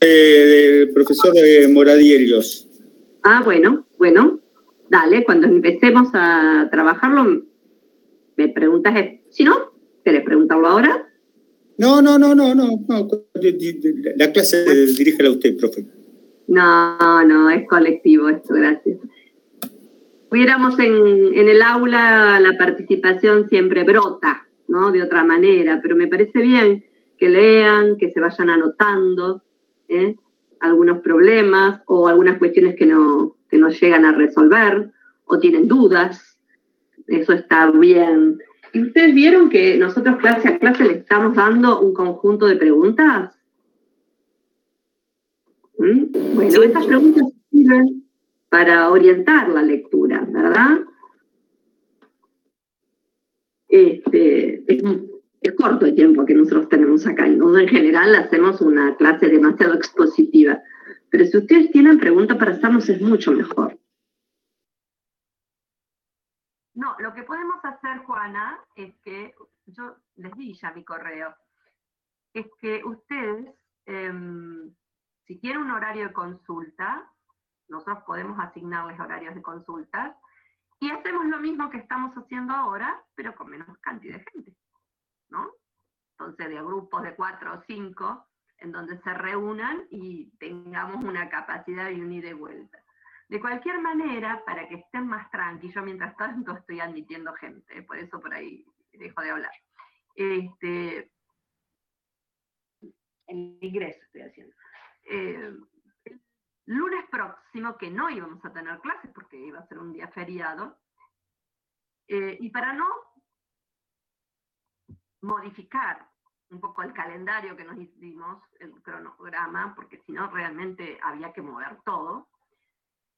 del profesor Moradiellos. Ah, bueno, bueno. Dale, cuando empecemos a trabajarlo, me preguntas, si no, ¿querés preguntarlo ahora? No, no, no, no, no. La clase dirígela a usted, profe. No, no, es colectivo esto, gracias. Hubiéramos en, en el aula la participación siempre brota, ¿no? De otra manera, pero me parece bien que lean, que se vayan anotando ¿eh? algunos problemas o algunas cuestiones que no, que no llegan a resolver o tienen dudas. Eso está bien. ¿Y ustedes vieron que nosotros clase a clase le estamos dando un conjunto de preguntas? ¿Mm? Bueno, estas preguntas sirven para orientar la lectura, ¿verdad? Este, es, corto el tiempo que nosotros tenemos acá. en general hacemos una clase demasiado expositiva. Pero si ustedes tienen preguntas para hacernos es mucho mejor. No, lo que podemos hacer, Juana, es que yo les di ya mi correo, es que ustedes, em, si quieren un horario de consulta, nosotros podemos asignarles horarios de consultas y hacemos lo mismo que estamos haciendo ahora, pero con menos cantidad de gente, Entonces, de grupos de cuatro o cinco, en donde se reúnan y tengamos una capacidad de un ida y vuelta. De cualquier manera, para que estén más tranquilos, mientras tanto estoy admitiendo gente, por eso por ahí dejo de hablar. Este, el ingreso estoy haciendo. Eh, lunes próximo, que no íbamos a tener clases porque iba a ser un día feriado, eh, y para no modificar un poco el calendario que nos dimos, el cronograma, porque si no realmente había que mover todo,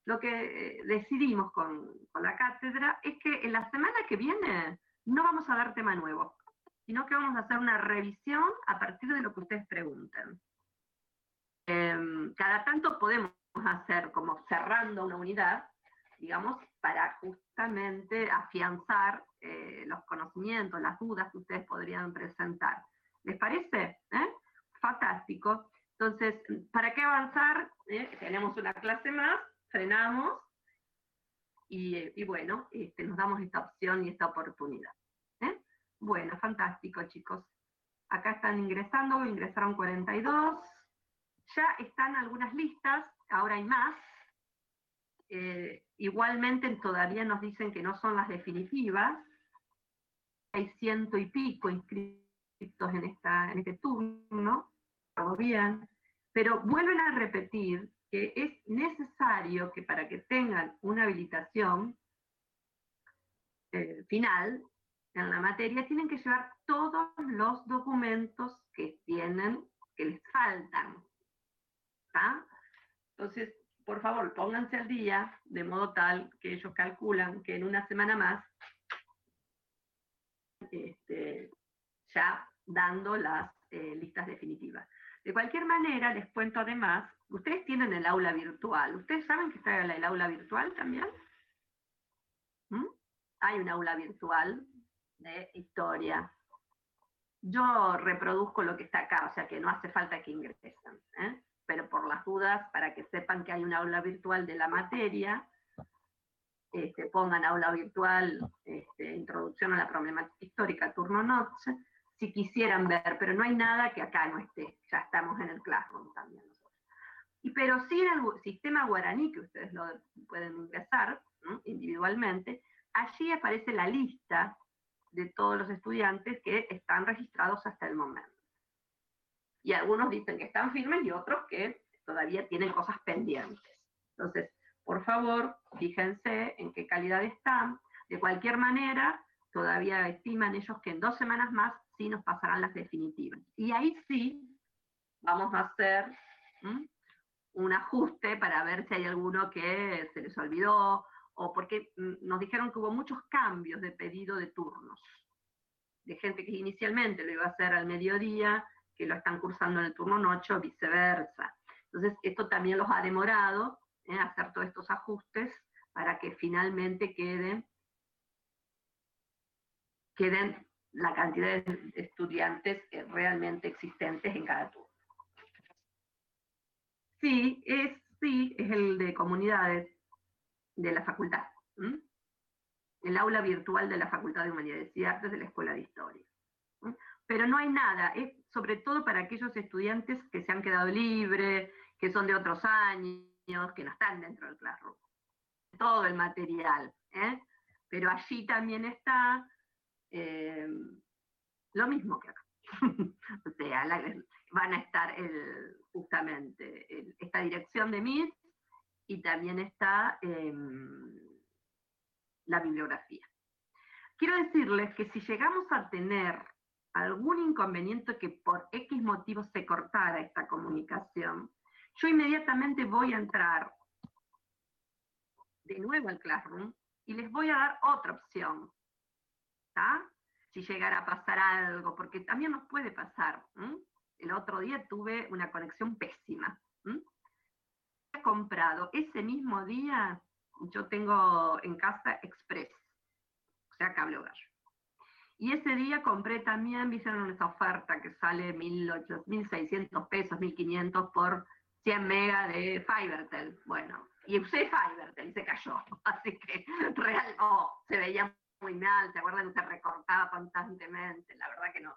lo que eh, decidimos con, la cátedra es que en la semana que viene no vamos a dar tema nuevo, sino que vamos a hacer una revisión a partir de lo que ustedes pregunten. Em, cada tanto podemos hacer como cerrando una unidad, digamos, para justamente afianzar eh, los conocimientos, las dudas que ustedes podrían presentar. ¿Les parece? ¿Eh? Fantástico. Entonces, ¿para qué avanzar? Tenemos una clase más frenamos y, bueno, este, nos damos esta opción y esta oportunidad. ¿eh? Bueno, fantástico chicos. Acá están ingresando, ingresaron 42. Ya están algunas listas, ahora hay más. Eh, igualmente todavía nos dicen que no son las definitivas. Hay ciento y pico inscritos en, esta, en este turno. Todo bien. Pero vuelven a repetir que es necesario que para que tengan una habilitación eh, final en la materia, tienen que llevar todos los documentos que tienen, que les faltan. Entonces, por favor, pónganse al día, de modo tal que ellos calculan que en una semana más, este, ya dando las eh, listas definitivas. De cualquier manera, les cuento además, ustedes tienen el aula virtual. ¿Ustedes saben que está el aula virtual también? ¿Mm? Hay un aula virtual de historia. Yo reproduzco lo que está acá, o sea que no hace falta que ingresen. ¿eh? Pero por las dudas, para que sepan que hay un aula virtual de la materia, este, pongan aula virtual, este, introducción a la problemática histórica, turno noche, si quisieran ver, pero no hay nada que acá no esté, ya estamos en el Classroom también nosotros. Y, pero sí en el sistema guaraní, que ustedes lo pueden ingresar individualmente, allí aparece la lista de todos los estudiantes que están registrados hasta el momento. Y algunos dicen que están firmes y otros que todavía tienen cosas pendientes. Entonces, por favor, fíjense en qué calidad están. De cualquier manera, todavía estiman ellos que en dos semanas más sí nos pasarán las definitivas. Y ahí sí vamos a hacer un ajuste para ver si hay alguno que se les olvidó, o porque mm, nos dijeron que hubo muchos cambios de pedido de turnos, de gente que inicialmente lo iba a hacer al mediodía, que lo están cursando en el turno noche o viceversa. Entonces, esto también los ha demorado ¿eh? hacer todos estos ajustes para que finalmente queden, queden la cantidad de estudiantes realmente existentes en cada turno. Sí, es, sí, es el de comunidades de la facultad. El aula virtual de la Facultad de Humanidades y Artes de la Escuela de Historia. Pero no hay nada, es sobre todo para aquellos estudiantes que se han quedado libres, que son de otros años, que no están dentro del Classroom. Todo el material. ¿eh? Pero allí también está eh, lo mismo que acá. o sea, van a estar el, justamente esta dirección de MIT y también está em, la bibliografía. Quiero decirles que si llegamos a tener algún inconveniente que por X motivo se cortara esta comunicación, yo inmediatamente voy a entrar de nuevo al Classroom y les voy a dar otra opción. Si llegara a pasar algo, porque también nos puede pasar. El otro día tuve una conexión pésima. He comprado ese mismo día, yo tengo en casa Express, o sea, cable hogar. Y ese día compré también, me hicieron esa oferta que sale 1.600 pesos, 1.500 por 100 megas de Fivertel. Bueno, y usé Fivertel y se cayó. Así que real, oh, se veía muy mal, ¿se acuerdan? Se recortaba constantemente, la verdad que no.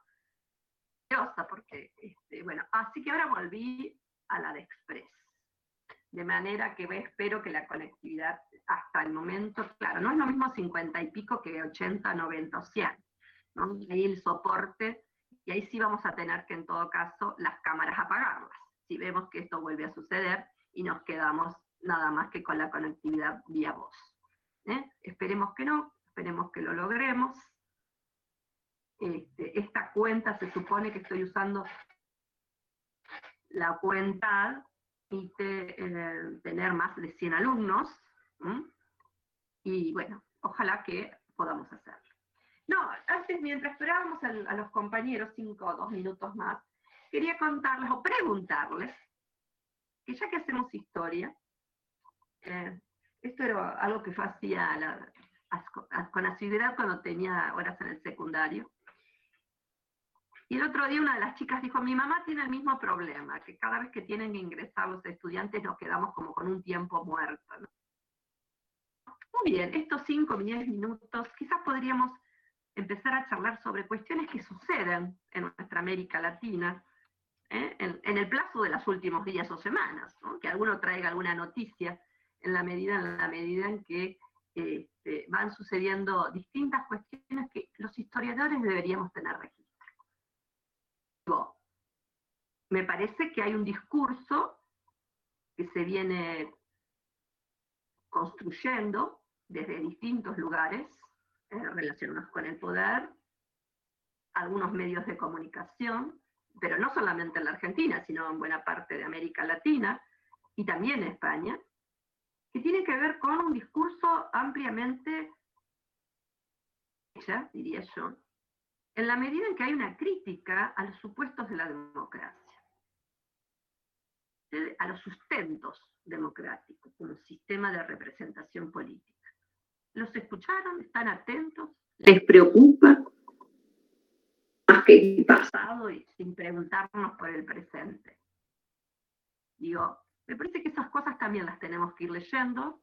Porque, este, bueno, así que ahora volví a la de Express. De manera que espero que la conectividad hasta el momento, claro, no es lo mismo 50 y pico que 80, 90 o 100. Ahí el soporte, y ahí sí vamos a tener que en todo caso las cámaras apagarlas si vemos que esto vuelve a suceder y nos quedamos nada más que con la conectividad vía voz. ¿eh? Esperemos que no, esperemos que lo logremos. Este, esta cuenta se supone que estoy usando la cuenta y eh, tener más de 100 alumnos. Y bueno, ojalá que podamos hacerlo. No, antes, mientras esperábamos a, los compañeros, cinco o dos minutos más, quería contarles o preguntarles, que ya que hacemos historia, eh, esto era algo que yo hacía con asiduidad cuando tenía horas en el secundario. Y el otro día una de las chicas dijo, mi mamá tiene el mismo problema, que cada vez que tienen que ingresar los estudiantes nos quedamos como con un tiempo muerto. Muy bien, estos cinco o diez minutos, quizás podríamos empezar a charlar sobre cuestiones que suceden en nuestra América Latina, ¿eh? en, el plazo de los últimos días o semanas, que alguno traiga alguna noticia en la medida en, la medida en que este, van sucediendo distintas cuestiones que los historiadores deberíamos tener registro. Me parece que hay un discurso que se viene construyendo desde distintos lugares eh, relacionados con el poder, algunos medios de comunicación, pero no solamente en la Argentina, sino en buena parte de América Latina y también en España, que tiene que ver con un discurso ampliamente, ya diría yo, en la medida en que hay una crítica a los supuestos de la democracia, a los sustentos democráticos como sistema de representación política. ¿Los escucharon? ¿Están atentos? ¿Les preocupa? más que el pasado y sin preguntarnos por el presente. Digo, me parece que esas cosas también las tenemos que ir leyendo.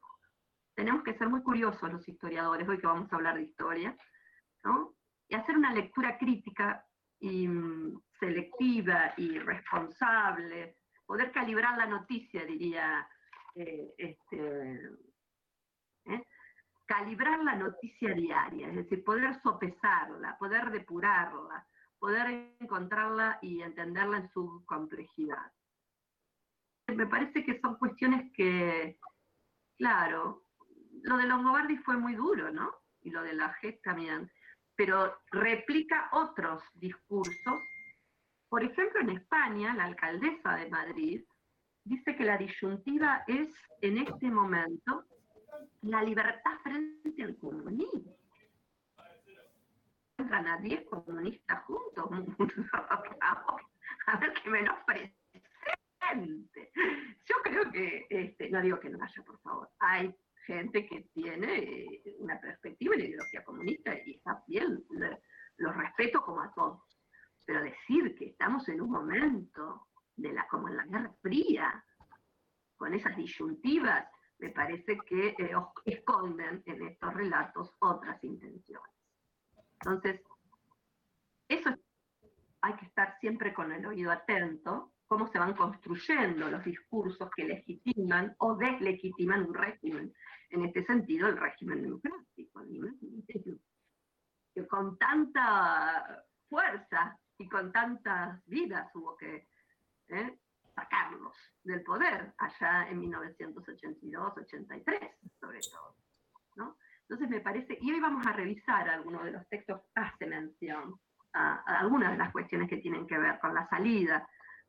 Tenemos que ser muy curiosos los historiadores, hoy que vamos a hablar de historia, ¿no? Y hacer una lectura crítica y mm, selectiva y responsable, poder calibrar la noticia, diría, eh, este, ¿eh? Calibrar la noticia diaria, es decir, poder sopesarla, poder depurarla, poder encontrarla y entenderla en su complejidad. Me parece que son cuestiones que, claro, lo de Longobardi fue muy duro, ¿no? Y lo de la GES también, pero replica otros discursos. Por ejemplo, en España, la alcaldesa de Madrid dice que la disyuntiva es, en este momento, la libertad frente al comunismo a nadie comunista juntos. a ver qué menos presente. Yo creo que, este, no digo que no haya, por favor, hay gente que tiene eh, una perspectiva y una ideología comunista y está bien, los respeto como a todos. Pero decir que estamos en un momento de la, como en la Guerra Fría, con esas disyuntivas, me parece que eh, esconden en estos relatos otras intenciones. Entonces, eso hay que estar siempre con el oído atento, cómo se van construyendo los discursos que legitiman o deslegitiman un régimen. En este sentido, el régimen democrático, que con tanta fuerza y con tantas vidas hubo que ¿eh? Sacarlos del poder allá en 1982-83, sobre todo. ¿no? Entonces me parece, y hoy vamos a revisar algunos de los textos que hace mención a, algunas de las cuestiones que tienen que ver con la salida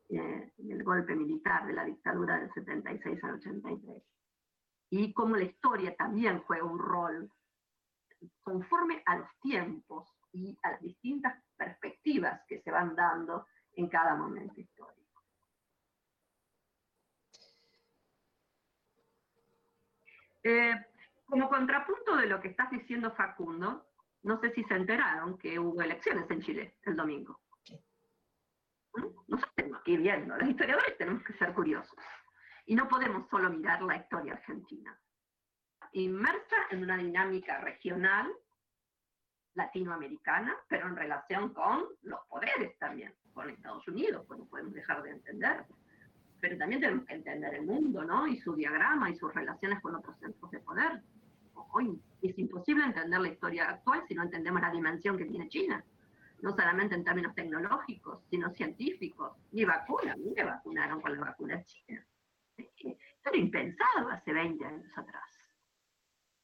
eh, del golpe militar de la dictadura del 76 al 83. Y cómo la historia también juega un rol conforme a los tiempos y a las distintas perspectivas que se van dando en cada momento histórico. Eh, como contrapunto de lo que estás diciendo, Facundo, no sé si se enteraron que hubo elecciones en Chile el domingo. ¿Mm? Nosotros tenemos que ir viendo, los historiadores tenemos que ser curiosos. Y no podemos solo mirar la historia argentina. Inmersa en una dinámica regional, latinoamericana, pero en relación con los poderes también, con Estados Unidos, pues no podemos dejar de entender pero también tenemos que entender el mundo, ¿no? Y su diagrama y sus relaciones con otros centros de poder. Hoy es imposible entender la historia actual si no entendemos la dimensión que tiene China. No solamente en términos tecnológicos, sino científicos. Ni vacunas, ni me vacunaron con la vacuna china. Esto era impensado hace 20 años atrás.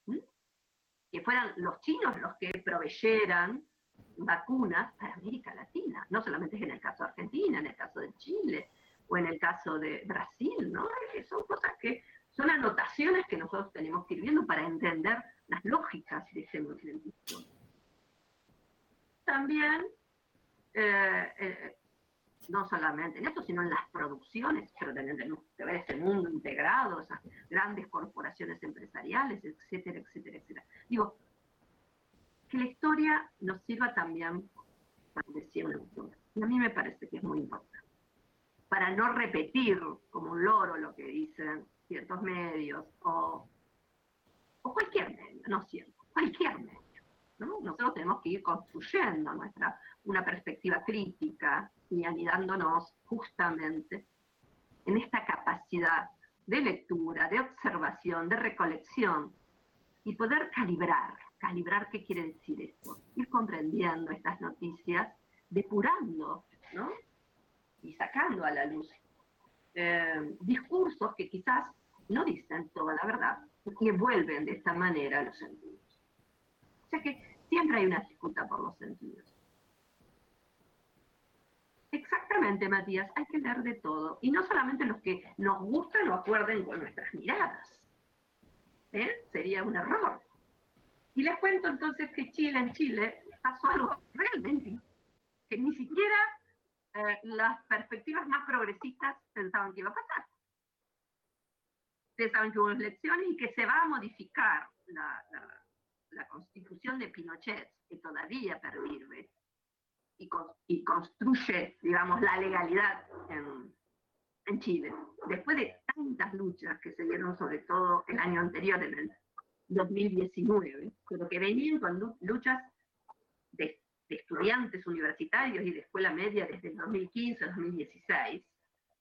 ¿Mm? Que fueran los chinos los que proveyeran vacunas para América Latina. No solamente en el caso de Argentina, en el caso de Chile, o en el caso de Brasil, ¿no? Son cosas que son anotaciones que nosotros tenemos que ir viendo para entender las lógicas de ese movimiento. También, eh, eh, no solamente en esto, sino en las producciones, pero también tenemos que ver ese mundo integrado, esas grandes corporaciones empresariales, etcétera, etcétera, etcétera. Digo, que la historia nos sirva también para decir una Y a mí me parece que es muy importante para no repetir como un loro lo que dicen ciertos medios o, cualquier medio, no cierto, cualquier medio. Nosotros tenemos que ir construyendo nuestra, una perspectiva crítica y anidándonos justamente en esta capacidad de lectura, de observación, de recolección y poder calibrar. Calibrar, ¿qué quiere decir esto? Ir comprendiendo estas noticias, depurando, ¿no? Y sacando a la luz eh, discursos que quizás no dicen toda la verdad y vuelven de esta manera a los sentidos. O sea que siempre hay una disputa por los sentidos. Exactamente, Matías, hay que leer de todo. Y no solamente los que nos gustan o acuerden con nuestras miradas. ¿Eh? Sería un error. Y les cuento entonces que Chile, en Chile, pasó algo realmente que ni siquiera eh, las perspectivas más progresistas pensaban que iba a pasar. Pensaban que hubo elecciones y que se va a modificar la, la, constitución de Pinochet, que todavía pervive y, y, construye, digamos, la legalidad en, en Chile. Después de tantas luchas que se dieron, sobre todo el año anterior, en el 2019, pero que venían con luchas de de estudiantes universitarios y de escuela media desde el 2015 al 2016.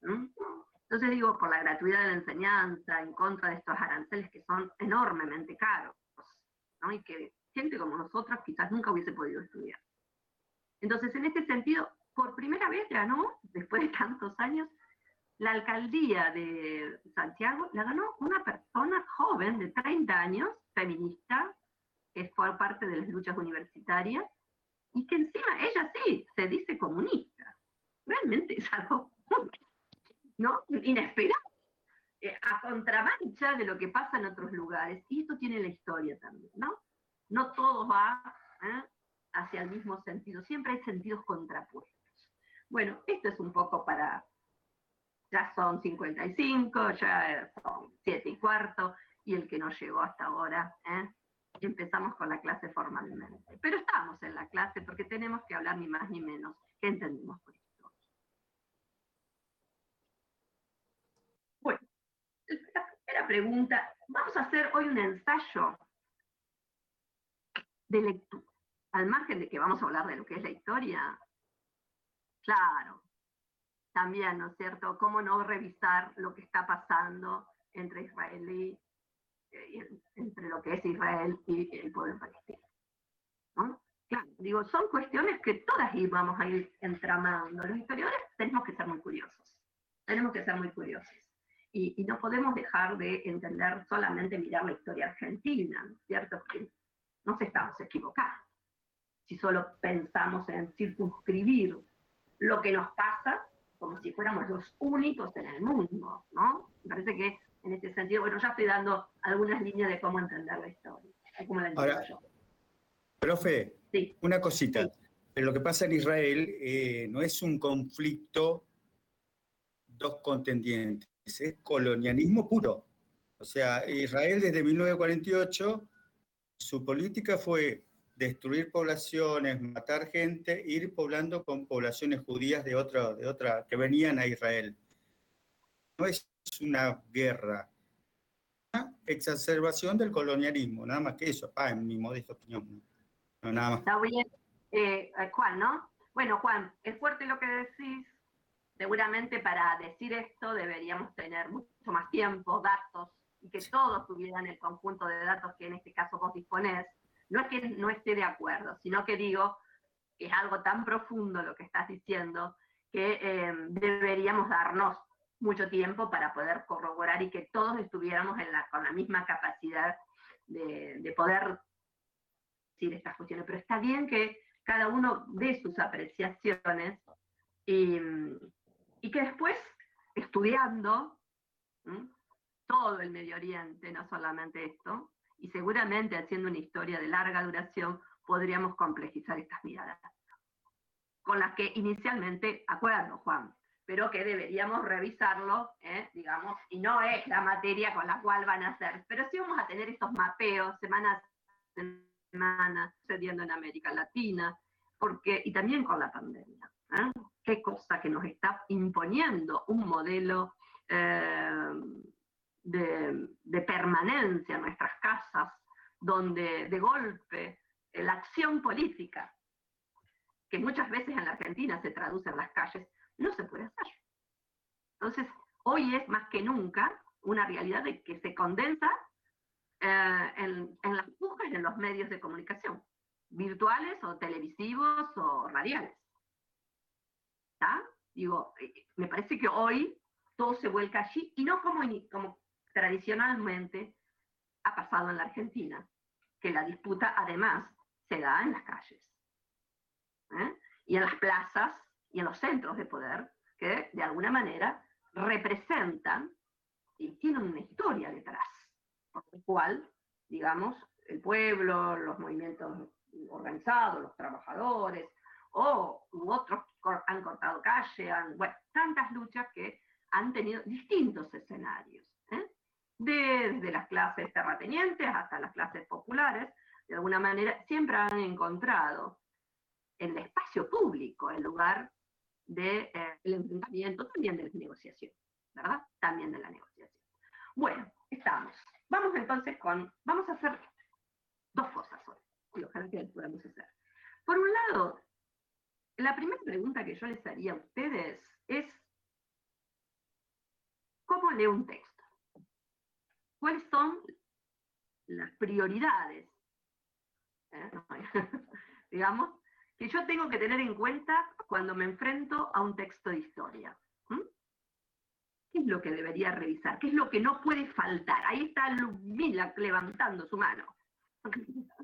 Entonces digo, por la gratuidad de la enseñanza, en contra de estos aranceles que son enormemente caros, y que gente como nosotros quizás nunca hubiese podido estudiar. Entonces, en este sentido, por primera vez ganó, después de tantos años, la alcaldía de Santiago la ganó una persona joven de 30 años, feminista, que fue parte de las luchas universitarias, y que encima ella sí se dice comunista. Realmente es algo inesperado, eh, a contramancha de lo que pasa en otros lugares. Y esto tiene la historia también, ¿no? No todo va ¿eh? hacia el mismo sentido, siempre hay sentidos contrapuestos. Bueno, esto es un poco para, ya son 55, ya son 7 y cuarto, y el que no llegó hasta ahora, ¿eh? Empezamos con la clase formalmente. Pero estamos en la clase porque tenemos que hablar ni más ni menos que entendimos por historia. Bueno, pregunta, vamos a hacer hoy un ensayo de lectura, al margen de que vamos a hablar de lo que es la historia. Claro, también, ¿no es cierto? ¿Cómo no revisar lo que está pasando entre Israel y, eh, entre lo que es Israel y el pueblo palestino? ¿no? Claro, digo, son cuestiones que todas íbamos a ir entramando. Los historiadores tenemos que ser muy curiosos, tenemos que ser muy curiosos. Y, y, no podemos dejar de entender solamente mirar la historia argentina, ¿cierto? Porque nos estamos equivocando. Si solo pensamos en circunscribir lo que nos pasa como si fuéramos los únicos en el mundo, ¿no? Me parece que en este sentido, bueno, ya estoy dando algunas líneas de cómo entender la historia, cómo la Ahora, yo. Profe, sí. una cosita. Sí. Pero lo que pasa en Israel eh, no es un conflicto dos contendientes, es colonialismo puro. O sea, Israel desde 1948, su política fue destruir poblaciones, matar gente, ir poblando con poblaciones judías de otra, de otra que venían a Israel. No es una guerra, una exacerbación del colonialismo, nada más que eso, ah, en mi modesta opinión. No, nada más. Está bien, eh, Juan, ¿no? Bueno, Juan, es fuerte lo que decís. Seguramente para decir esto deberíamos tener mucho más tiempo, datos, y que todos tuvieran el conjunto de datos que en este caso vos disponés no es que no esté de acuerdo, sino que digo que es algo tan profundo lo que estás diciendo que eh, deberíamos darnos mucho tiempo para poder corroborar y que todos estuviéramos en la, con la misma capacidad de, de poder decir estas cuestiones. Pero está bien que cada uno dé sus apreciaciones y, y que después, estudiando todo el Medio Oriente, no solamente esto, y seguramente haciendo una historia de larga duración podríamos complejizar estas miradas, con las que inicialmente acuerdo, Juan, pero que deberíamos revisarlo, ¿eh? digamos, y no es la materia con la cual van a ser, pero sí vamos a tener estos mapeos semana a semana sucediendo en América Latina, porque, y también con la pandemia. ¿eh? Qué cosa que nos está imponiendo un modelo eh, de, de, permanencia en nuestras casas, donde de golpe la acción política, que muchas veces en la Argentina se traduce en las calles, no se puede hacer. Entonces, hoy es más que nunca una realidad de que se condensa eh, en, en, las pujas y en los medios de comunicación, virtuales o televisivos o radiales. ¿Está? Digo, me parece que hoy todo se vuelca allí y no como, como tradicionalmente ha pasado en la Argentina, que la disputa además se da en las calles, ¿eh? y en las plazas en los centros de poder, que de alguna manera representan y tienen una historia detrás, por lo cual, digamos, el pueblo, los movimientos organizados, los trabajadores, o otros han cortado calle, han, tantas luchas que han tenido distintos escenarios desde las clases terratenientes hasta las clases populares, de alguna manera, siempre han encontrado en el espacio público el lugar del de, eh, enfrentamiento, también de la negociación, ¿verdad? También de la negociación. Bueno, estamos. Vamos entonces con, vamos a hacer dos cosas hoy, y ojalá que podamos hacer. Por un lado, la primera pregunta que yo les haría a ustedes es, ¿cómo leo un texto? cuáles son las prioridades, ¿eh? digamos, que yo tengo que tener en cuenta cuando me enfrento a un texto de historia. ¿Qué es lo que debería revisar? ¿Qué es lo que no puede faltar? Ahí está Lumila levantando su mano.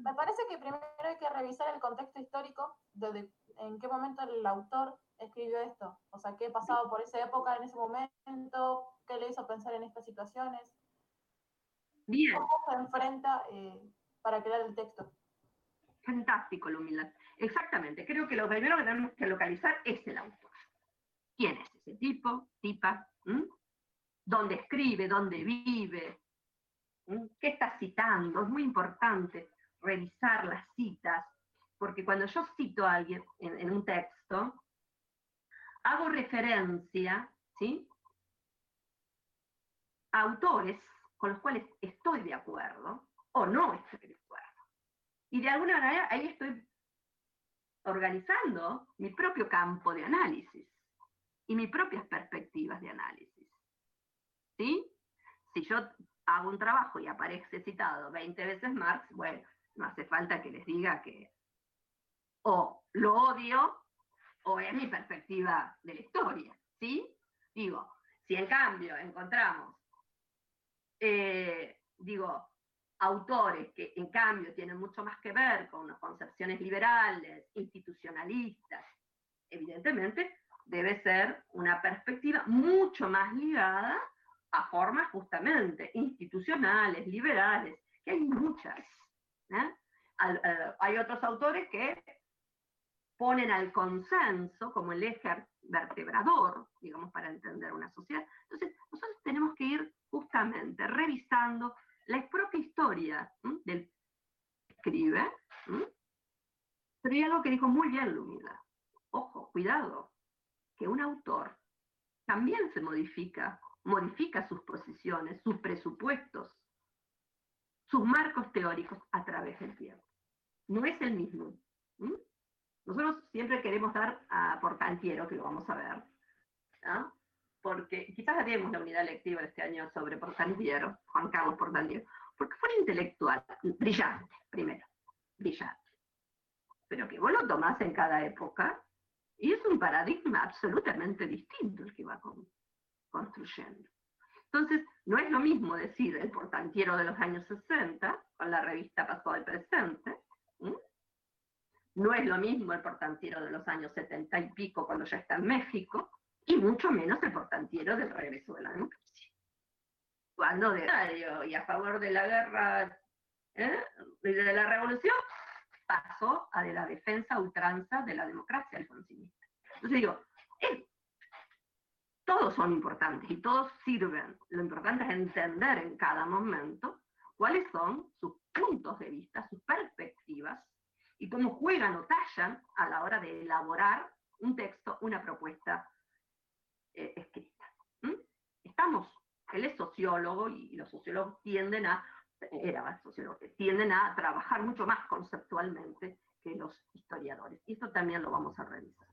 Me parece que primero hay que revisar el contexto histórico, de, en qué momento el autor escribió esto, o sea, qué pasado por esa época, en ese momento, qué le hizo pensar en estas situaciones. Bien. ¿Cómo se enfrenta eh, para crear el texto? Fantástico la humildad. Exactamente. Creo que lo primero que tenemos que localizar es el autor. ¿Quién es ese tipo, tipa? ¿Mm? ¿Dónde escribe? ¿Dónde vive? ¿Mm? ¿Qué está citando? Es muy importante revisar las citas, porque cuando yo cito a alguien en, en un texto, hago referencia ¿sí? a autores con los cuales estoy de acuerdo o no estoy de acuerdo. Y de alguna manera ahí estoy organizando mi propio campo de análisis y mis propias perspectivas de análisis. ¿Sí? Si yo hago un trabajo y aparece citado 20 veces Marx, bueno, no hace falta que les diga que o lo odio o es mi perspectiva de la historia, ¿sí? Digo, si en cambio encontramos, eh, digo, autores que en cambio tienen mucho más que ver con unas concepciones liberales, institucionalistas, evidentemente debe ser una perspectiva mucho más ligada a formas justamente institucionales, liberales, que hay muchas. ¿eh? hay otros autores que ponen al consenso como el eje vertebrador, digamos, para entender una sociedad. Entonces, nosotros tenemos que ir justamente revisando la propia historia del escribe, pero hay algo que dijo muy bien Lumida. Ojo, cuidado, que un autor también se modifica, modifica sus posiciones, sus presupuestos, sus marcos teóricos a través del tiempo. No es el mismo. Nosotros siempre queremos dar a Portantiero, que lo vamos a ver, porque quizás haremos la unidad lectiva este año sobre Portantiero, Juan Carlos Portantiero, porque fue un intelectual brillante, primero, brillante, pero que vos lo tomás en cada época y es un paradigma absolutamente distinto el que va construyendo. Entonces, no es lo mismo decir el portantiero de los años 60, con la revista Pasó al Presente, no es lo mismo el portantiero de los años 70 y pico cuando ya está en México, y mucho menos el portantiero del regreso de la democracia. Cuando de y a favor de la guerra ¿eh? de la revolución, pasó a de la defensa ultranza de la democracia alfonsinista. Entonces digo, eh, todos son importantes y todos sirven. Lo importante es entender en cada momento cuáles son sus puntos de vista, sus perspectivas y cómo juegan o tallan a la hora de elaborar un texto, una propuesta eh, escrita. Estamos, él es sociólogo y los sociólogos tienden a, era sociólogo, tienden a trabajar mucho más conceptualmente que los historiadores. Y esto también lo vamos a revisar.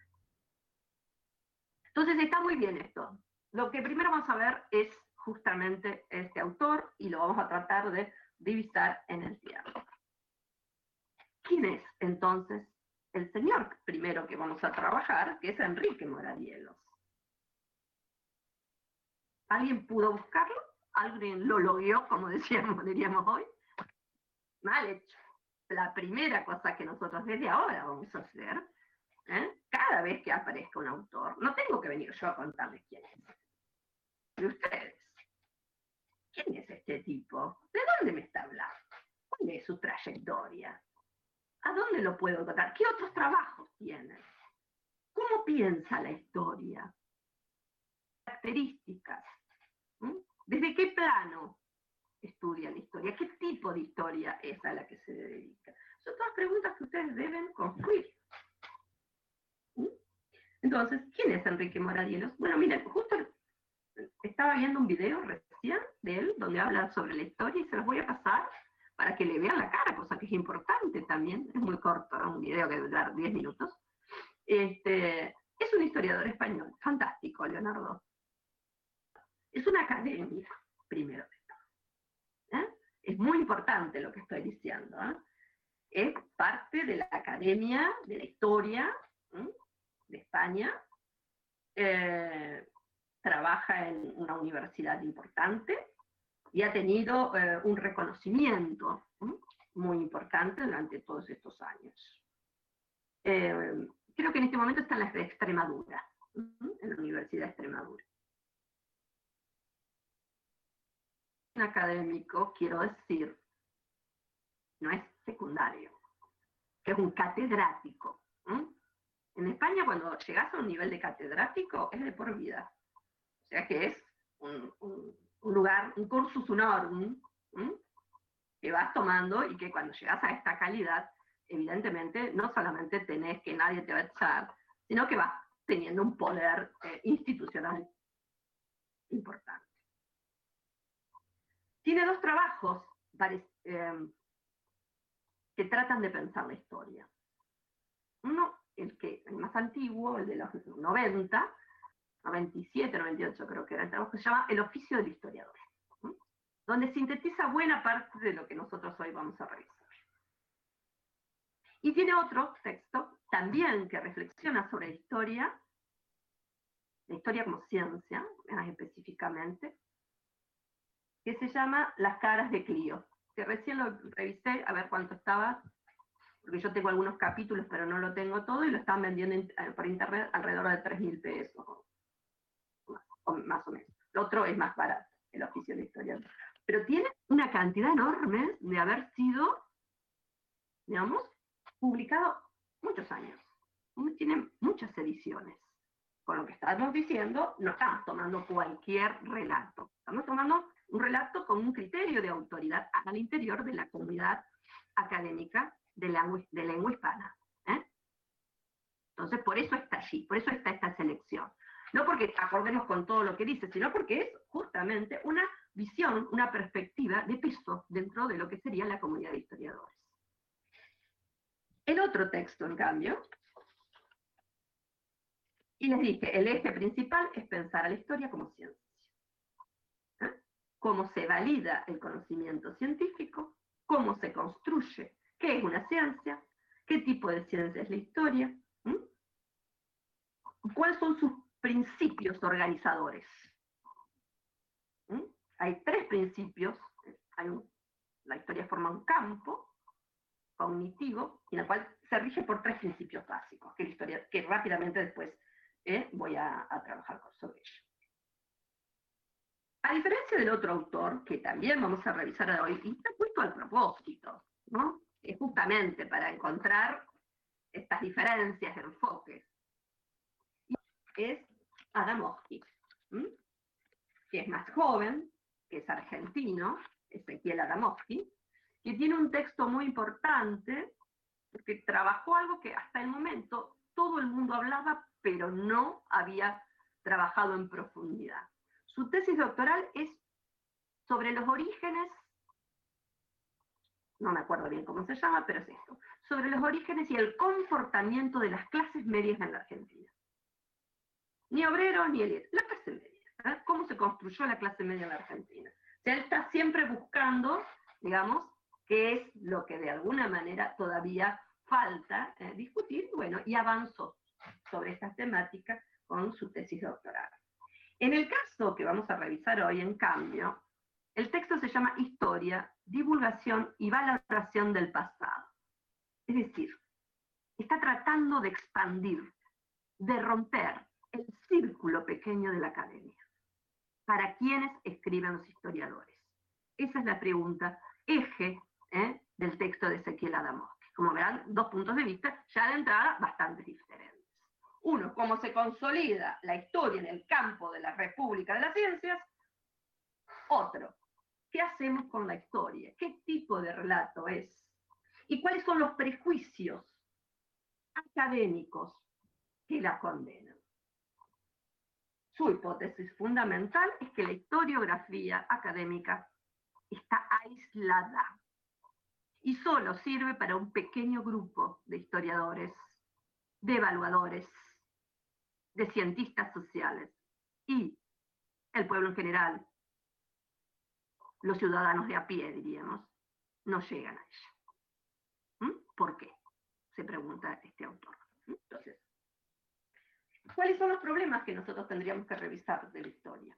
Entonces está muy bien esto. Lo que primero vamos a ver es justamente este autor y lo vamos a tratar de divisar en el diálogo. ¿Quién es entonces el señor primero que vamos a trabajar, que es Enrique Moradielos? ¿Alguien pudo buscarlo? ¿Alguien lo logueó, como decíamos, diríamos hoy? Mal hecho. La primera cosa que nosotros desde ahora vamos a hacer, ¿eh? cada vez que aparezca un autor, no tengo que venir yo a contarles quién es. De ustedes. ¿Quién es este tipo? ¿De dónde me está hablando? ¿Cuál es su trayectoria? ¿A dónde lo puedo encontrar? ¿Qué otros trabajos tiene? ¿Cómo piensa la historia? Características. ¿Desde qué plano estudia la historia? ¿Qué tipo de historia es a la que se dedica? Son todas preguntas que ustedes deben construir. Entonces, ¿quién es Enrique Moradielos? Bueno, miren, justo estaba viendo un video recién de él donde habla sobre la historia y se los voy a pasar para que le vean la cara, cosa que es importante también, es muy corto, un video que dura 10 minutos. Este, es un historiador español, fantástico, Leonardo. Es una academia, primero de todo. ¿eh? Es muy importante lo que estoy diciendo. ¿eh? Es parte de la Academia de la Historia de España. Eh, trabaja en una universidad importante y ha tenido eh, un reconocimiento muy importante durante todos estos años. Eh, creo que en este momento está en la Extremadura, en la Universidad de Extremadura. Académico, quiero decir, no es secundario, que es un catedrático. En España, cuando llegas a un nivel de catedrático, es de por vida. O sea que es un un lugar, un cursus honorum, que vas tomando y que cuando llegas a esta calidad, evidentemente no solamente tenés que nadie te va a echar, sino que vas teniendo un poder eh, institucional importante. Tiene dos trabajos eh, que tratan de pensar la historia. Uno, el, que, el más antiguo, el de los 90, 97, 98 creo que era el trabajo, que se llama El oficio del historiador, donde sintetiza buena parte de lo que nosotros hoy vamos a revisar. Y tiene otro texto también que reflexiona sobre la historia, la historia como ciencia, más específicamente, que se llama Las caras de Clio, que recién lo revisé a ver cuánto estaba, porque yo tengo algunos capítulos, pero no lo tengo todo, y lo estaban vendiendo eh, por internet alrededor de 3 mil pesos, o más o menos. El otro es más barato, el oficio de historia. Pero tiene una cantidad enorme de haber sido, digamos, publicado muchos años. Tiene muchas ediciones. Con lo que estamos diciendo, no estamos tomando cualquier relato. Estamos tomando un relato con un criterio de autoridad al interior de la comunidad académica de lengua, de lengua hispana. ¿eh? Entonces, por eso está allí, por eso está esta selección. No porque acordemos con todo lo que dice, sino porque es justamente una visión, una perspectiva de peso dentro de lo que sería la comunidad de historiadores. El otro texto, en cambio, y les dije, el eje principal es pensar a la historia como ciencia. Cómo se valida el conocimiento científico, cómo se construye, qué es una ciencia, qué tipo de ciencia es la historia, cuáles son sus principios organizadores. Hay tres principios, la historia forma un campo, cognitivo, en el cual se rige por tres principios básicos, que, rápidamente después eh, voy a, trabajar sobre ello. A diferencia del otro autor, que también vamos a revisar hoy, y está puesto al propósito, ¿no? Es justamente para encontrar estas diferencias de enfoques. Es Adamovsky, que es más joven, que es argentino, Ezequiel Adamovsky, que tiene un texto muy importante, porque trabajó algo que hasta el momento todo el mundo hablaba, pero no había trabajado en profundidad. Su tesis doctoral es sobre los orígenes, no me acuerdo bien cómo se llama, pero es esto, sobre los orígenes y el comportamiento de las clases medias en la Argentina. Ni obrero ni élite, la clase media. ¿eh? ¿Cómo se construyó la clase media en la Argentina? O sea, él está siempre buscando, digamos, qué es lo que de alguna manera todavía falta eh, discutir, bueno, y avanzó sobre estas temáticas con su tesis doctoral. En el caso que vamos a revisar hoy, en cambio, el texto se llama Historia, Divulgación y Valoración del Pasado. Es decir, está tratando de expandir, de romper el círculo pequeño de la academia. ¿Para quiénes escriben los historiadores? Esa es la pregunta, eje ¿eh? del texto de Ezequiel Adamov. Como verán, dos puntos de vista ya de entrada bastante diferentes. Uno, cómo se consolida la historia en el campo de la República de las Ciencias. Otro, ¿qué hacemos con la historia? ¿Qué tipo de relato es? ¿Y cuáles son los prejuicios académicos que la condenan? Su hipótesis fundamental es que la historiografía académica está aislada y solo sirve para un pequeño grupo de historiadores, de evaluadores, de cientistas sociales y el pueblo en general, los ciudadanos de a pie, diríamos, no llegan a ella. ¿Mm? ¿Por qué? Se pregunta este autor. ¿Mm? Entonces, ¿cuáles son los problemas que nosotros tendríamos que revisar de la historia?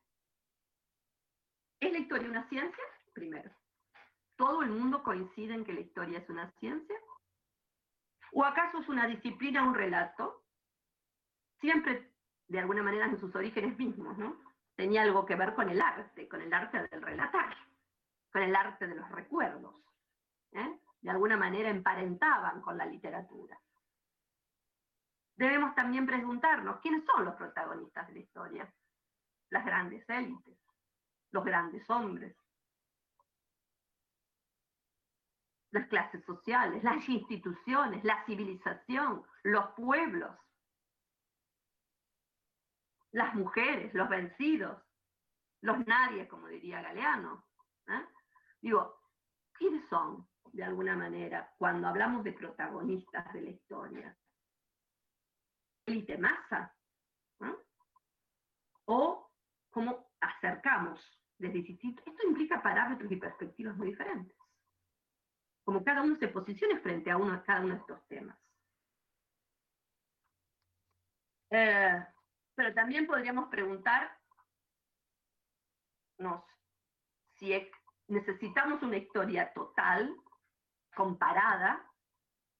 ¿Es la historia una ciencia? Primero. ¿Todo el mundo coincide en que la historia es una ciencia? ¿O acaso es una disciplina, un relato? Siempre, de alguna manera, en sus orígenes mismos. Tenía algo que ver con el arte, con el arte del relatar, con el arte de los recuerdos. ¿eh? De alguna manera emparentaban con la literatura. Debemos también preguntarnos, ¿quiénes son los protagonistas de la historia? Las grandes élites, los grandes hombres, las clases sociales, las instituciones, la civilización, los pueblos, las mujeres, los vencidos, los nadie, como diría Galeano, ¿eh? Digo, ¿quiénes son, de alguna manera, cuando hablamos de protagonistas de la historia? ¿Élite masa? ¿O cómo acercamos desde distintos? Esto implica parámetros y perspectivas muy diferentes. Como cada uno se posicione frente a uno, cada uno de estos temas. Eh, pero también podríamos preguntarnos si necesitamos una historia total, comparada,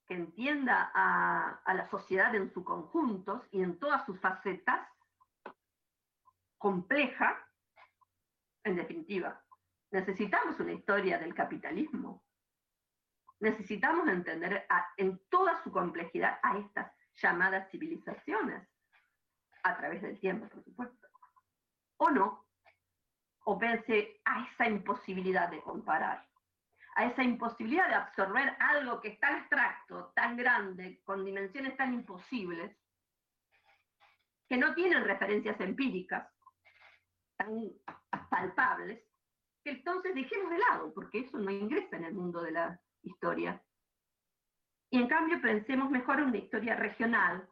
que entienda a, la sociedad en su conjunto y en todas sus facetas, compleja, en definitiva. Necesitamos una historia del capitalismo. Necesitamos entender en toda su complejidad a estas llamadas civilizaciones a través del tiempo, por supuesto. O no, o pense a esa imposibilidad de comparar, a esa imposibilidad de absorber algo que es tan abstracto, tan grande, con dimensiones tan imposibles, que no tienen referencias empíricas tan palpables, que entonces dejemos de lado, porque eso no ingresa en el mundo de la historia. Y en cambio pensemos mejor en una historia regional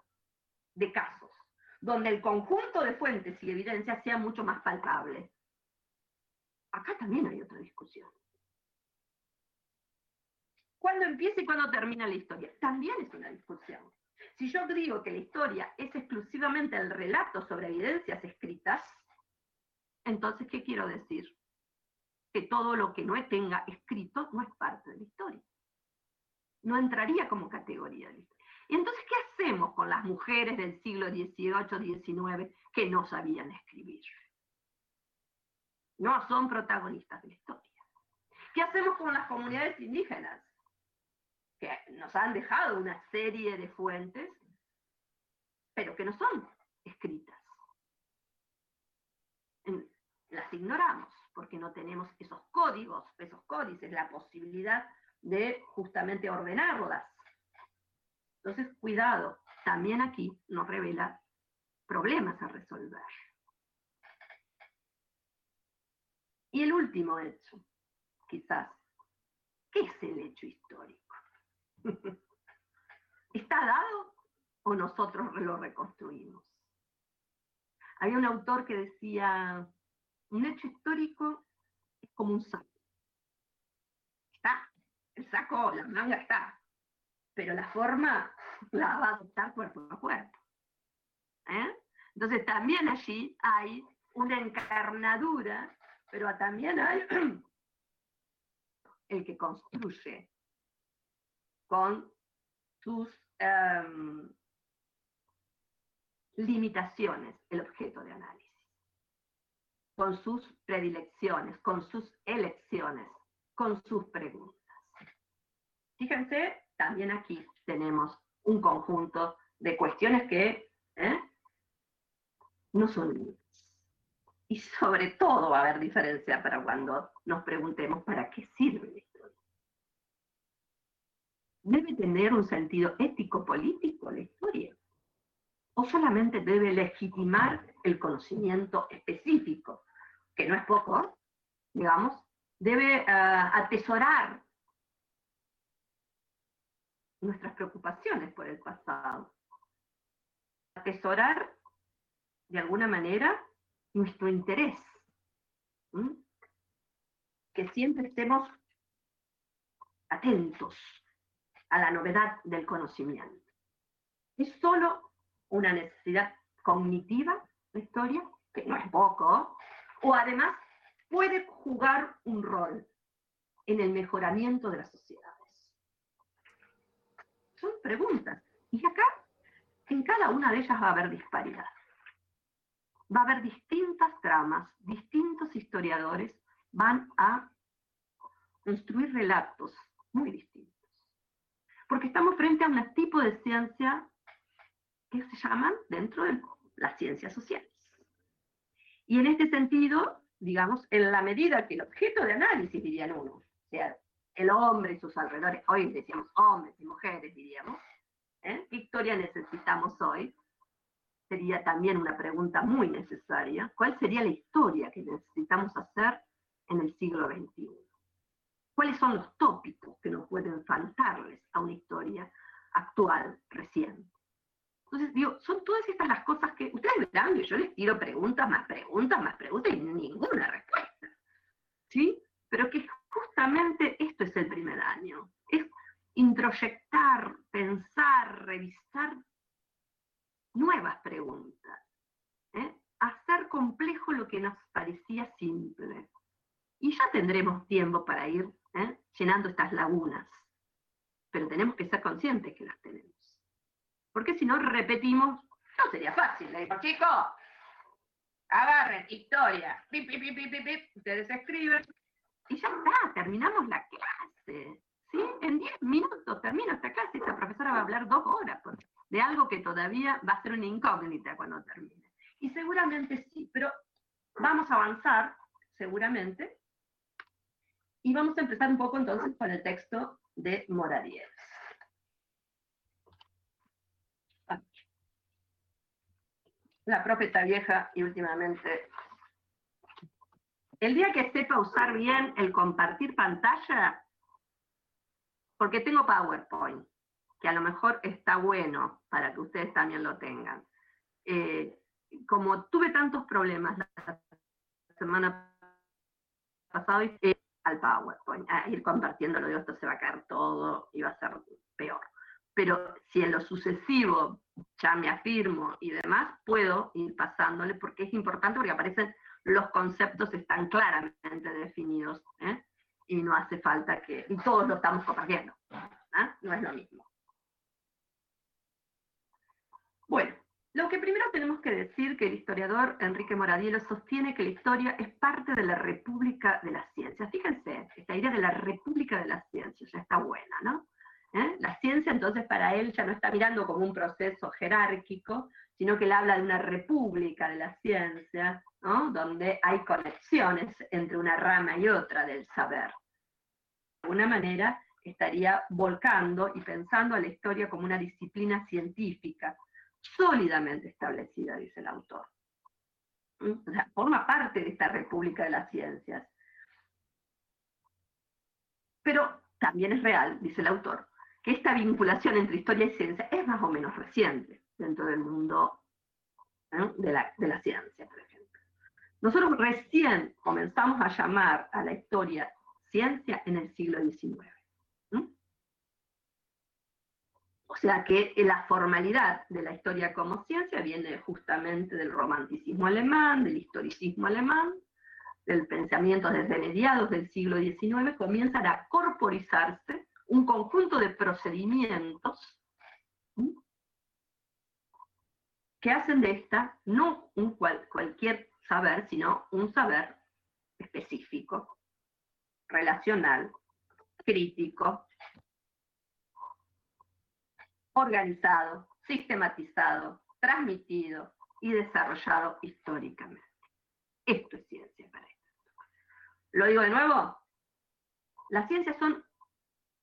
de casos donde el conjunto de fuentes y evidencias sea mucho más palpable. Acá también hay otra discusión. ¿Cuándo empieza y cuándo termina la historia? También es una discusión. Si yo digo que la historia es exclusivamente el relato sobre evidencias escritas, entonces, ¿qué quiero decir? Que todo lo que no tenga escrito no es parte de la historia. No entraría como categoría de la historia. Y entonces, ¿qué hacemos con las mujeres del siglo XVIII, XIX que no sabían escribir? No son protagonistas de la historia. ¿Qué hacemos con las comunidades indígenas? Que nos han dejado una serie de fuentes, pero que no son escritas. Las ignoramos porque no tenemos esos códigos, esos códices, la posibilidad de justamente ordenarlas entonces, cuidado, también aquí nos revela problemas a resolver. Y el último hecho, quizás, ¿qué es el hecho histórico? ¿Está dado o nosotros lo reconstruimos? Había un autor que decía, un hecho histórico es como un saco. Está, el saco, la manga está, pero la forma la va a adoptar cuerpo a cuerpo. ¿eh? Entonces también allí hay una encarnadura, pero también hay el que construye con sus em, limitaciones el objeto de análisis, con sus predilecciones, con sus elecciones, con sus preguntas. Fíjense también aquí tenemos un conjunto de cuestiones que ¿eh? no son libres. Y sobre todo va a haber diferencia para cuando nos preguntemos para qué sirve la historia. ¿Debe tener un sentido ético-político la historia? ¿O solamente debe legitimar el conocimiento específico, que no es poco, digamos? ¿Debe eh, atesorar nuestras preocupaciones por el pasado. Atesorar, de alguna manera, nuestro interés. Que siempre estemos atentos a la novedad del conocimiento. Es solo una necesidad cognitiva, la historia, que no es poco, o además puede jugar un rol en el mejoramiento de la sociedad son preguntas. Y acá, en cada una de ellas va a haber disparidad. Va a haber distintas tramas, distintos historiadores van a construir relatos muy distintos. Porque estamos frente a un tipo de ciencia que se llaman dentro de las ciencias sociales. Y en este sentido, digamos, en la medida que el objeto de análisis, dirían uno, sea el hombre y sus alrededores, hoy decíamos hombres y mujeres, diríamos, ¿eh? ¿qué historia necesitamos hoy? Sería también una pregunta muy necesaria. ¿Cuál sería la historia que necesitamos hacer en el siglo XXI? cuáles son los tópicos que no pueden faltarles a una historia actual, reciente. Entonces, digo, son todas estas las cosas que ustedes verán que yo les tiro preguntas, más preguntas, más preguntas y ninguna respuesta. ¿Sí? Pero que justamente esto es el primer año. Es introyectar, pensar, revisar nuevas preguntas. ¿eh? Hacer complejo lo que nos parecía simple. Y ya tendremos tiempo para ir ¿eh? llenando estas lagunas. Pero tenemos que ser conscientes que las tenemos. Porque si no repetimos, no sería fácil. Le digo, chicos, agarren historia, ustedes escriben, y ya está, terminamos la clase. ¿sí? En 10 minutos termino esta clase, esta profesora va a hablar dos horas de algo que todavía va a ser una incógnita cuando termine. Y seguramente sí, pero vamos a avanzar, seguramente, y vamos a empezar un poco entonces con el texto de Moradier. La profeta vieja y últimamente. El día que sepa usar bien el compartir pantalla, porque tengo PowerPoint, que a lo mejor está bueno para que ustedes también lo tengan. Eh, como tuve tantos problemas la semana pasada, eh, al PowerPoint, a ir compartiéndolo, digo, esto se va a caer todo y va a ser peor. Pero si en lo sucesivo ya me afirmo y demás, puedo ir pasándole porque es importante porque aparecen los conceptos están claramente definidos ¿eh? y no hace falta que, y todos lo estamos compartiendo, ¿eh? no es lo mismo. Bueno, lo que primero tenemos que decir que el historiador Enrique Moradiello sostiene que la historia es parte de la República de las Ciencias. Fíjense, esta idea de la República de las Ciencias ya está buena, ¿no? ¿Eh? La ciencia entonces para él ya no está mirando como un proceso jerárquico, sino que él habla de una república de la ciencia, donde hay conexiones entre una rama y otra del saber. De alguna manera estaría volcando y pensando a la historia como una disciplina científica, sólidamente establecida, dice el autor. ¿Mm? O sea, forma parte de esta República de las Ciencias. Pero también es real, dice el autor, que esta vinculación entre historia y ciencia es más o menos reciente dentro del mundo ¿eh? de, la, de la ciencia. Nosotros recién comenzamos a llamar a la historia ciencia en el siglo XIX. O sea que la formalidad de la historia como ciencia viene justamente del romanticismo alemán, del historicismo alemán, del pensamiento desde mediados del siglo XIX, comienzan a corporizarse un conjunto de procedimientos que hacen de esta no un cualquier saber, sino un saber específico, relacional, crítico, organizado, sistematizado, transmitido y desarrollado históricamente. Esto es ciencia para esto. Lo digo de nuevo, las ciencias son,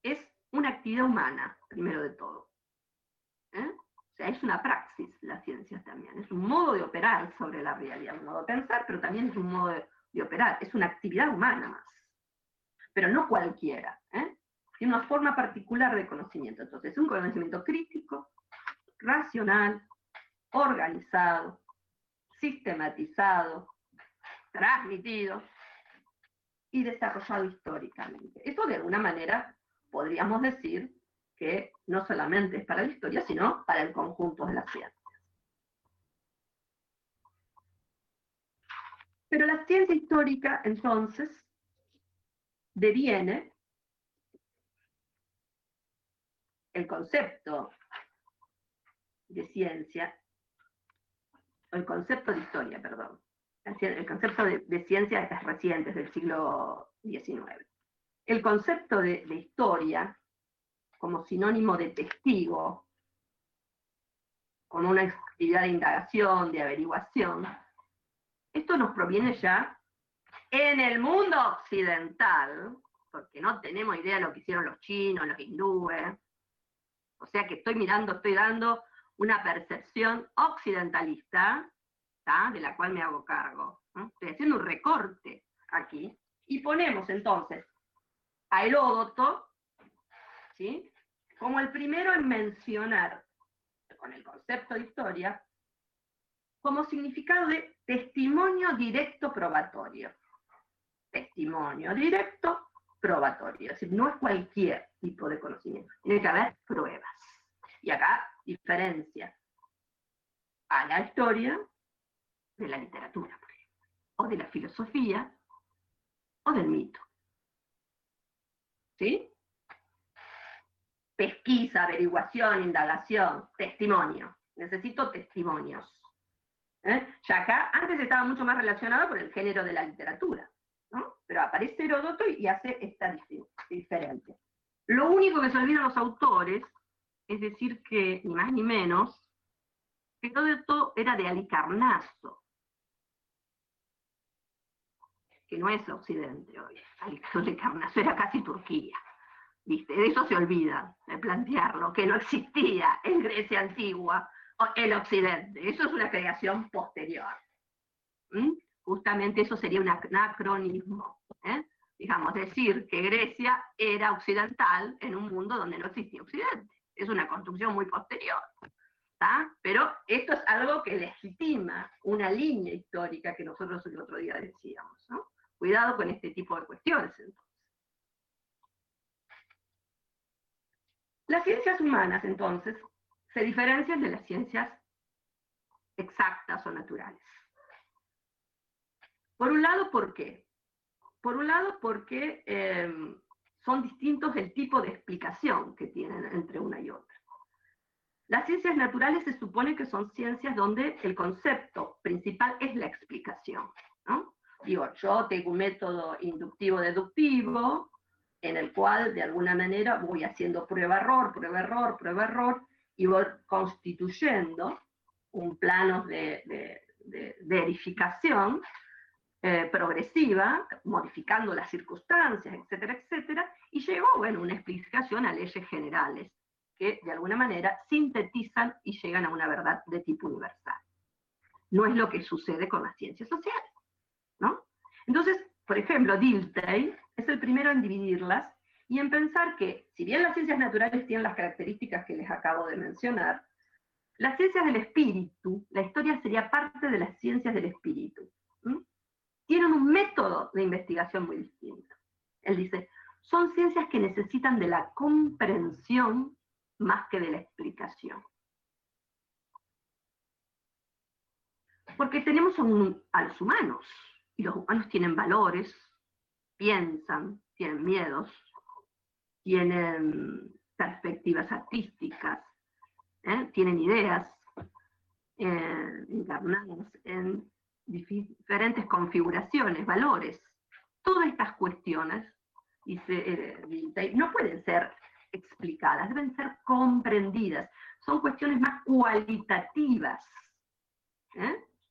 es una actividad humana, primero de todo. ¿eh? Es una praxis la ciencia también, es un modo de operar sobre la realidad, un modo de pensar, pero también es un modo de, de operar, es una actividad humana más. Pero no cualquiera. ¿eh? tiene una forma particular de conocimiento. Entonces, un conocimiento crítico, racional, organizado, sistematizado, transmitido y desarrollado históricamente. Esto de alguna manera podríamos decir que no solamente es para la historia, sino para el conjunto de la ciencia. Pero la ciencia histórica, entonces, deviene el concepto de ciencia, el concepto de historia, perdón, el concepto de, ciencia es reciente, del siglo XIX. El concepto de historia como sinónimo de testigo, como una actividad de indagación, de averiguación, esto nos proviene ya en el mundo occidental, porque no tenemos idea de lo que hicieron los chinos, los hindúes, o sea que estoy mirando, estoy dando una percepción occidentalista, de la cual me hago cargo. Estoy haciendo un recorte aquí, y ponemos entonces a Heródoto, como el primero en mencionar, con el concepto de historia, como significado de testimonio directo probatorio. Testimonio directo probatorio, es decir, no es cualquier tipo de conocimiento, tiene que haber pruebas. Y acá diferencia a la historia de la literatura, por ejemplo, o de la filosofía, o del mito. ¿Sí? Pesquisa, averiguación, indagación, testimonio. Necesito testimonios. ¿Eh? Ya acá, antes estaba mucho más relacionado con el género de la literatura, ¿no? Pero aparece Heródoto y hace esta diferencia. Lo único que se olvidan los autores es decir que, ni más ni menos, esto era de Alicarnaso, que no es Occidente hoy. Alicarnaso era casi Turquía. De eso se olvida, de plantearlo, que no existía en Grecia antigua el Occidente. Eso es una creación posterior. ¿Mm? Justamente eso sería un anacronismo. ¿eh? Digamos, decir que Grecia era occidental en un mundo donde no existía Occidente. Es una construcción muy posterior. Pero esto es algo que legitima una línea histórica que nosotros el otro día decíamos. Cuidado con este tipo de cuestiones entonces. Las ciencias humanas, entonces, se diferencian de las ciencias exactas o naturales. Por un lado, ¿por qué? Por un lado, porque em, son distintos el tipo de explicación que tienen entre una y otra. Las ciencias naturales se supone que son ciencias donde el concepto principal es la explicación. Digo, yo tengo un método inductivo-deductivo en el cual de alguna manera voy haciendo prueba-error, prueba-error, prueba-error, y voy constituyendo un plano de, verificación eh, progresiva, modificando las circunstancias, etcétera, etcétera, y llego, bueno, una explicación a leyes generales que de alguna manera sintetizan y llegan a una verdad de tipo universal. No es lo que sucede con las ciencias sociales, ¿no? Entonces, por ejemplo, Dilthey es el primero en dividirlas y en pensar que, si bien las ciencias naturales tienen las características que les acabo de mencionar, las ciencias del espíritu, la historia sería parte de las ciencias del espíritu. Tienen un método de investigación muy distinto. Él dice, son ciencias que necesitan de la comprensión más que de la explicación. Porque tenemos a los humanos, y los humanos tienen valores, piensan, tienen miedos, tienen perspectivas artísticas, ¿eh? tienen ideas eh, encarnadas en diferentes configuraciones, valores. Todas estas cuestiones, dice eh, no pueden ser explicadas, deben ser comprendidas. Son cuestiones más cualitativas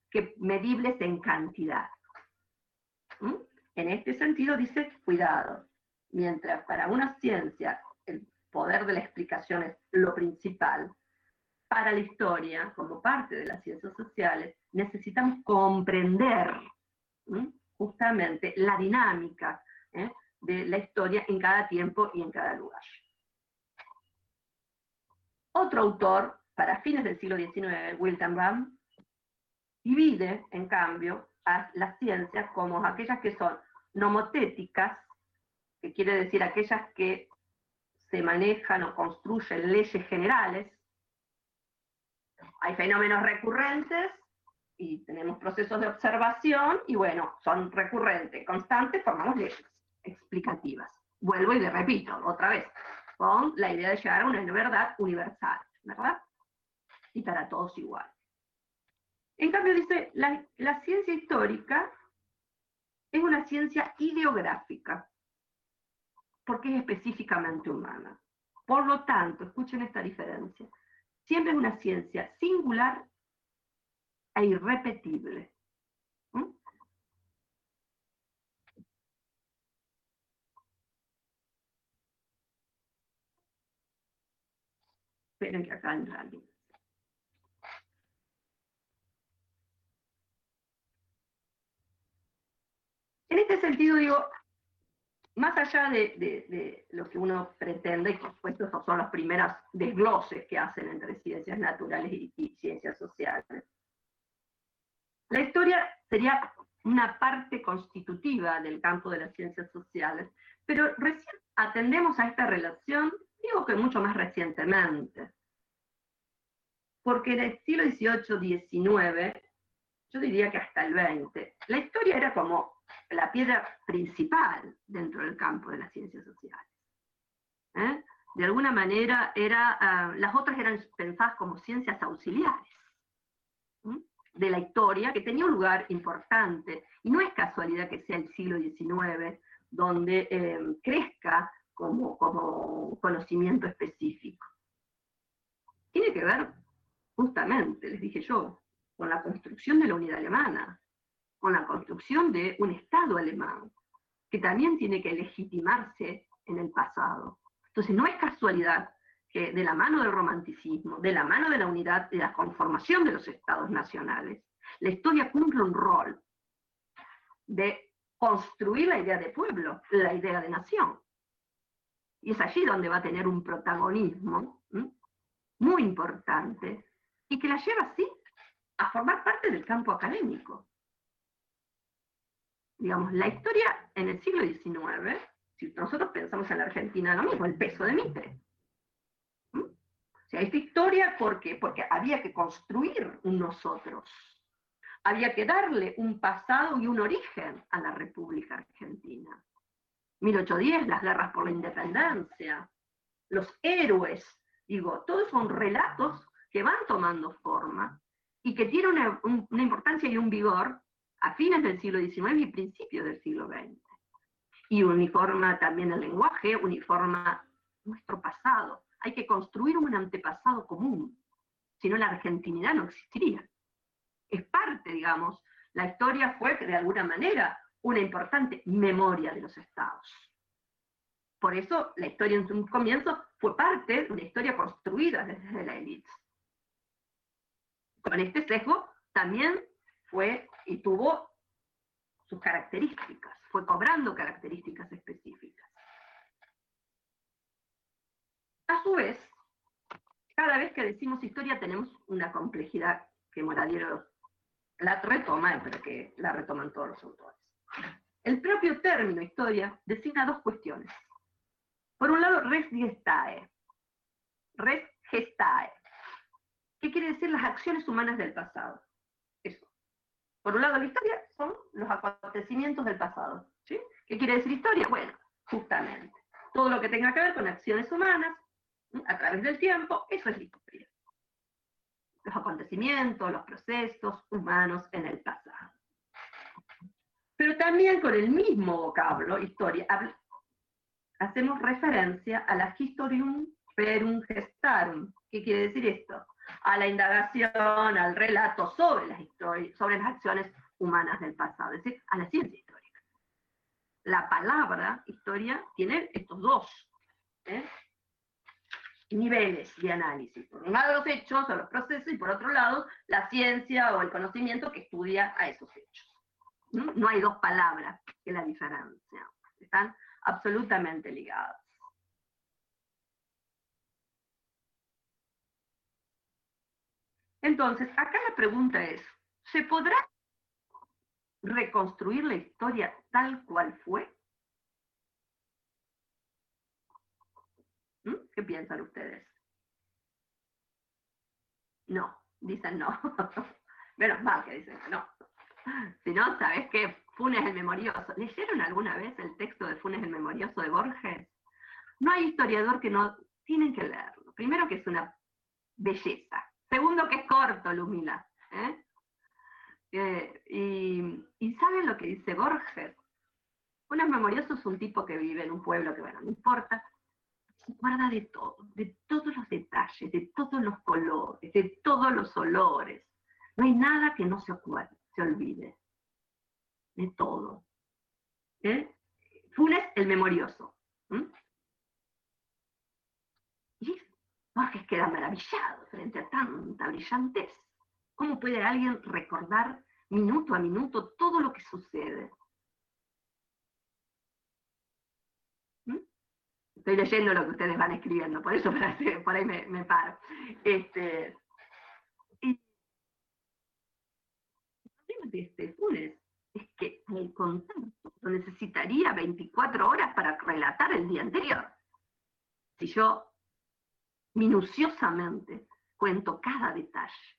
que medibles en cantidad. ¿Mm? En este sentido dice, cuidado, Mientras para una ciencia el poder de la explicación es lo principal, para la historia, como parte de las ciencias sociales, necesitamos comprender justamente la dinámica ¿eh? de la historia en cada tiempo y en cada lugar. Otro autor, para fines del siglo XIX, Wilton divide, en cambio, a las ciencias como aquellas que son nomotéticas, que quiere decir aquellas que se manejan o construyen leyes generales. Hay fenómenos recurrentes y tenemos procesos de observación y bueno, son recurrentes, constantes, formamos leyes explicativas. Vuelvo y le repito otra vez, con la idea de llegar a una verdad universal, ¿verdad? Y para todos igual. En cambio, dice, la, ciencia histórica es una ciencia ideográfica porque es específicamente humana. Por lo tanto, escuchen esta diferencia, siempre es una ciencia singular e irrepetible. ¿Mm? Esperen que acá entra alguien. En este sentido digo, más allá de, lo que uno pretende, y por supuesto estos son los primeros desgloses que hacen entre ciencias naturales y, ciencias sociales, la historia sería una parte constitutiva del campo de las ciencias sociales, pero recién atendemos a esta relación, digo que mucho más recientemente, porque en el siglo XVIII, XIX, yo diría que hasta el XX, la historia era como la piedra principal dentro del campo de las ciencias sociales. ¿eh? De alguna manera, era, ah, las otras eran pensadas como ciencias auxiliares de la historia, que tenía un lugar importante. Y no es casualidad que sea el siglo XIX donde eh, crezca como, como conocimiento específico. Tiene que ver, justamente, les dije yo, con la construcción de la unidad alemana, con la construcción de un Estado alemán, que también tiene que legitimarse en el pasado. Entonces no es casualidad que de la mano del romanticismo, de la mano de la unidad, de la conformación de los estados nacionales, la historia cumple un rol de construir la idea de pueblo, la idea de nación. Y es allí donde va a tener un protagonismo muy importante y que la lleva así a formar parte del campo académico digamos, la historia en el siglo XIX, si nosotros pensamos en la Argentina, lo mismo, el peso de Mitre. ¿Mm? O sea, esta historia, ¿por qué? Porque había que construir un nosotros. Había que darle un pasado y un origen a la República Argentina. 1810, las guerras por la independencia, los héroes, digo, todos son relatos que van tomando forma y que tienen una, una importancia y un vigor a fines del siglo XIX y principios del siglo XX. Y uniforma también el lenguaje, uniforma nuestro pasado. Hay que construir un antepasado común, si no la argentinidad no existiría. Es parte, digamos, la historia fue de alguna manera una importante memoria de los estados. Por eso la historia en su comienzo fue parte de una historia construida desde la élite. Con este sesgo también fue y tuvo sus características, fue cobrando características específicas. A su vez, cada vez que decimos historia tenemos una complejidad que Moradiero la retoma, pero que la retoman todos los autores. El propio término historia designa dos cuestiones. Por un lado, res gestae. Res gestae. ¿Qué quiere decir las acciones humanas del pasado? Por un lado, la historia son los acontecimientos del pasado. ¿Qué quiere decir historia? Bueno, justamente, todo lo que tenga que ver con acciones humanas a través del tiempo, eso es la historia. Los acontecimientos, los procesos humanos en el pasado. Pero también con el mismo vocablo, historia, hacemos referencia a la historium perum gestarum. ¿Qué quiere decir esto? A la indagación, al relato sobre las, sobre las acciones humanas del pasado, es decir, a la ciencia histórica. La palabra historia tiene estos dos ¿eh? niveles de análisis. Por un lado los hechos o los procesos y por otro lado la ciencia o el conocimiento que estudia a esos hechos. No hay dos palabras que la diferencian, están absolutamente ligadas. Entonces, acá la pregunta es, ¿se podrá reconstruir la historia tal cual fue? ¿Mm? ¿Qué piensan ustedes? No, dicen no. Menos mal que dicen no. Si no, ¿sabes qué? Funes el Memorioso. ¿Leyeron alguna vez el texto de Funes el Memorioso de Borges? No hay historiador que no tienen que leerlo. Primero que es una belleza. Segundo, que es corto, Lumila. ¿eh? Eh, y, ¿saben lo que dice Borges? Un memorioso es un tipo que vive en un pueblo que, bueno, no importa, acuerda de todo, de todos los detalles, de todos los colores, de todos los olores. No hay nada que no se se olvide. De todo. ¿Eh? Funes el memorioso. Borges queda maravillado frente a tanta brillantez. ¿Cómo puede alguien recordar minuto a minuto todo lo que sucede? estoy leyendo lo que ustedes van escribiendo, por eso por ahí me, paro. Este, y de este Funes es que el contacto necesitaría 24 horas para relatar el día anterior. Si yo minuciosamente cuento cada detalle.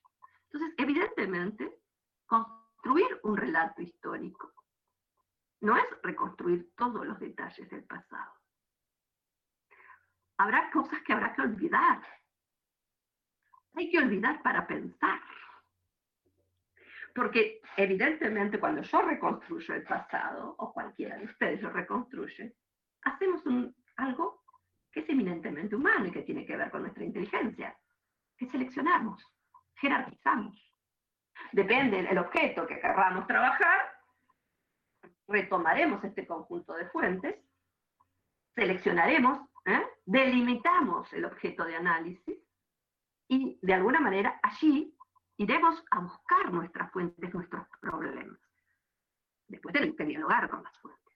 Entonces, evidentemente, construir un relato histórico no es reconstruir todos los detalles del pasado. Habrá cosas que habrá que olvidar. Hay que olvidar para pensar. Porque evidentemente cuando yo reconstruyo el pasado, o cualquiera de ustedes lo reconstruye, hacemos algo que es eminentemente humano y que tiene que ver con nuestra inteligencia, que seleccionamos, jerarquizamos. Depende del objeto que querramos trabajar, retomaremos este conjunto de fuentes, seleccionaremos, ¿eh? delimitamos el objeto de análisis y de alguna manera allí iremos a buscar nuestras fuentes, nuestros problemas. Después tenemos que dialogar con las fuentes.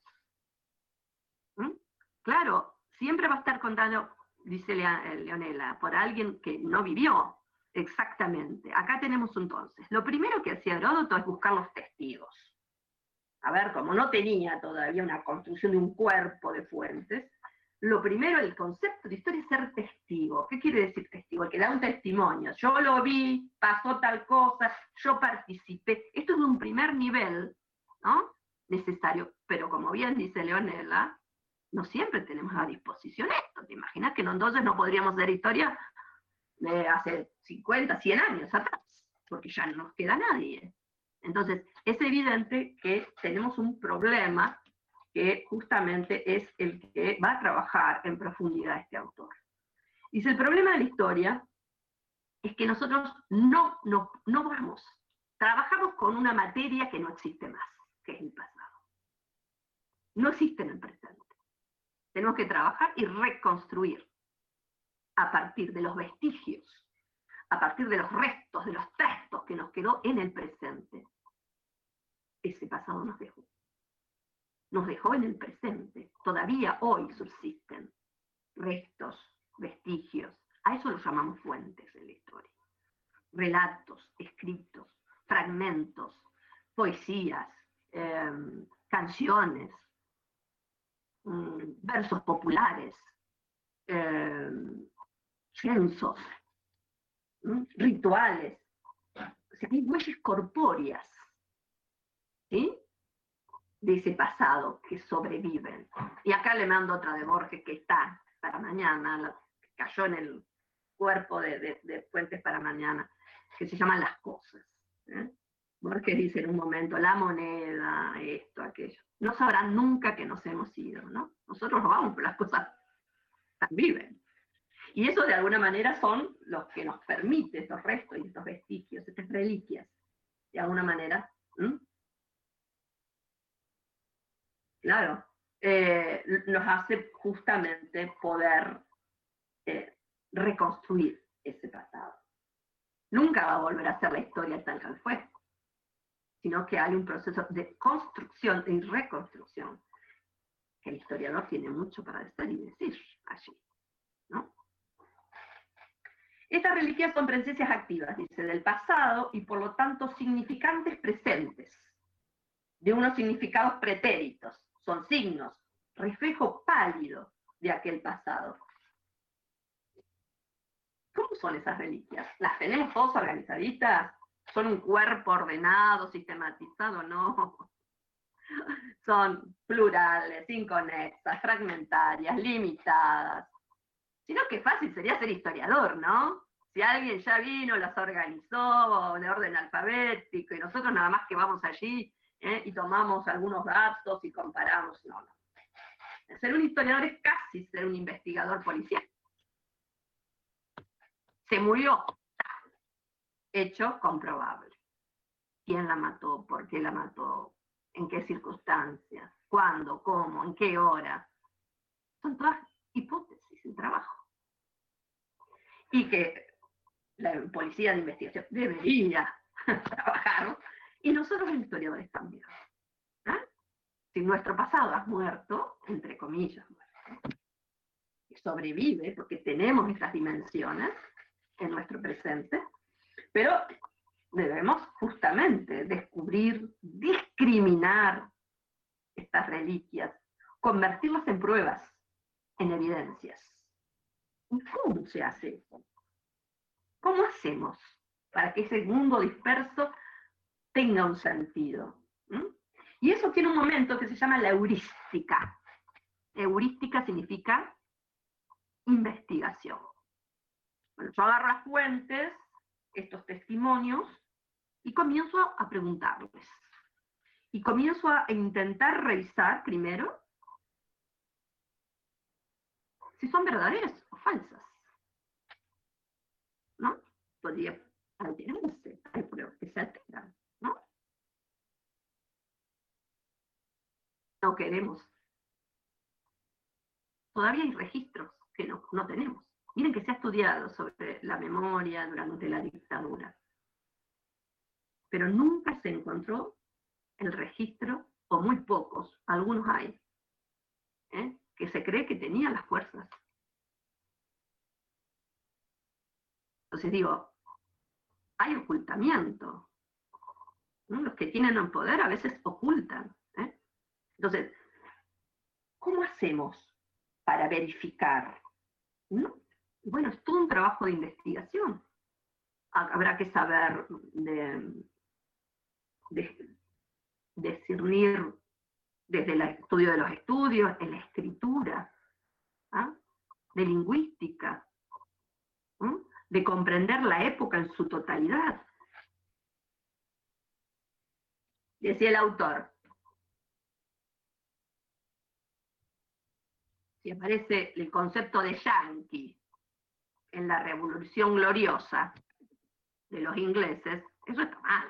¿Mm? Claro, siempre va a estar contando, dice eh, Leonela, por alguien que no vivió exactamente. Acá tenemos entonces, lo primero que hacía Heródoto es buscar los testigos. A ver, como no tenía todavía una construcción de un cuerpo de fuentes, lo primero, el concepto de historia es ser testigo. ¿Qué quiere decir testigo? El que da un testimonio. Yo lo vi, pasó tal cosa, yo participé. Esto es un primer nivel, ¿no? Necesario. Pero como bien dice Leonela, no siempre tenemos a disposición esto. ¿Te imaginas que entonces no podríamos hacer historia de hace 50, 100 años atrás? Porque ya no nos queda nadie. Entonces, es evidente que tenemos un problema que justamente es el que va a trabajar en profundidad este autor. Dice, el problema de la historia es que nosotros no, no, no vamos, trabajamos con una materia que no existe más, que es el pasado. No existe en el presente. Tenemos que trabajar y reconstruir a partir de los vestigios, a partir de los restos, de los textos que nos quedó en el presente. Ese pasado nos dejó nos dejó en el presente. Todavía hoy subsisten restos, vestigios. A eso lo llamamos fuentes en la historia. Relatos, escritos, fragmentos, poesías, em, canciones, mm, versos populares, censos, rituales. O hay huellas corpóreas. ¿sí? de ese pasado que sobreviven. Y acá le mando otra de Borges que está para mañana, cayó en el cuerpo de, Fuentes para mañana, que se llaman Las Cosas. ¿eh? Borges dice en un momento, la moneda, esto, aquello. No sabrán nunca que nos hemos ido, ¿no? Nosotros nos vamos, pero las cosas viven. Y eso de alguna manera son los que nos permite estos restos y estos vestigios, estas reliquias, de alguna manera, claro, eh, nos hace justamente poder eh, reconstruir ese pasado. Nunca va a volver a ser la historia tal cual fue, sino que hay un proceso de construcción y reconstrucción que el historiador tiene mucho para decir y decir allí. Estas reliquias son presencias activas, dice, del pasado y por lo tanto significantes presentes, de unos significados pretéritos, son signos, reflejo pálido de aquel pasado. ¿Cómo son esas reliquias? ¿Las tenemos todos organizaditas? ¿Son un cuerpo ordenado, sistematizado? No. Son plurales, inconexas, fragmentarias, limitadas. Sino que fácil sería ser historiador, ¿no? Si alguien ya vino, las organizó de orden alfabético y nosotros nada más que vamos allí ¿eh? y tomamos algunos datos y comparamos. No, no. Ser un historiador es casi ser un investigador policial. Se murió. Hecho comprobable. ¿Quién la mató? ¿Por qué la mató? ¿En qué circunstancias? ¿Cuándo? ¿Cómo? ¿En qué hora? Son todas hipótesis en trabajo. Y que la policía de investigación debería trabajar y nosotros los historiadores también. ¿ah? Si nuestro pasado ha muerto, entre comillas, sobrevive, porque tenemos estas dimensiones en nuestro presente, pero debemos justamente descubrir, discriminar estas reliquias, convertirlas en pruebas, en evidencias. ¿Cómo se hace eso? ¿Cómo hacemos para que ese mundo disperso tenga un sentido? ¿Mm? Y eso tiene un momento que se llama la heurística. Heurística significa investigación. Bueno, yo agarro las fuentes, estos testimonios, y comienzo a preguntarles. Y comienzo a intentar revisar primero si son verdaderas o falsas. ¿No? Podría alterarse, hay pruebas que se alteran, ¿no? No queremos. Todavía hay registros que no, no tenemos. Miren que se ha estudiado sobre la memoria durante la dictadura, pero nunca se encontró el registro, o muy pocos, algunos hay, ¿eh? que se cree que tenían las fuerzas. Entonces digo, hay ocultamiento. Los que tienen el poder a veces ocultan. ¿eh? Entonces, ¿cómo hacemos para verificar? Bueno, es todo un trabajo de investigación. Habrá que saber de, discernir desde el estudio de los estudios, en la escritura, ¿ah? de lingüística, de comprender la época en su totalidad. Decía el autor, si aparece el concepto de yankee en la Revolución Gloriosa de los ingleses, eso está mal.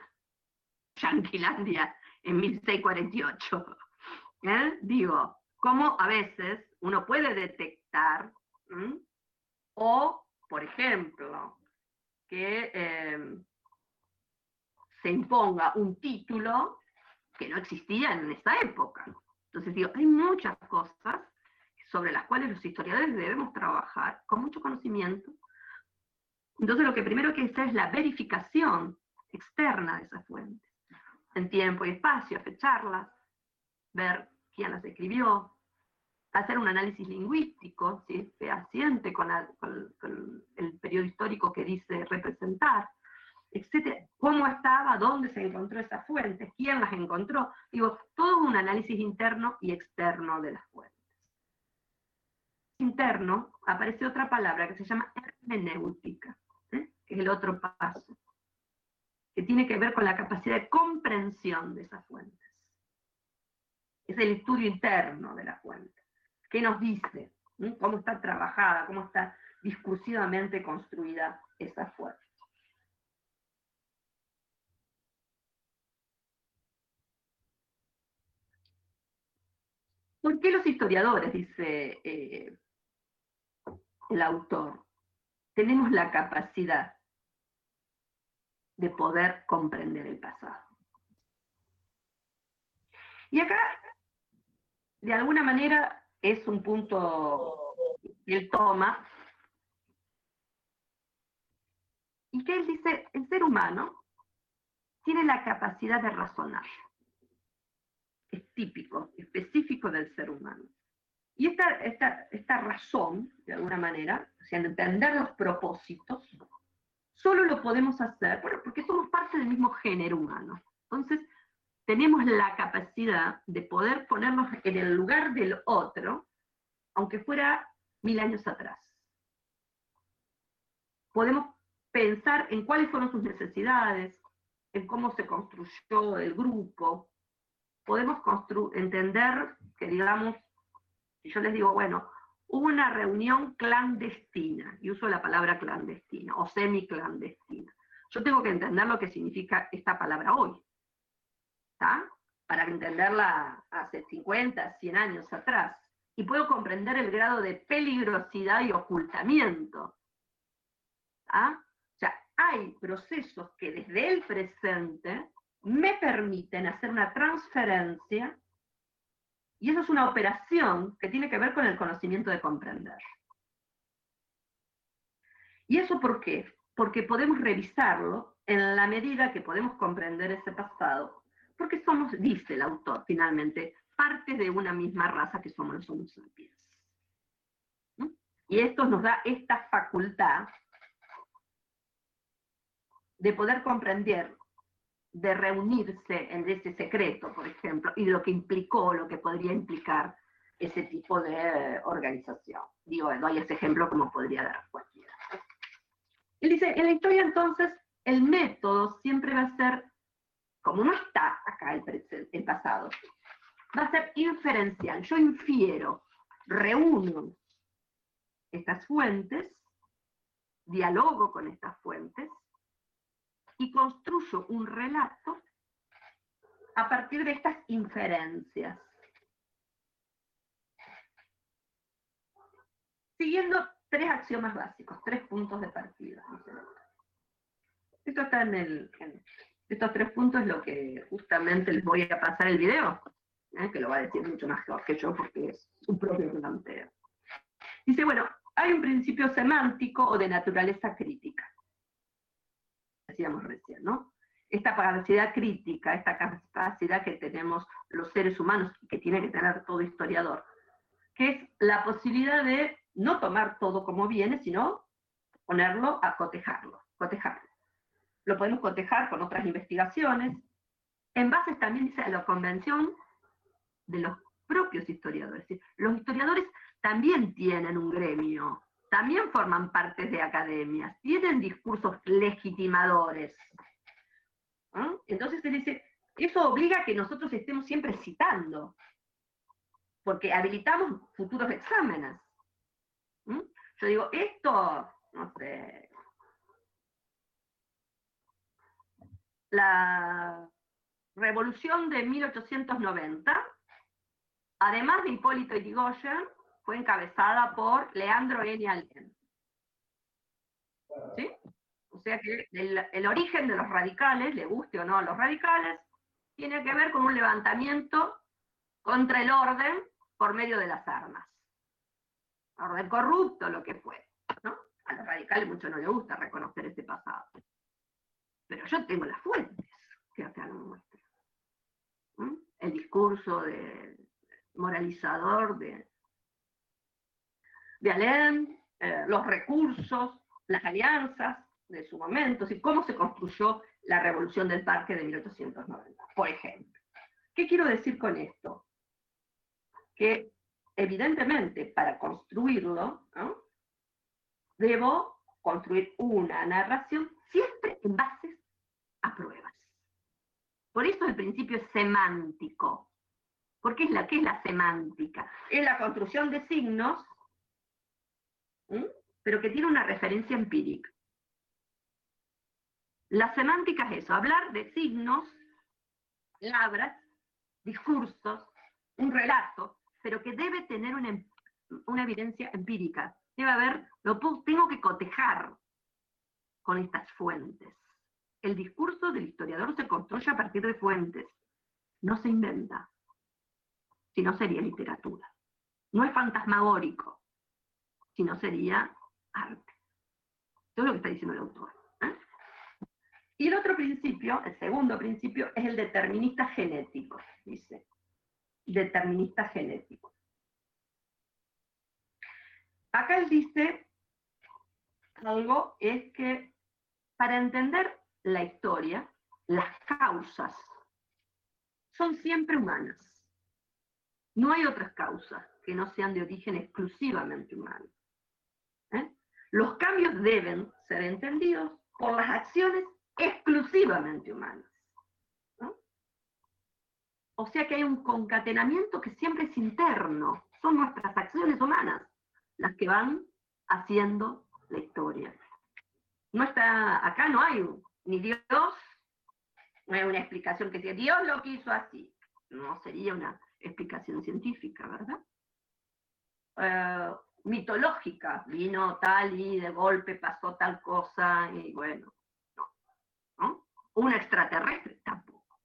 Yanquilandia en 1648. ¿Eh? Digo, cómo a veces uno puede detectar, o, por ejemplo, que em, se imponga un título que no existía en esa época. Entonces digo, hay muchas cosas sobre las cuales los historiadores debemos trabajar con mucho conocimiento. Entonces lo que primero que hacer es la verificación externa de esas fuentes en tiempo y espacio, fecharlas, ver quién las escribió, hacer un análisis lingüístico, si es fehaciente con, el periodo histórico que dice representar, etcétera, cómo estaba, dónde se encontró esas fuentes, quién las encontró, digo, todo un análisis interno y externo de las fuentes. Interno, aparece otra palabra que se llama hermenéutica, ¿eh? que es el otro paso que tiene que ver con la capacidad de comprensión de esas fuentes. Es el estudio interno de la fuente. ¿Qué nos dice? ¿Mm? ¿Cómo está trabajada? ¿Cómo está discursivamente construida esa fuente? ¿Por qué los historiadores, dice eh, el autor, tenemos la capacidad de poder comprender el pasado. Y acá, de alguna manera, es un punto que él toma, y que él dice, el ser humano tiene la capacidad de razonar. Es típico, específico del ser humano. Y esta, esta, esta razón, de alguna manera, o sea, entender los propósitos, solo lo podemos hacer porque somos parte del mismo género humano. Entonces, tenemos la capacidad de poder ponernos en el lugar del otro, aunque fuera mil años atrás. Podemos pensar en cuáles fueron sus necesidades, en cómo se construyó el grupo. Podemos entender que, digamos, si yo les digo, bueno, hubo una reunión clandestina, y uso la palabra clandestina, o semi-clandestina. Yo tengo que entender lo que significa esta palabra hoy, ¿está? Para entenderla hace 50, 100 años atrás. Y puedo comprender el grado de peligrosidad y ocultamiento. ¿está? O sea, hay procesos que desde el presente me permiten hacer una transferencia y eso es una operación que tiene que ver con el conocimiento de comprender. ¿Y eso por qué? Porque podemos revisarlo en la medida que podemos comprender ese pasado, porque somos, dice el autor finalmente, partes de una misma raza que somos los Homo. Y esto nos da esta facultad de poder comprender, de reunirse en ese secreto, por ejemplo, y lo que implicó, lo que podría implicar ese tipo de organización. Digo, doy ese ejemplo como podría dar cualquiera. Él dice, en la historia entonces, el método siempre va a ser, como no está acá el, el pasado, va a ser inferencial. Yo infiero, reúno estas fuentes, dialogo con estas fuentes y construyo un relato a partir de estas inferencias. Siguiendo tres axiomas básicos, tres puntos de partida. Esto está en el... estos tres puntos es lo que justamente les voy a pasar el video, ¿eh? que lo va a decir mucho mejor que yo porque es su propio planteo. Dice, bueno, hay un principio semántico o de naturaleza crítica. Decíamos recién, ¿no? Esta capacidad crítica, esta capacidad que tenemos los seres humanos que tiene que tener todo historiador, que es la posibilidad de no tomar todo como viene, sino ponerlo a cotejarlo, cotejarlo. Lo podemos cotejar con otras investigaciones, en base también dice, a la convención de los propios historiadores. Los historiadores también tienen un gremio, también forman parte de academias, tienen discursos legitimadores. Entonces se dice, eso obliga a que nosotros estemos siempre citando, porque habilitamos futuros exámenes. Yo digo, esto, no sé, la revolución de 1890, además de Hipólito Yrigoyen, fue encabezada por Leandro N. Allen. ¿Sí? O sea que el, el, origen de los radicales, le guste o no a los radicales, tiene que ver con un levantamiento contra el orden por medio de las armas orden corrupto, lo que fue. ¿no? A los radicales mucho no les gusta reconocer ese pasado. Pero yo tengo las fuentes que acá lo muestran. El discurso de, moralizador de, de Alem, eh, los recursos, las alianzas de su momento, y cómo se construyó la revolución del parque de 1890, por ejemplo. ¿Qué quiero decir con esto? Que evidentemente, para construirlo, debo construir una narración siempre en base a pruebas. Por eso el principio es semántico. Porque es la, ¿qué es la semántica? Es la construcción de signos, pero que tiene una referencia empírica. La semántica es eso, hablar de signos, palabras, discursos, un relato, pero que debe tener una, evidencia empírica. Debe haber, lo tengo que cotejar con estas fuentes. El discurso del historiador se construye a partir de fuentes, no se inventa, si no sería literatura. No es fantasmagórico, si no sería arte. Todo lo que está diciendo el autor. ¿eh? Y el otro principio, el segundo principio, es el determinista genético, dice determinista genético. Acá él dice algo, es que para entender la historia, las causas son siempre humanas. No hay otras causas que no sean de origen exclusivamente humano. Los cambios deben ser entendidos por las acciones exclusivamente humanas. O sea que hay un concatenamiento que siempre es interno. Son nuestras acciones humanas las que van haciendo la historia. No está, acá no hay ni Dios, no hay una explicación que diga Dios lo quiso así. No sería una explicación científica, ¿verdad? Eh, mitológica, vino tal y de golpe pasó tal cosa y bueno, no. Un extraterrestre tampoco.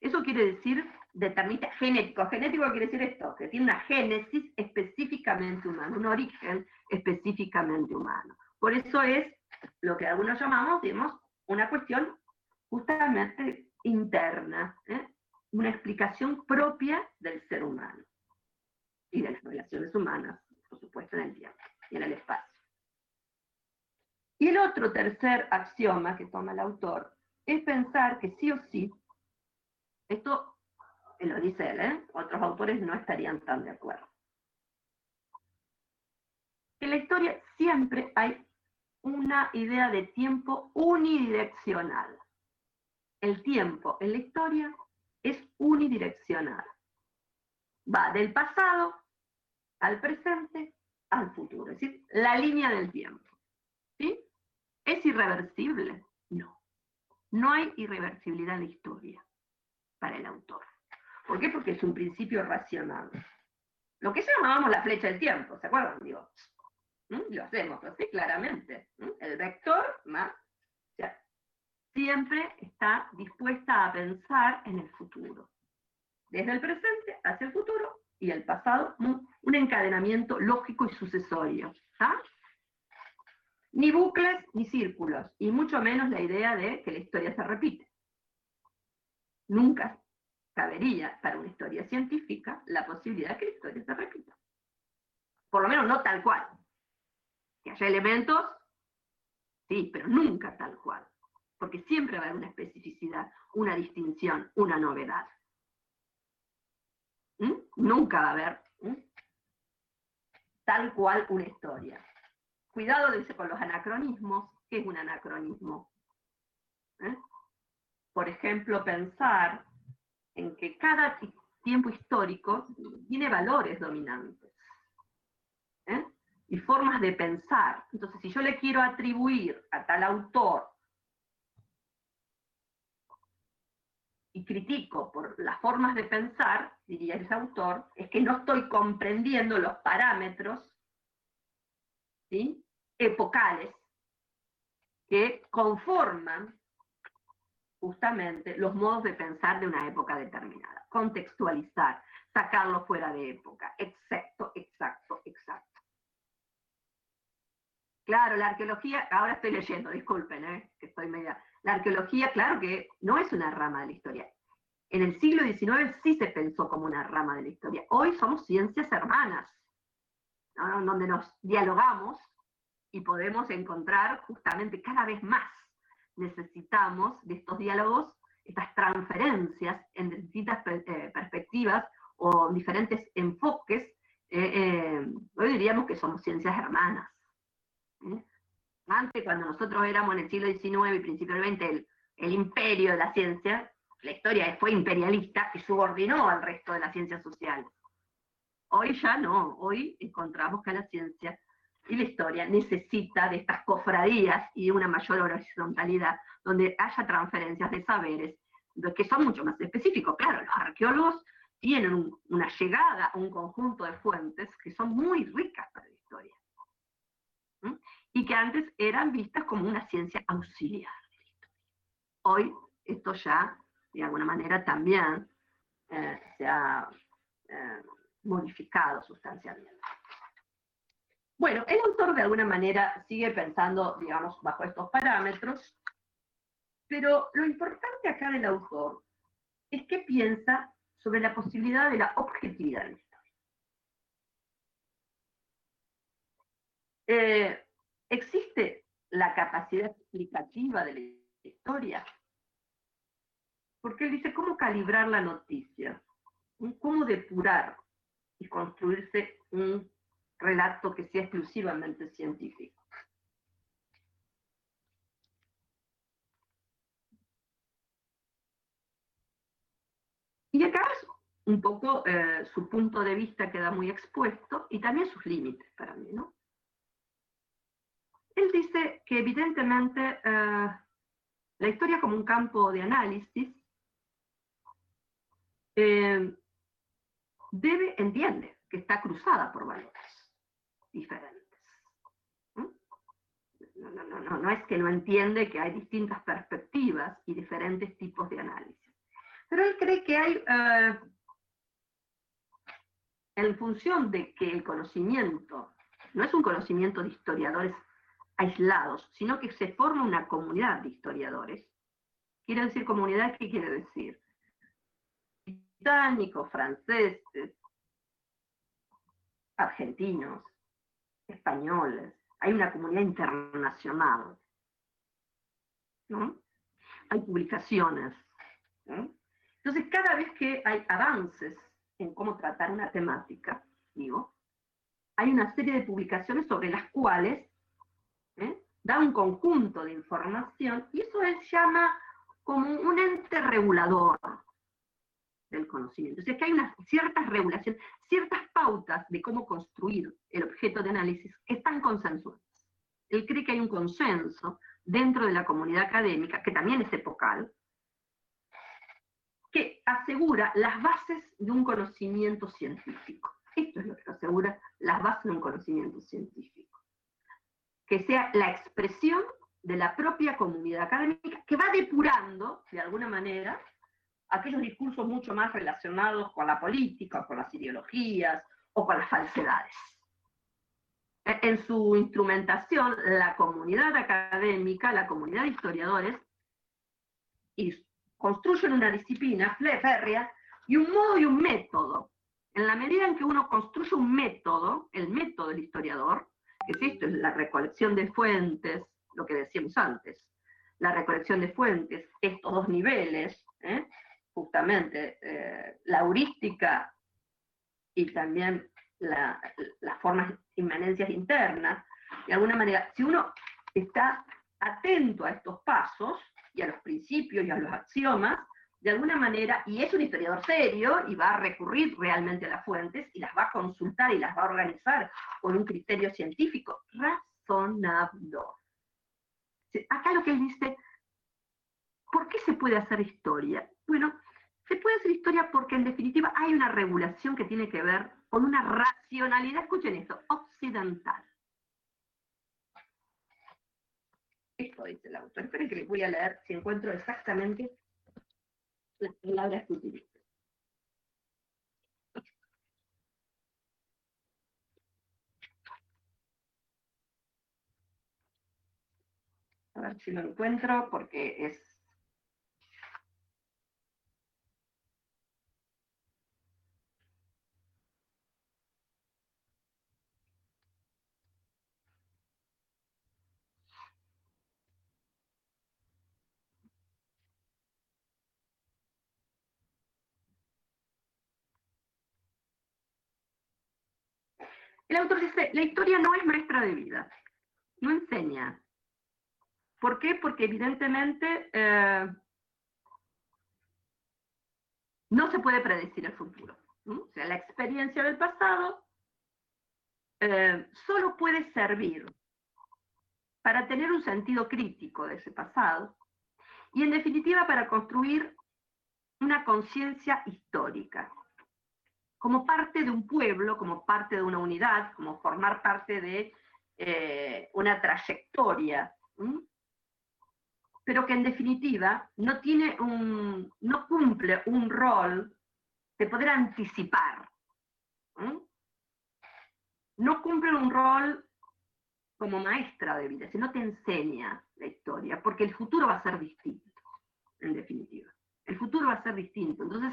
Eso quiere decir determinista genético. Genético quiere decir esto, que tiene una génesis específicamente humana, un origen específicamente humano. Por eso es lo que algunos llamamos, digamos, una cuestión justamente interna, ¿eh? una explicación propia del ser humano y de las relaciones humanas, por supuesto, en el tiempo y en el espacio. Y el otro tercer axioma que toma el autor es pensar que sí o sí, esto lo dice él, ¿eh? otros autores no estarían tan de acuerdo. En la historia siempre hay una idea de tiempo unidireccional. El tiempo en la historia es unidireccional. Va del pasado al presente al futuro, es decir, la línea del tiempo. ¿Sí? ¿Es irreversible? No. No hay irreversibilidad en la historia para el autor. ¿Por qué? Porque es un principio racional. Lo que llamábamos la flecha del tiempo, ¿se acuerdan? Digo, lo hacemos así claramente. El vector más, siempre está dispuesta a pensar en el futuro. Desde el presente hacia el futuro y el pasado, un encadenamiento lógico y sucesorio. Ni bucles ni círculos, y mucho menos la idea de que la historia se repite. Nunca cabería para una historia científica la posibilidad de que la historia se repita. Por lo menos no tal cual. Que haya elementos, sí, pero nunca tal cual. Porque siempre va a haber una especificidad, una distinción, una novedad. ¿Mm? Nunca va a haber tal cual una historia. Cuidado, dice, con los anacronismos. ¿Qué es un anacronismo? ¿Eh? Por ejemplo, pensar en que cada tiempo histórico tiene valores dominantes ¿eh? y formas de pensar. Entonces, si yo le quiero atribuir a tal autor y critico por las formas de pensar, diría ese autor, es que no estoy comprendiendo los parámetros epocales que conforman justamente los modos de pensar de una época determinada. Contextualizar, sacarlo fuera de época. Exacto, exacto, exacto. Claro, la arqueología, ahora estoy leyendo, disculpen, ¿eh? que estoy media. La arqueología, claro que no es una rama de la historia. En el siglo XIX sí se pensó como una rama de la historia. Hoy somos ciencias hermanas, donde nos dialogamos y podemos encontrar justamente cada vez más necesitamos de estos diálogos, estas transferencias en distintas eh, perspectivas o diferentes enfoques, eh, eh, hoy diríamos que somos ciencias hermanas. Antes, cuando nosotros éramos en el siglo XIX y XX el, imperio de la ciencia, la historia fue imperialista y subordinó al resto de las ciencias sociales. Hoy ya no, hoy encontramos que la ciencia y la historia necesita de estas cofradías y una mayor horizontalidad, donde haya transferencias de saberes, que son mucho más específicos. Claro, los arqueólogos tienen una llegada a un conjunto de fuentes que son muy ricas para la historia, y que antes eran vistas como una ciencia auxiliar. Hoy esto ya, de alguna manera, también eh, se ha eh, modificado sustancialmente. Bueno, el autor de alguna manera sigue pensando, digamos, bajo estos parámetros, pero lo importante acá del autor es que piensa sobre la posibilidad de la objetividad de la historia. Eh, ¿Existe la capacidad explicativa de la historia? Porque él dice, ¿cómo calibrar la noticia? ¿Cómo depurar y construirse un relato que sea exclusivamente científico. Y acá un poco eh, su punto de vista queda muy expuesto y también sus límites para mí, ¿no? Que evidentemente eh, la historia como un campo de análisis eh, debe, entiende, que está cruzada por valores diferentes. No, no, no, no es que no entiende que hay distintas perspectivas y diferentes tipos de análisis. Pero él cree que hay, eh, en función de que el conocimiento no es un conocimiento de historiadores aislados, sino que se forma una comunidad de historiadores. Quiere decir comunidad, ¿qué quiere decir? Británicos, franceses, argentinos, españoles, hay una comunidad internacional. ¿no? Hay publicaciones. Entonces, cada vez que hay avances en cómo tratar una temática, digo, hay una serie de publicaciones sobre las cuales ¿eh? da un conjunto de información y eso se llama como un ente regulador del conocimiento. O sea que hay unas ciertas regulaciones, ciertas pautas de cómo construir el objeto de análisis que están consensuadas. Él cree que hay un consenso dentro de la comunidad académica, que también es epocal, que asegura las bases de un conocimiento científico. Esto es lo que asegura las bases de un conocimiento científico. Que sea la expresión de la propia comunidad académica que va depurando, de alguna manera, aquellos discursos mucho más relacionados con la política, con las ideologías o con las falsedades. E, en su instrumentación, la comunidad académica, la comunidad de historiadores, construyen una disciplina férrea y un modo y un método. En la medida en que uno construye un método, el método del historiador, que es esto, es la recolección de fuentes, lo que decíamos antes, la recolección de fuentes, estos dos niveles, ¿eh? justamente eh, la heurística y también las formas inmanencias internas, de alguna manera, si uno está atento a estos pasos y a los principios y a los axiomas, de alguna manera, y es un historiador serio y va a recurrir realmente a las fuentes y las va a consultar y las va a organizar con un criterio científico razonable. Acá lo que él dice, ¿por qué se puede hacer historia? Bueno, se puede hacer historia porque en definitiva hay una regulación que tiene que ver con una racionalidad, escuchen esto, occidental. Esto dice el autor. Esperen que les voy a leer si encuentro exactamente las palabras que utiliza. A ver si lo encuentro porque es El autor dice, la historia no es maestra de vida, no enseña. ¿Por qué? Porque evidentemente eh, no se puede predecir el futuro. O sea, la experiencia del pasado eh, solo puede servir para tener un sentido crítico de ese pasado y en definitiva para construir una conciencia histórica como parte de un pueblo, como parte de una unidad, como formar parte de eh, una trayectoria, pero que en definitiva no, tiene un, no cumple un rol de poder anticipar. No cumple un rol como maestra de vida, sino te enseña la historia, porque el futuro va a ser distinto, en definitiva. El futuro va a ser distinto. Entonces,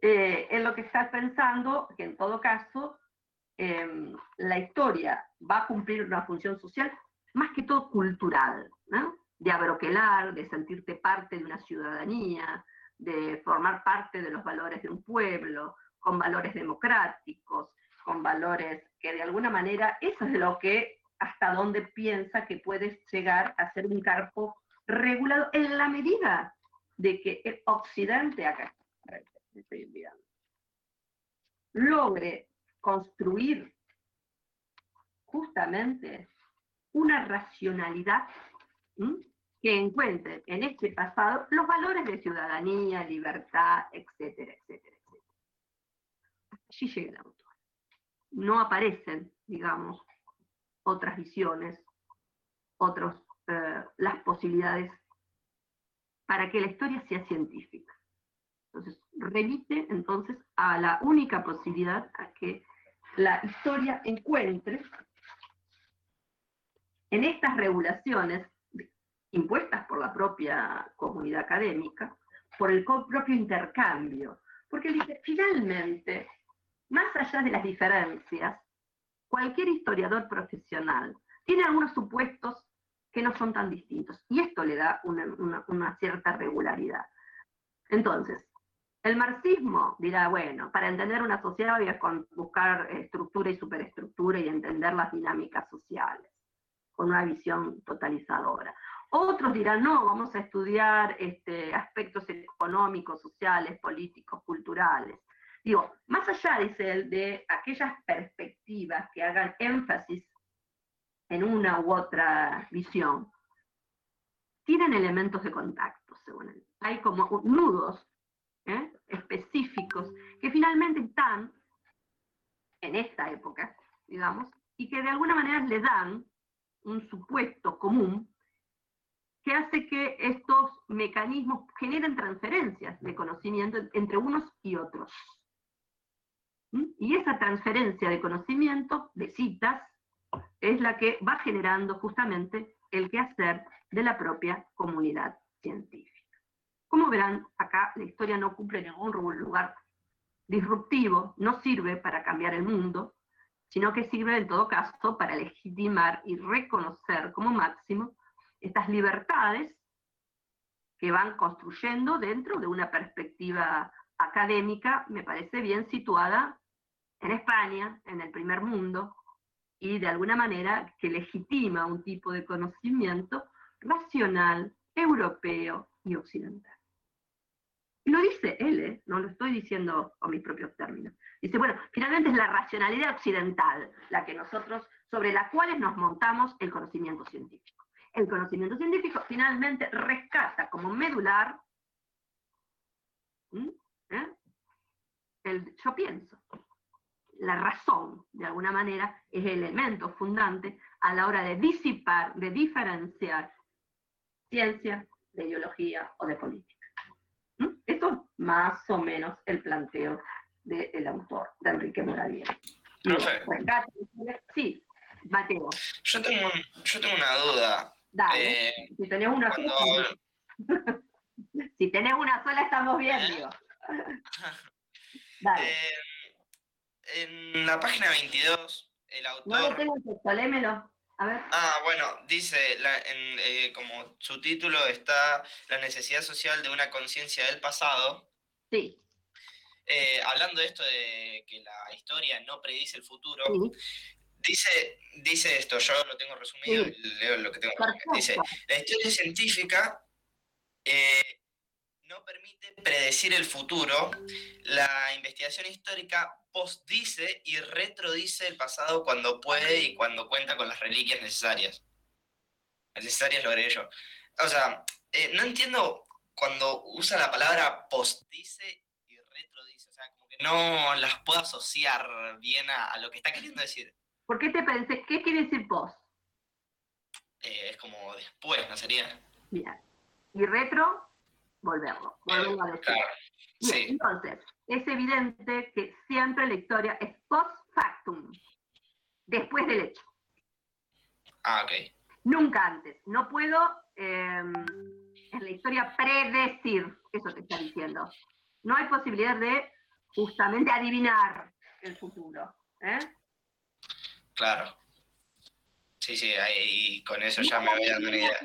eh, en lo que estás pensando, que en todo caso em, la historia va a cumplir una función social más que todo cultural, de abroquelar, de sentirte parte de una ciudadanía, de formar parte de los valores de un pueblo, con valores democráticos, con valores que de alguna manera, eso es lo que hasta donde piensa que puedes llegar a ser un carpo regulado en la medida de que el occidente acá logre construir justamente una racionalidad que encuentre en este pasado los valores de ciudadanía, libertad, etcétera, etcétera, etcétera. Allí llega el autor. No aparecen, digamos, otras visiones, otros, eh, las posibilidades para que la historia sea científica. Entonces, remite entonces a la única posibilidad a que la historia encuentre en estas regulaciones impuestas por la propia comunidad académica, por el propio intercambio, porque finalmente, más allá de las diferencias, cualquier historiador profesional tiene algunos supuestos que no son tan distintos, y esto le da una, cierta regularidad. Entonces, el marxismo dirá, bueno, para entender una sociedad voy a buscar estructura y superestructura y entender las dinámicas sociales, con una visión totalizadora. Otros dirán, no, vamos a estudiar este, aspectos económicos, sociales, políticos, culturales. Digo, más allá, dice él, de aquellas perspectivas que hagan énfasis en una u otra visión, tienen elementos de contacto, según él. Hay como nudos ¿eh? específicos que finalmente están en esta época, digamos, y que de alguna manera le dan un supuesto común que hace que estos mecanismos generen transferencias de conocimiento entre unos y otros. ¿Mm? Y esa transferencia de conocimiento, de citas, es la que va generando justamente el quehacer de la propia comunidad científica. Como verán, acá la historia no cumple ningún lugar disruptivo, no sirve para cambiar el mundo, sino que sirve en todo caso para legitimar y reconocer como máximo estas libertades que van construyendo dentro de una perspectiva académica, me parece bien situada en España, en el primer mundo, y de alguna manera que legitima un tipo de conocimiento racional, europeo y occidental. Y lo dice él, ¿eh? no lo estoy diciendo con mis propios términos. Dice, bueno, finalmente es la racionalidad occidental la que nosotros, sobre la cual nos montamos el conocimiento científico el conocimiento científico finalmente rescata como medular ¿eh? el yo pienso. La razón, de alguna manera, es el elemento fundante a la hora de disipar, de diferenciar ciencia de ideología o de política. Más o menos el planteo del autor, de Enrique Moralier. Sí, Mateo. Yo tengo, yo tengo una duda. Dale. Eh, si tenés una sola. si tenés una sola, estamos bien, digo. Dale. Eh, en la página 22, el autor. No lo tengo en texto, lémelo. A ver. Ah, bueno, dice, en, eh, como su título está La necesidad social de una conciencia del pasado. Sí. hablando de esto de que la historia no predice el futuro, Dice, dice esto, yo lo tengo resumido, leo lo que tengo resumido. Dice, la historia científica eh, no permite predecir el futuro, la investigación histórica postdice y retrodice el pasado cuando puede y cuando cuenta con las reliquias necesarias. Necesarias lo agregué yo. O sea, eh, no entiendo cuando usa la palabra postdice y retrodice, o sea, como que no las puedo asociar bien a lo que está queriendo decir. ¿Por qué te pensé? ¿Qué quiere decir post? Eh, es como después, ¿no sería? Bien. Y retro, volverlo. Volverlo a decir. sí. Entonces, es evidente que siempre la historia es post factum, después del hecho. Ah, ok. Nunca antes. No puedo em, en la historia predecir, eso te está diciendo. No hay posibilidad de justamente adivinar el futuro. ¿eh? Claro. Sí, sí, ahí con eso ya me voy dando una idea.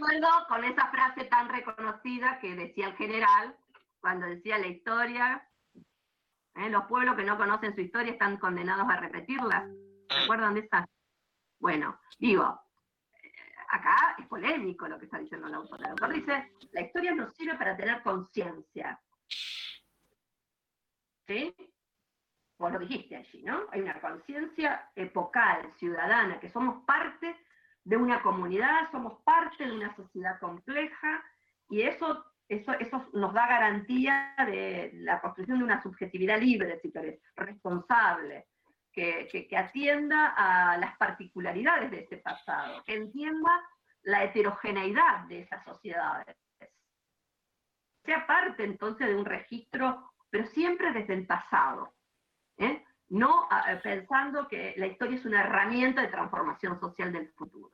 con esa frase tan reconocida que decía el general cuando decía la historia, ¿eh? los pueblos que no conocen su historia están condenados a repetirla. ¿Se mm. acuerdan de esa? Bueno, digo, acá es polémico lo que está diciendo el autor. El autor dice, la historia nos sirve para tener conciencia. ¿Sí? vos lo dijiste allí, ¿no? Hay una conciencia epocal, ciudadana, que somos parte de una comunidad, somos parte de una sociedad compleja, y eso, eso, eso nos da garantía de la construcción de una subjetividad libre, si querés, responsable, que, que, atienda a las particularidades de ese pasado, que entienda la heterogeneidad de esas sociedades. Sea parte entonces de un registro, pero siempre desde el pasado, ¿eh? No pensando que la historia es una herramienta de transformación social del futuro.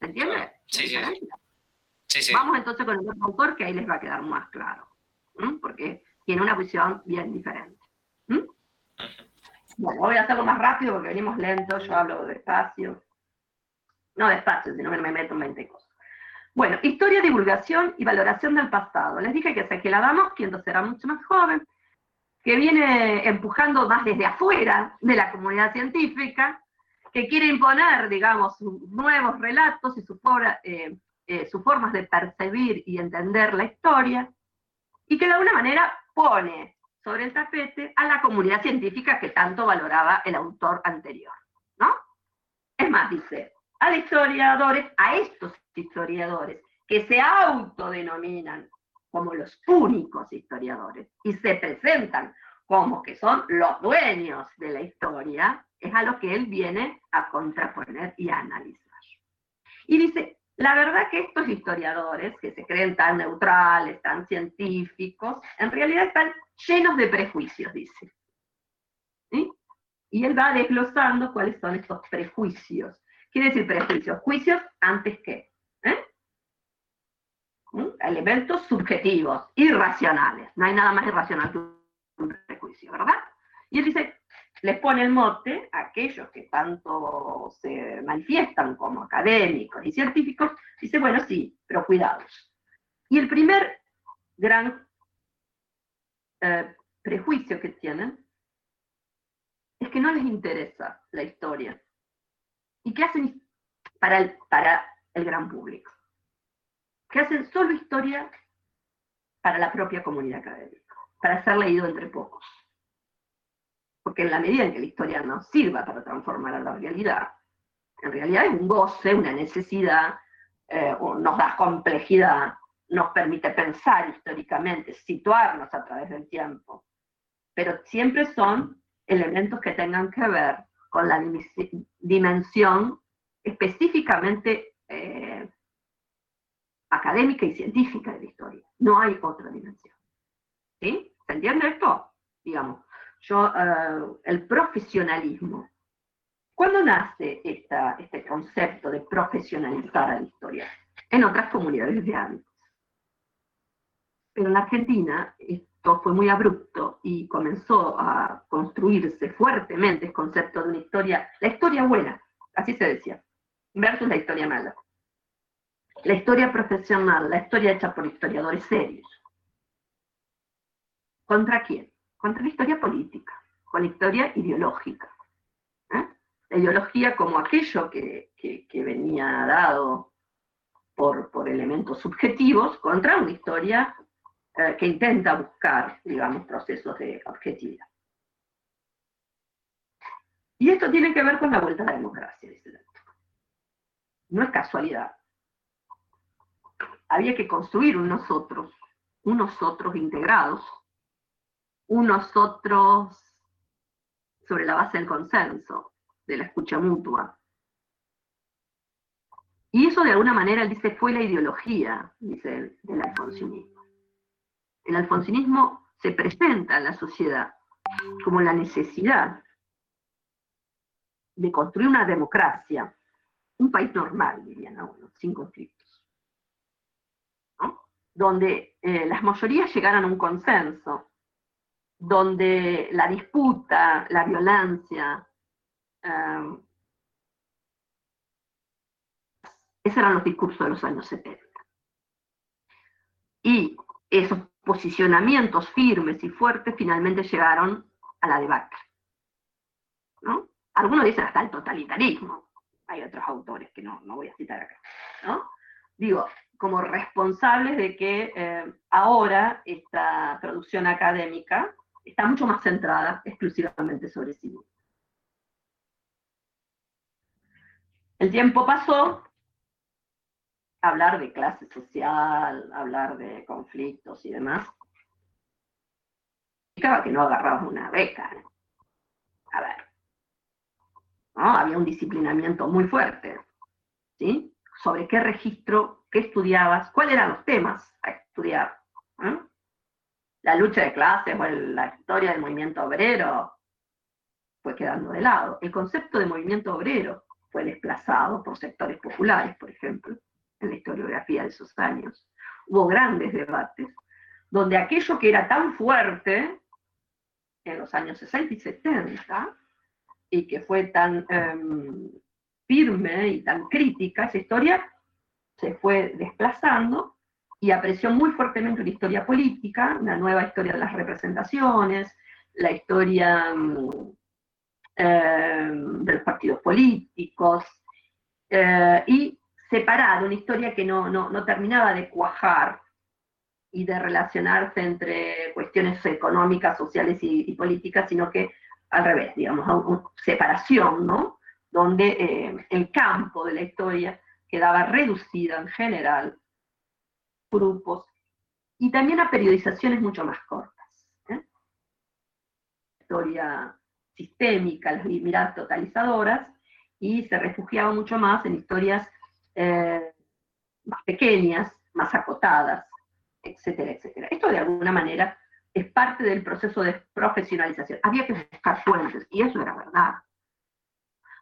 ¿Se entiende? Sí, sí, sí. Vamos entonces con el otro autor que ahí les va a quedar más claro, porque tiene una visión bien diferente. Bueno, voy a hacerlo más rápido porque venimos lentos, yo hablo despacio. No despacio, sino que me meto en 20 cosas. Bueno, historia, divulgación y valoración del pasado. Les dije que la damos, quien será mucho más joven, que viene empujando más desde afuera de la comunidad científica, que quiere imponer, digamos, nuevos relatos y eh, eh, sus formas de percibir y entender la historia, y que de alguna manera pone sobre el tapete a la comunidad científica que tanto valoraba el autor anterior, ¿no? Es más, dice, a los historiadores, a estos historiadores, que se autodenominan como los únicos historiadores y se presentan como que son los dueños de la historia, es a lo que él viene a contraponer y a analizar. Y dice, la verdad que estos historiadores, que se creen tan neutrales, tan científicos, en realidad están llenos de prejuicios, dice. Y él va desglosando cuáles son estos prejuicios. Quiere decir prejuicios, juicios antes que. ¿eh? Elementos subjetivos, irracionales. No hay nada más irracional que un prejuicio, ¿verdad? Y él dice, les pone el mote a aquellos que tanto se manifiestan como académicos y científicos, dice, bueno, sí, pero cuidados. Y el primer gran eh, prejuicio que tienen es que no les interesa la historia. ¿Y qué hacen para el, para el gran público? Que hacen solo historia para la propia comunidad académica, para ser leído entre pocos. Porque en la medida en que la historia nos sirva para transformar a la realidad, en realidad es un goce, una necesidad, eh, nos da complejidad, nos permite pensar históricamente, situarnos a través del tiempo, pero siempre son elementos que tengan que ver con la dimensión específicamente eh, académica y científica de la historia. No hay otra dimensión. ¿Sí? ¿Se entiende esto? Digamos, yo, eh, el profesionalismo. ¿Cuándo nace este concepto de profesionalizar a la historia? En otras comunidades de hábitos. Pero en Argentina esto fue muy abrupto y comenzó a construirse fuertemente el concepto de una historia, la historia buena, así se decía, versus la historia mala. La historia profesional, la historia hecha por historiadores serios. ¿Contra quién? Contra la historia política, con la historia ideológica. ¿eh? La ideología como aquello que, venía dado por, por elementos subjetivos contra una historia eh, que intenta buscar, digamos, procesos de objetividad. Y esto tiene que ver con la vuelta a la democracia, dice No es casualidad. Había que construir unos otros, unos otros integrados, unos otros sobre la base del consenso, de la escucha mutua. Y eso de alguna manera, él dice, fue la ideología, dice del alfonsinismo el alfonsinismo se presenta a la sociedad como la necesidad de construir una democracia, un país normal, dirían algunos, sin conflictos, donde eh, las mayorías llegaran a un consenso, donde la disputa, la violencia, eh, esos eran los discursos de los años 70. Y esos posicionamientos firmes y fuertes finalmente llegaron a la debacle. ¿no? Algunos dicen hasta el totalitarismo. Hay otros autores que no, no voy a citar acá. Digo, como responsables de que eh, ahora esta producción académica está mucho más centrada exclusivamente sobre sí misma. El tiempo pasó hablar de clase social, hablar de conflictos y demás, significaba que no agarrabas una beca. A ver, había un disciplinamiento muy fuerte, ¿sí? Sobre qué registro, qué estudiabas, cuáles eran los temas a estudiar. La lucha de clases o la historia del movimiento obrero fue quedando de lado. El concepto de movimiento obrero fue desplazado por sectores populares, por ejemplo, en la historiografía de esos años. Hubo grandes debates, donde aquello que era tan fuerte en los años 60 y 70, y que fue tan em, firme y tan crítica, esa historia se fue desplazando y apreció muy fuertemente una historia política, una nueva historia de las representaciones, la historia mm, eh, de los partidos políticos, eh, y separado, una historia que no, no, terminaba de cuajar y de relacionarse entre cuestiones económicas, sociales y, políticas, sino que al revés, digamos, una separación, ¿no? Donde eh, el campo de la historia quedaba reducido en general, grupos, y también a periodizaciones mucho más cortas. Historia sistémica, las miradas totalizadoras, y se refugiaba mucho más en historias eh, más pequeñas, más acotadas, etcétera, etcétera. Esto de alguna manera es parte del proceso de profesionalización. Había que buscar fuentes, y eso era verdad.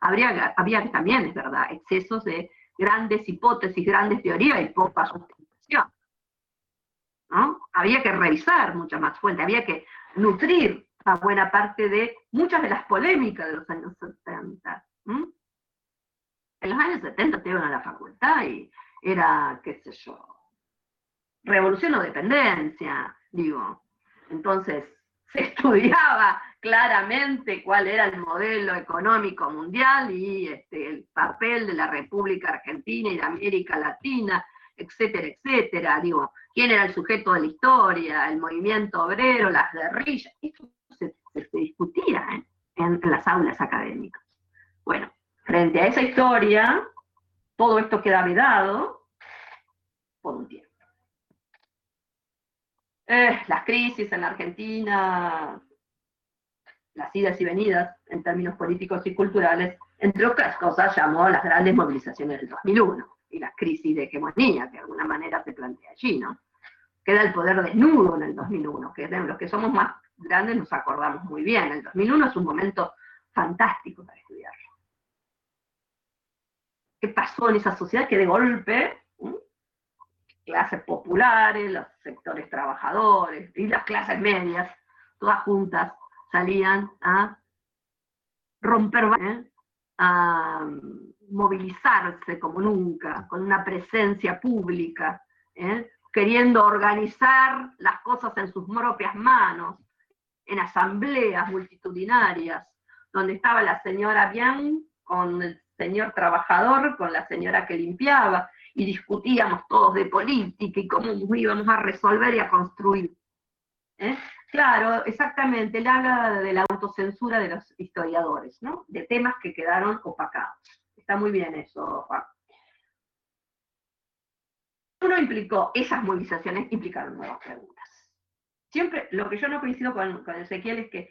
Había también, es verdad, excesos de grandes hipótesis, grandes teorías y poca sustentación. ¿no? Había que revisar muchas más fuentes, había que nutrir a buena parte de muchas de las polémicas de los años 70. En los años 70 te iban a la facultad y era, qué sé yo, revolución o dependencia, digo. Entonces, se estudiaba claramente cuál era el modelo económico mundial y este, el papel de la República Argentina y de América Latina, etcétera, etcétera. Digo, quién era el sujeto de la historia, el movimiento obrero, las guerrillas. Esto se, discutía ¿eh? en, las aulas académicas. Bueno, frente a esa historia, todo esto queda vedado por un tiempo. Eh, las crisis en la Argentina, las idas y venidas en términos políticos y culturales, entre otras cosas, llamó las grandes movilizaciones del 2001 y la crisis de hegemonía, que de alguna manera se plantea allí, ¿no? Queda el poder desnudo en el 2001, que los que somos más grandes nos acordamos muy bien. El 2001 es un momento fantástico para estudiarlo. ¿Qué pasó en esa sociedad que de golpe clases populares, los sectores trabajadores y las clases medias, todas juntas, salían a romper, ¿eh? a movilizarse como nunca, con una presencia pública, ¿eh? queriendo organizar las cosas en sus propias manos, en asambleas multitudinarias, donde estaba la señora Bien con el señor trabajador, con la señora que limpiaba, y discutíamos todos de política y cómo íbamos a resolver y a construir. ¿eh? Claro, exactamente, él habla de la autocensura de los historiadores, ¿no? de temas que quedaron opacados. Está muy bien eso, Juan. Uno implicó, esas movilizaciones implicaron nuevas preguntas. Siempre, lo que yo no coincido con, con Ezequiel es que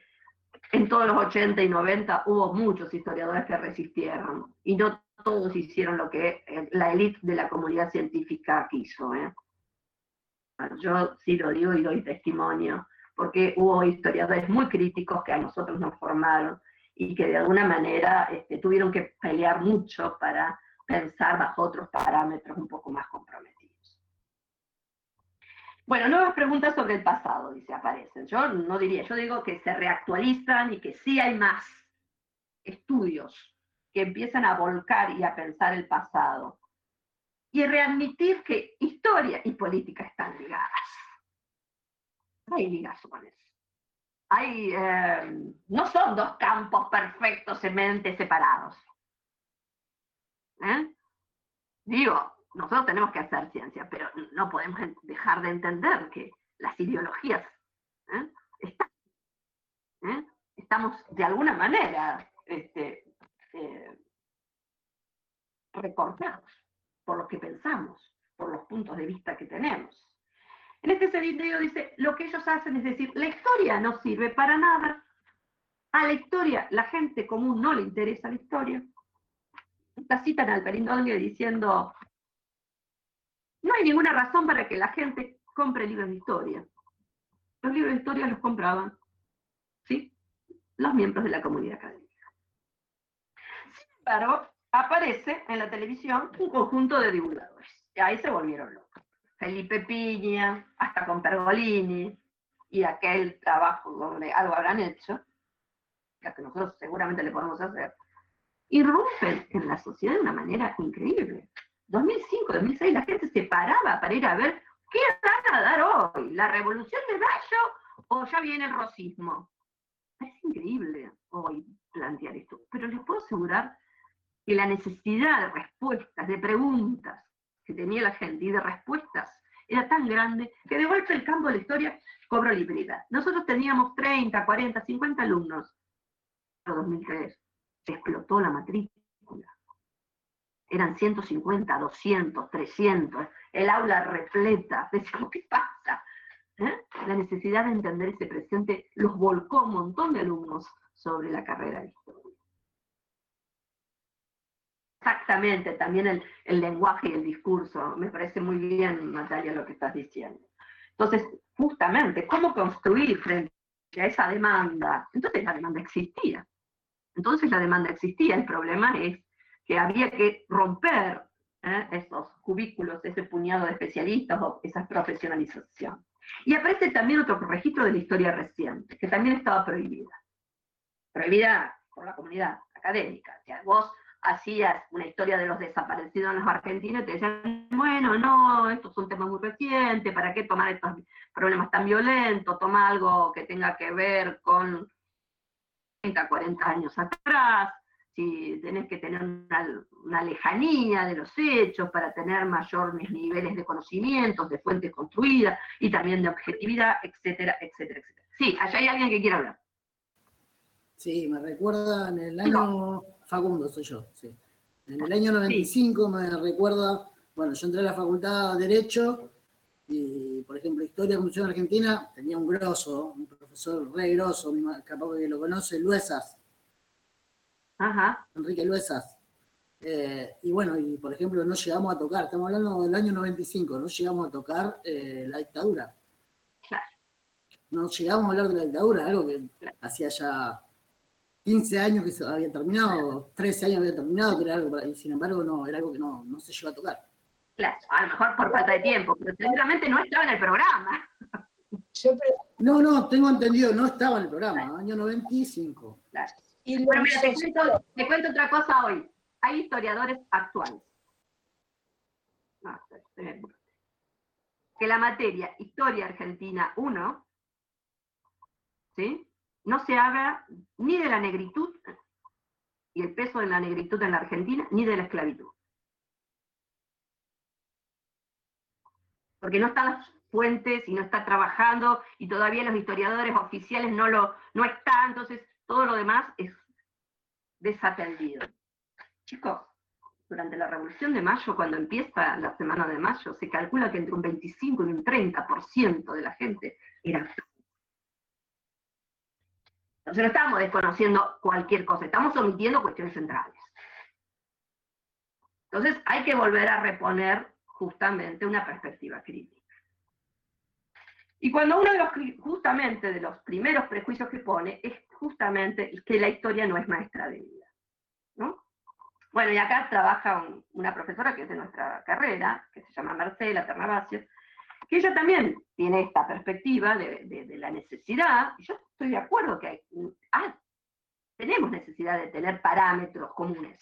en todos los 80 y 90 hubo muchos historiadores que resistieron y no todos hicieron lo que eh, la élite de la comunidad científica quiso. ¿eh? yo sí lo digo y doy testimonio, porque hubo historiadores muy críticos que a nosotros nos formaron y que de alguna manera este, tuvieron que pelear mucho para pensar bajo otros parámetros un poco más comprometidos. Bueno, nuevas preguntas sobre el pasado, dice, aparecen. Yo no diría, yo digo que se reactualizan y que sí hay más estudios que empiezan a volcar y a pensar el pasado. Y readmitir que historia y política están ligadas. Hay ligazones. Hay, eh, no son dos campos perfectosamente separados. ¿Eh? Digo, nosotros tenemos que hacer ciencia, pero no podemos dejar de entender que las ideologías ¿eh? están, estamos de alguna manera este, eh, recortados por lo que pensamos, por los puntos de vista que tenemos. En este video dice, lo que ellos hacen es decir, la historia no sirve para nada. A la historia, la gente común no le interesa la historia. Esta citan al Perindolio diciendo, no hay ninguna razón para que la gente compre libros de historia. Los libros de historia los compraban, ¿sí? Los miembros de la comunidad académica. Sin embargo, aparece en la televisión un conjunto de divulgadores. Y ahí se volvieron locos. Felipe Piña, hasta con Pergolini, y aquel trabajo donde algo habrán hecho, que nosotros seguramente le podemos hacer, irrumpen en la sociedad de una manera increíble. 2005, 2006, la gente se paraba para ir a ver qué van a dar hoy, la revolución de mayo o ya viene el rosismo. Es increíble hoy plantear esto, pero les puedo asegurar que la necesidad de respuestas, de preguntas que tenía la gente y de respuestas era tan grande que de golpe el campo de la historia cobró libreta. Nosotros teníamos 30, 40, 50 alumnos. En 2003 explotó la matrícula. Eran 150, 200, 300, el aula repleta. Decíamos, ¿qué pasa? ¿Eh? La necesidad de entender ese presente los volcó un montón de alumnos sobre la carrera de historia. Exactamente, también el, lenguaje y el discurso. Me parece muy bien, Natalia, lo que estás diciendo. Entonces, justamente, ¿cómo construir frente a esa demanda? Entonces la demanda existía. Entonces la demanda existía. El problema es que había que romper ¿eh? esos cubículos, ese puñado de especialistas o esa profesionalización. Y aparece también otro registro de la historia reciente, que también estaba prohibida. Prohibida por la comunidad académica. O sea, vos hacías una historia de los desaparecidos en los argentinos y te decían, bueno, no, estos son temas muy recientes, ¿para qué tomar estos problemas tan violentos? Toma algo que tenga que ver con 30, 40 años atrás, si tenés que tener una, lejanía de los hechos para tener mayores niveles de conocimientos, de fuentes construidas y también de objetividad, etcétera, etcétera, etcétera. Sí, allá hay alguien que quiera hablar. Sí, me recuerda en el año, Facundo soy yo, sí. En el año 95 me recuerda, bueno, yo entré a la facultad de Derecho y, por ejemplo, Historia de la Argentina tenía un grosso, un profesor re grosso, capaz que lo conoce, Luesas. Ajá. Enrique Luesas. Eh, y bueno, y por ejemplo, no llegamos a tocar, estamos hablando del año 95, no llegamos a tocar eh, la dictadura. Claro. No llegamos a hablar de la dictadura, algo que hacía ya 15 años que se había terminado, 13 años había terminado, que era algo, y sin embargo no, era algo que no, no se llegó a tocar. Claro, a lo mejor por falta de tiempo, pero seguramente no estaba en el programa. No, no, tengo entendido, no estaba en el programa, año 95. Claro. Y bueno, mira, te cuento, te cuento, otra cosa hoy. Hay historiadores actuales. que la materia Historia Argentina 1, ¿sí? No se habla ni de la negritud y el peso de la negritud en la Argentina, ni de la esclavitud. Porque no están las fuentes y no está trabajando y todavía los historiadores oficiales no lo no están, entonces todo lo demás es desatendido. Chicos, durante la Revolución de Mayo, cuando empieza la Semana de Mayo, se calcula que entre un 25 y un 30% de la gente era entonces no estamos desconociendo cualquier cosa, estamos omitiendo cuestiones centrales. Entonces hay que volver a reponer justamente una perspectiva crítica. Y cuando uno de los, justamente de los primeros prejuicios que pone es justamente que la historia no es maestra de vida. ¿no? Bueno, y acá trabaja una profesora que es de nuestra carrera, que se llama Marcela Ternavasio, que ella también tiene esta perspectiva de, la necesidad, y yo estoy de acuerdo que tenemos necesidad de tener parámetros comunes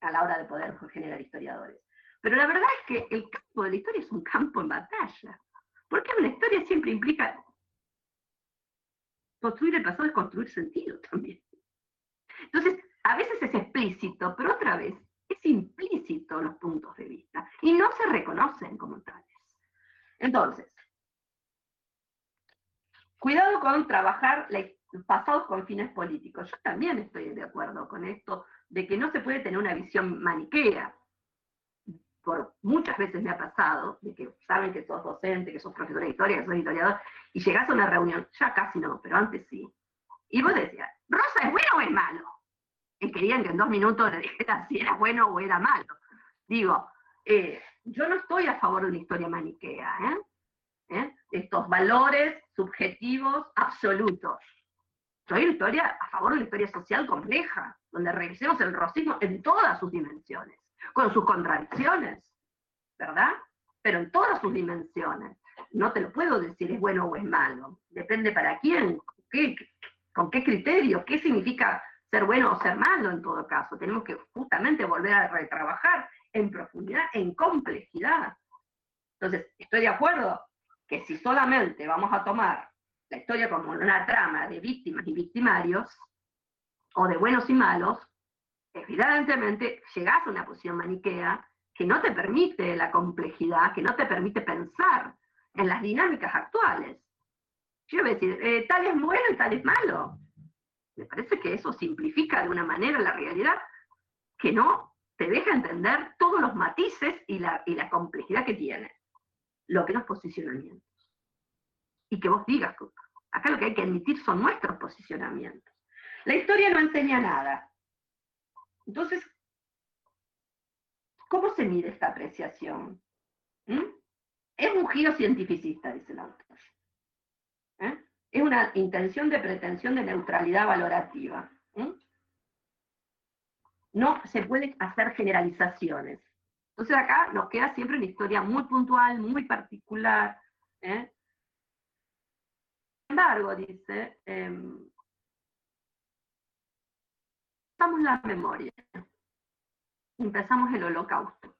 a la hora de poder generar historiadores. Pero la verdad es que el campo de la historia es un campo en batalla, porque una historia siempre implica construir el pasado es construir sentido también. Entonces, a veces es explícito, pero otra vez es implícito los puntos de vista y no se reconocen como tales. Entonces, cuidado con trabajar pasados con fines políticos. Yo también estoy de acuerdo con esto de que no se puede tener una visión maniquea. Por muchas veces me ha pasado, de que saben que sos docente, que sos profesor de historia, que sos historiador, y llegás a una reunión, ya casi no, pero antes sí. Y vos decías, ¿Rosa es bueno o es malo? Y querían que en dos minutos le dijera si era bueno o era malo. Digo, eh, yo no estoy a favor de una historia maniquea, ¿eh? ¿Eh? estos valores subjetivos absolutos. Soy una a favor de la historia social compleja, donde revisemos el racismo en todas sus dimensiones, con sus contradicciones, ¿verdad? Pero en todas sus dimensiones. No te lo puedo decir es bueno o es malo. Depende para quién, con qué criterio, qué significa ser bueno o ser malo en todo caso. Tenemos que justamente volver a retrabajar en profundidad, en complejidad. Entonces, estoy de acuerdo que si solamente vamos a tomar la historia como una trama de víctimas y victimarios, o de buenos y malos, evidentemente llegás a una posición maniquea que no te permite la complejidad, que no te permite pensar en las dinámicas actuales. Yo voy a decir, eh, tal es bueno y tal es malo. Me parece que eso simplifica de una manera la realidad que no te deja entender todos los matices y la, complejidad que tiene lo que los posicionamientos. Y que vos digas, acá lo que hay que admitir son nuestros posicionamientos. La historia no enseña nada. Entonces, ¿cómo se mide esta apreciación? ¿Mm? Es un giro cientificista, dice el autor. ¿Eh? Es una intención de pretensión de neutralidad valorativa. ¿Mm? No se pueden hacer generalizaciones. Entonces acá nos queda siempre una historia muy puntual, muy particular. ¿eh? Sin embargo, dice, eh, empezamos la memoria, empezamos el holocausto.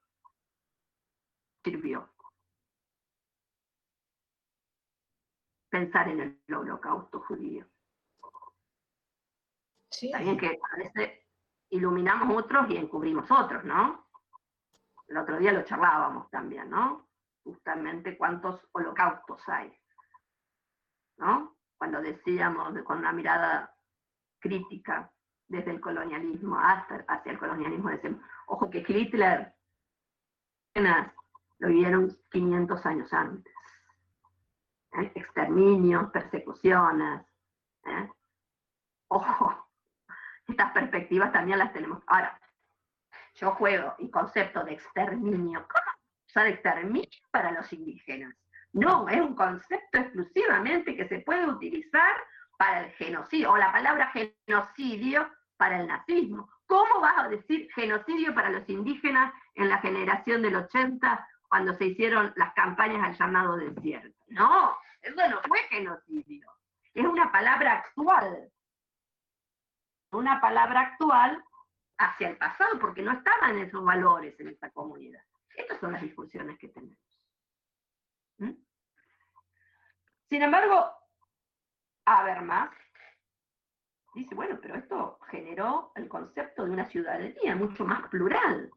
Sirvió. Pensar en el holocausto judío. Sí. También que a veces iluminamos otros y encubrimos otros, ¿no? el otro día lo charlábamos también, ¿no? Justamente cuántos holocaustos hay, ¿no? Cuando decíamos con una mirada crítica desde el colonialismo hasta hacia el colonialismo, decimos, ojo que Hitler lo vivieron 500 años antes. ¿eh? Exterminios, persecuciones. ¿eh? Ojo, estas perspectivas también las tenemos. Ahora, yo juego el concepto de exterminio. ¿Cómo usar exterminio para los indígenas? No, es un concepto exclusivamente que se puede utilizar para el genocidio, o la palabra genocidio para el nazismo. ¿Cómo vas a decir genocidio para los indígenas en la generación del 80 cuando se hicieron las campañas al llamado desierto? No, eso no fue genocidio. Es una palabra actual. Una palabra actual hacia el pasado, porque no estaban esos valores en esta comunidad. Estas son las discusiones que tenemos. ¿Mm? Sin embargo, Habermas dice, bueno, pero esto generó el concepto de una ciudadanía mucho más plural,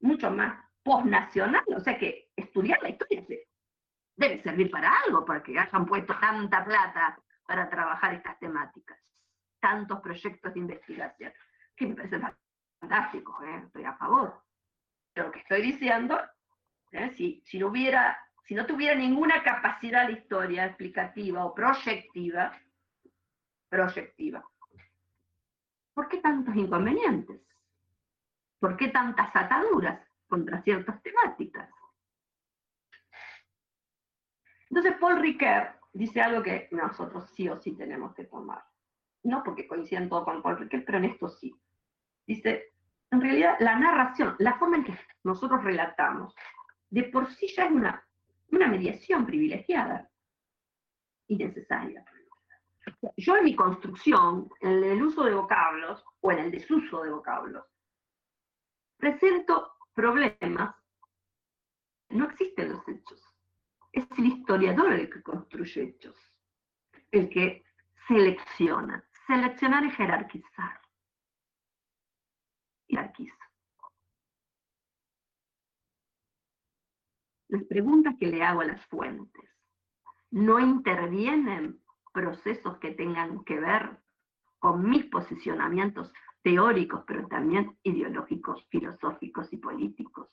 mucho más posnacional, o sea que estudiar la historia debe servir para algo, porque hayan puesto tanta plata para trabajar estas temáticas, tantos proyectos de investigación, que me parece fantástico, ¿eh? estoy a favor. Pero lo que estoy diciendo, ¿eh? si, si, no hubiera, si no tuviera ninguna capacidad de historia explicativa o proyectiva, proyectiva, ¿por qué tantos inconvenientes? ¿Por qué tantas ataduras contra ciertas temáticas? Entonces Paul Ricoeur dice algo que nosotros sí o sí tenemos que tomar. No porque coinciden todo con Paul Ricoeur, pero en esto sí. Dice, en realidad la narración, la forma en que nosotros relatamos, de por sí ya es una, una mediación privilegiada y necesaria. Yo en mi construcción, en el uso de vocablos o en el desuso de vocablos, presento problemas. No existen los hechos. Es el historiador el que construye hechos, el que selecciona. Seleccionar y jerarquizar. Las preguntas que le hago a las fuentes no intervienen procesos que tengan que ver con mis posicionamientos teóricos, pero también ideológicos, filosóficos y políticos.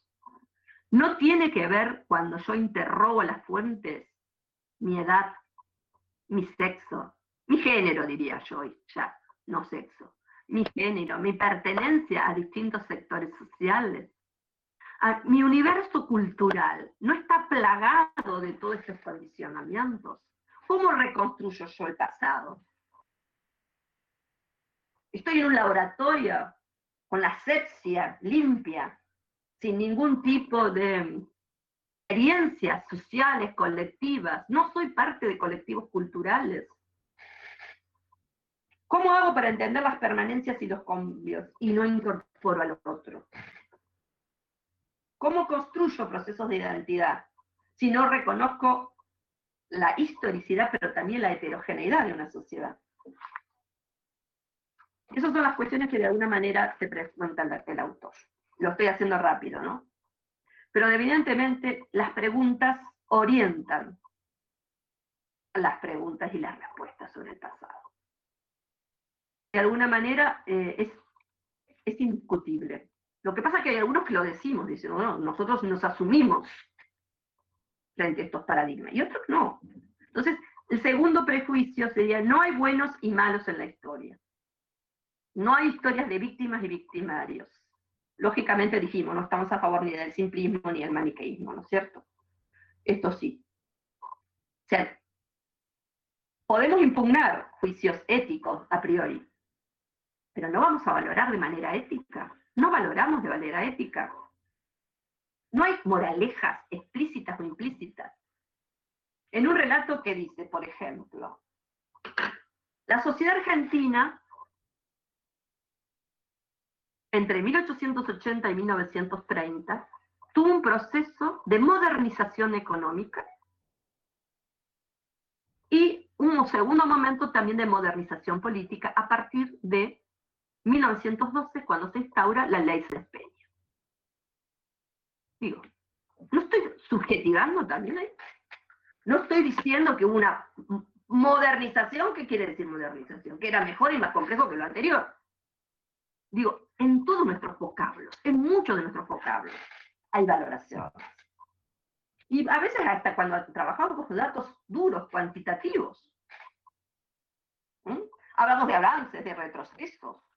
No tiene que ver cuando yo interrogo las fuentes mi edad, mi sexo, mi género diría yo, ya, no sexo, mi género, mi pertenencia a distintos sectores sociales. mi universo cultural no está plagado de todos esos condicionamientos. ¿Cómo reconstruyo yo el pasado? Estoy en un laboratorio con la asepsia limpia, sin ningún tipo de experiencias sociales, colectivas. No soy parte de colectivos culturales. ¿Cómo hago para entender las permanencias y los cambios y no incorporo a los otros? ¿Cómo construyo procesos de identidad si no reconozco la historicidad, pero también la heterogeneidad de una sociedad? Esas son las cuestiones que de alguna manera se pregunta el autor. Lo estoy haciendo rápido, ¿no? Pero evidentemente las preguntas orientan las preguntas y las respuestas sobre el pasado. De alguna manera eh, es, es indiscutible. Lo que pasa es que hay algunos que lo decimos, dicen, no, nosotros nos asumimos frente a estos paradigmas, y otros no. Entonces, el segundo prejuicio sería, no hay buenos y malos en la historia. No hay historias de víctimas y victimarios. Lógicamente dijimos, no estamos a favor ni del simplismo ni del maniqueísmo, ¿no es cierto? Esto sí. O sea, podemos impugnar juicios éticos a priori, pero no vamos a valorar de manera ética. No valoramos de manera ética. No hay moralejas explícitas o implícitas. En un relato que dice, por ejemplo, la sociedad argentina entre 1880 y 1930, tuvo un proceso de modernización económica y un segundo momento también de modernización política a partir de 1912, cuando se instaura la ley Cespeña. Digo, no estoy subjetivando también ahí. No estoy diciendo que una modernización, ¿qué quiere decir modernización? Que era mejor y más complejo que lo anterior. Digo, en todos nuestros vocablos, en muchos de nuestros vocablos, hay valoraciones. Y a veces hasta cuando trabajamos con datos duros, cuantitativos. Hablamos de avances, de retrocesos,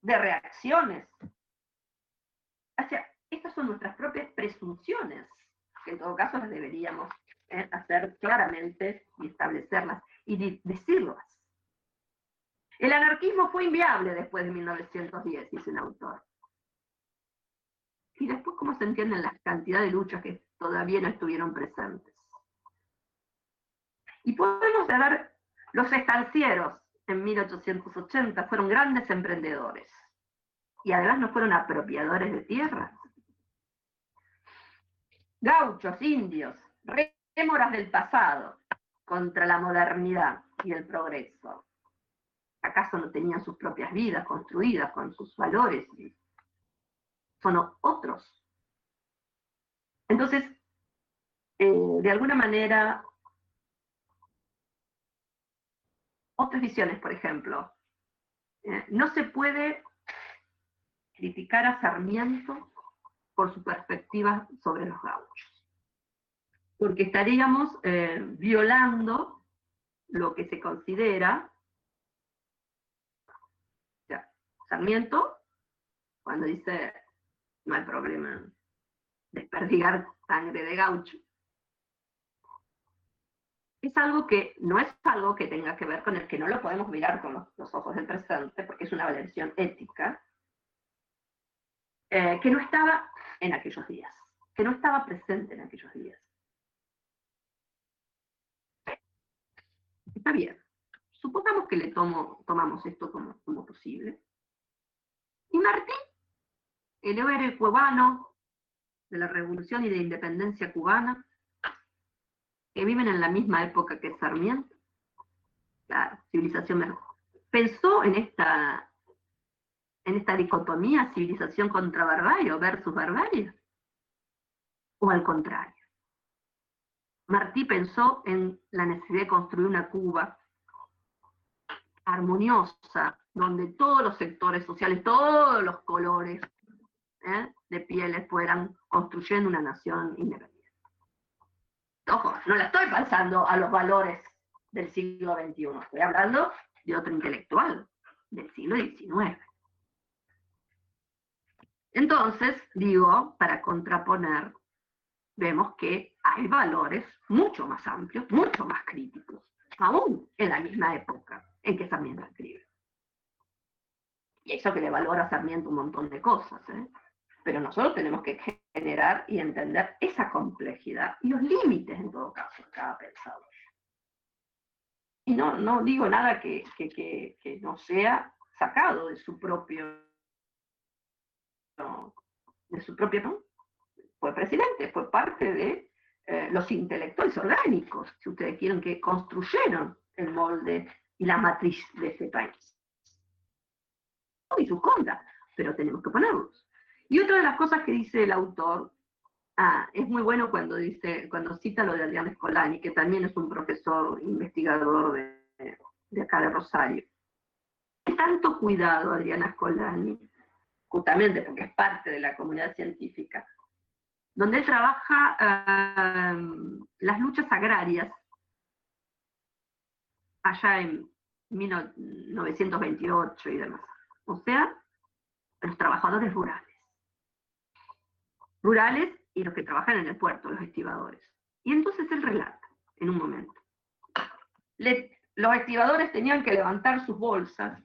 de reacciones. O estas son nuestras propias presunciones, que en todo caso las deberíamos eh, hacer claramente y establecerlas y decirlas. El anarquismo fue inviable después de 1910, dice un autor. Y después, ¿cómo se entienden las cantidades de luchas que todavía no estuvieron presentes? Y podemos ver, los estancieros en 1880 fueron grandes emprendedores. Y además no fueron apropiadores de tierras. Gauchos, indios, rémoras del pasado contra la modernidad y el progreso. ¿Acaso no tenían sus propias vidas construidas con sus valores? Son otros. Entonces, eh, de alguna manera, otras visiones, por ejemplo, eh, no se puede criticar a Sarmiento por su perspectiva sobre los gauchos, porque estaríamos eh, violando lo que se considera Sarmiento, cuando dice, no hay problema, desperdigar sangre de gaucho, es algo que no es algo que tenga que ver con el que no lo podemos mirar con los, ojos del presente, porque es una valoración ética, eh, que no estaba en aquellos días, que no estaba presente en aquellos días. Está bien. Supongamos que le tomo, tomamos esto como, como posible. Y Martín, el héroe cubano de la revolución y de independencia cubana, que viven en la misma época que Sarmiento, la civilización. Pensó en esta, en esta dicotomía civilización contra barbarie versus barbarie, o al contrario. Martí pensó en la necesidad de construir una Cuba armoniosa, donde todos los sectores sociales, todos los colores ¿eh? de pieles fueran construyendo una nación independiente. Ojo, no la estoy pasando a los valores del siglo XXI, estoy hablando de otro intelectual del siglo XIX. Entonces, digo, para contraponer, vemos que hay valores mucho más amplios, mucho más críticos, aún en la misma época en que lo escribe. Y eso que le valora a Sarmiento un montón de cosas. ¿eh? Pero nosotros tenemos que generar y entender esa complejidad y los límites, en todo caso, de cada pensador. Y no, no digo nada que, que, no sea sacado de su propio, de su propio, fue presidente, fue parte de eh, los intelectuales orgánicos, si ustedes quieren, que construyeron el molde y la matriz de ese país. Y sus contras, pero tenemos que ponerlos. Y otra de las cosas que dice el autor, ah, es muy bueno cuando dice, cuando cita lo de Adrián Escolani, que también es un profesor investigador de, de acá de Rosario. Tanto cuidado, Adriana Scolani, justamente porque es parte de la comunidad científica, donde trabaja ah, las luchas agrarias allá en 1928 y demás. O sea, los trabajadores rurales. Rurales y los que trabajan en el puerto, los estibadores. Y entonces él relata, en un momento. los estibadores tenían que levantar sus bolsas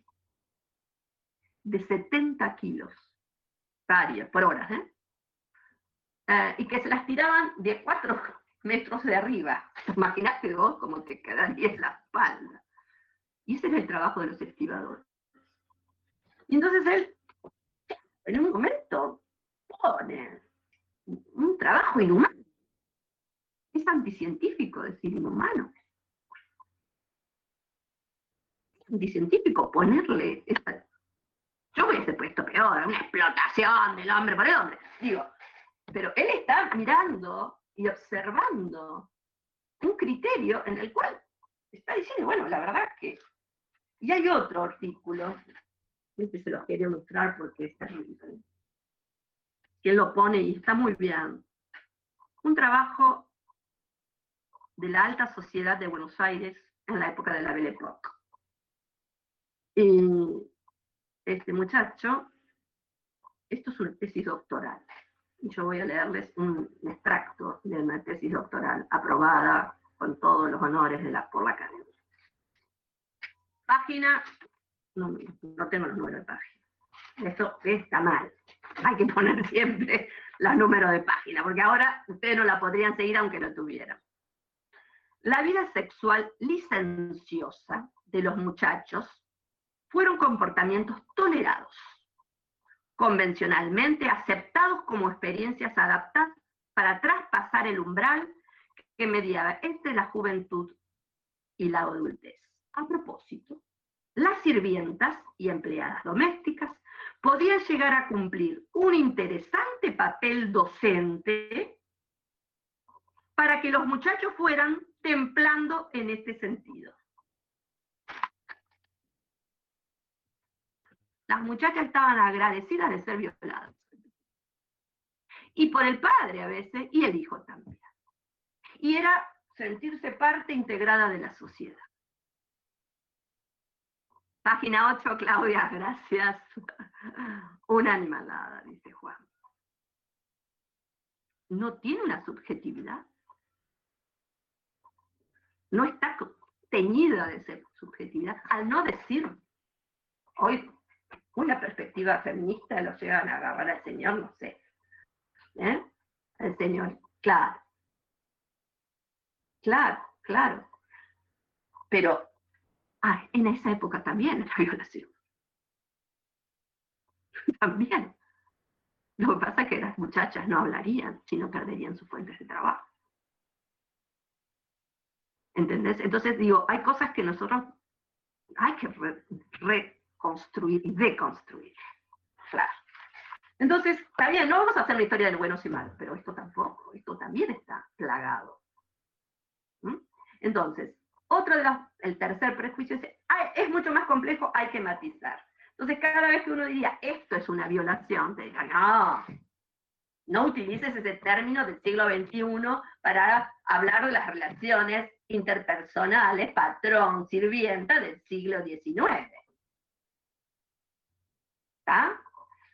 de 70 kilos por hora, ¿eh? ¿eh? y que se las tiraban de 4 metros de arriba. Imagínate vos cómo te quedaría en la espalda. Y ese era el trabajo de los estibadores. Y entonces él, en un momento, pone un trabajo inhumano. Es anticientífico decir inhumano. Anticientífico ponerle esa... Yo hubiese puesto peor, una explotación del hombre por el hombre. Digo, pero él está mirando y observando un criterio en el cual está diciendo, bueno, la verdad que... Y hay otro artículo, este se los quería mostrar porque es terrible, que lo pone y está muy bien. Un trabajo de la alta sociedad de Buenos Aires en la época de la Belle Époque. Y este muchacho, esto es una tesis doctoral yo voy a leerles un extracto de una tesis doctoral aprobada con todos los honores de la, por la academia. Página, no, no tengo los números de página. Esto está mal. Hay que poner siempre los números de página, porque ahora ustedes no la podrían seguir aunque lo tuvieran. La vida sexual licenciosa de los muchachos fueron comportamientos tolerados convencionalmente aceptados como experiencias adaptadas para traspasar el umbral que mediaba entre la juventud y la adultez. A propósito, las sirvientas y empleadas domésticas podían llegar a cumplir un interesante papel docente para que los muchachos fueran templando en este sentido. Las muchachas estaban agradecidas de ser violadas. Y por el padre a veces, y el hijo también. Y era sentirse parte integrada de la sociedad. Página 8, Claudia, gracias. Una animalada, dice Juan. No tiene una subjetividad. No está teñida de ser subjetividad, al no decir. Hoy una perspectiva feminista lo llegan a agarrar al Señor, no sé. ¿Eh? El Señor, claro. Claro, claro. Pero en esa época también era violación. también. Lo que pasa es que las muchachas no hablarían, sino perderían sus fuentes de trabajo. ¿Entendés? Entonces digo, hay cosas que nosotros hay que re, construir y deconstruir. Claro. Entonces, está bien, no vamos a hacer la historia de buenos y malos, pero esto tampoco, esto también está plagado. ¿Mm? Entonces, otro de los, el tercer prejuicio es, es mucho más complejo, hay que matizar. Entonces, cada vez que uno diría, esto es una violación, te digan, no, no utilices ese término del siglo XXI para hablar de las relaciones interpersonales, patrón, sirvienta del siglo XIX.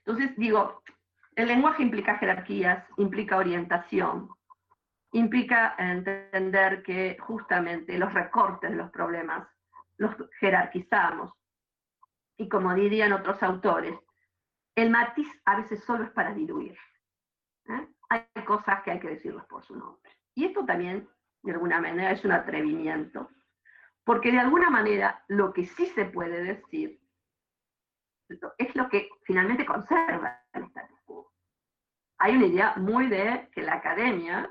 Entonces digo, el lenguaje implica jerarquías, implica orientación, implica entender que justamente los recortes de los problemas los jerarquizamos. Y como dirían otros autores, el matiz a veces solo es para diluir. ¿eh? Hay cosas que hay que decirlas por su nombre. Y esto también, de alguna manera, es un atrevimiento, porque de alguna manera lo que sí se puede decir es lo que finalmente conserva el status quo. Hay una idea muy de que la academia,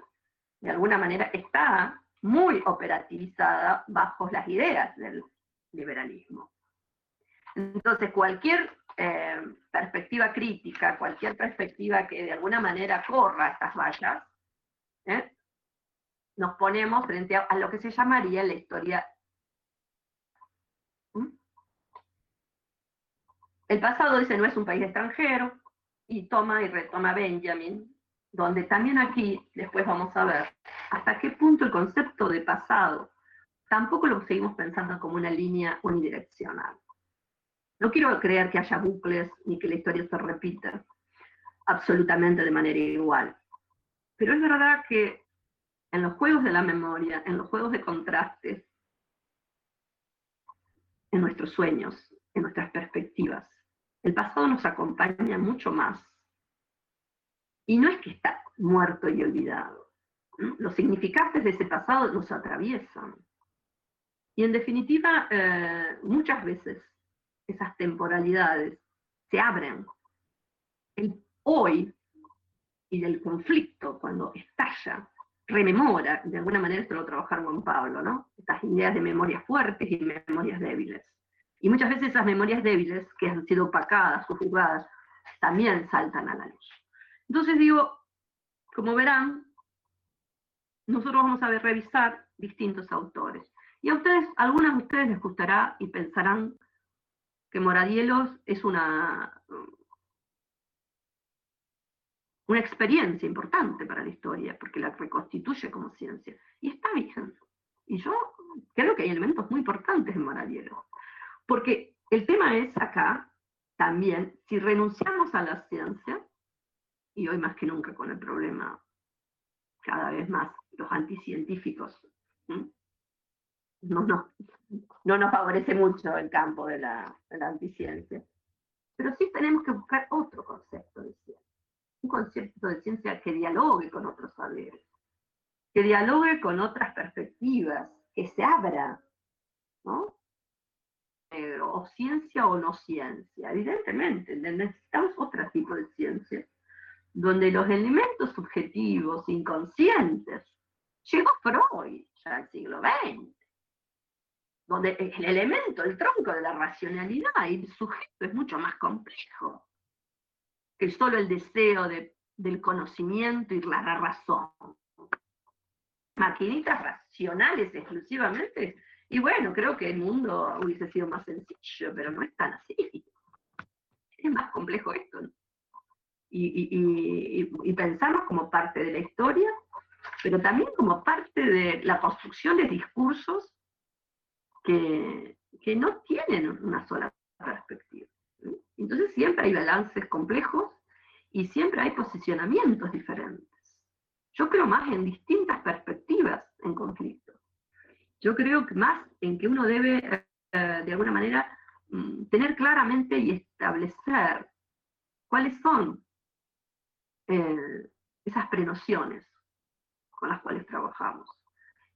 de alguna manera, está muy operativizada bajo las ideas del liberalismo. Entonces, cualquier eh, perspectiva crítica, cualquier perspectiva que de alguna manera corra estas vallas, ¿eh? nos ponemos frente a, lo que se llamaría la historia. ¿Mm? El pasado, dice, no es un país extranjero, y toma y retoma Benjamin, donde también aquí, después vamos a ver, hasta qué punto el concepto de pasado tampoco lo seguimos pensando como una línea unidireccional. No quiero creer que haya bucles ni que la historia se repita absolutamente de manera igual. Pero es verdad que en los juegos de la memoria, en los juegos de contrastes, en nuestros sueños, en nuestras perspectivas, el pasado nos acompaña mucho más. Y no es que está muerto y olvidado. Los significantes de ese pasado nos atraviesan. Y en definitiva, eh, muchas veces esas temporalidades se abren. El hoy y del conflicto, cuando estalla, rememora, de alguna manera esto lo trabajar Juan Pablo, ¿no? Estas ideas de memorias fuertes y memorias débiles. Y muchas veces esas memorias débiles, que han sido opacadas o juzgadas, también saltan a la luz. Entonces digo, como verán, nosotros vamos a ver, revisar distintos autores. Y a ustedes, algunas de ustedes les gustará y pensarán que Moradielos es una, una experiencia importante para la historia, porque la reconstituye como ciencia. Y está bien. Y yo creo que hay elementos muy importantes en Moradielos. Porque el tema es acá, también, si renunciamos a la ciencia, y hoy más que nunca con el problema cada vez más, los anticientíficos, no, no, no nos favorece mucho el campo de la, de la anticiencia. Pero sí tenemos que buscar otro concepto de ciencia, un concepto de ciencia que dialogue con otros saberes, que dialogue con otras perspectivas, que se abra, ¿no? Eh, o ciencia o no ciencia. Evidentemente, necesitamos otro tipo de ciencia, donde los elementos subjetivos, inconscientes, llegó Freud ya al siglo XX, donde el elemento, el tronco de la racionalidad y el sujeto es mucho más complejo que solo el deseo del conocimiento y la razón. Maquinitas racionales exclusivamente, y bueno, creo que el mundo hubiese sido más sencillo, pero no es tan así. Es más complejo esto. Y, y, y pensarnos como parte de la historia, pero también como parte de la construcción de discursos que, no tienen una sola perspectiva. Entonces siempre hay balances complejos y siempre hay posicionamientos diferentes. Yo creo más en distintas perspectivas en conflicto. Yo creo más en que uno debe, eh, de alguna manera, mm, tener claramente y establecer cuáles son eh, esas prenociones con las cuales trabajamos.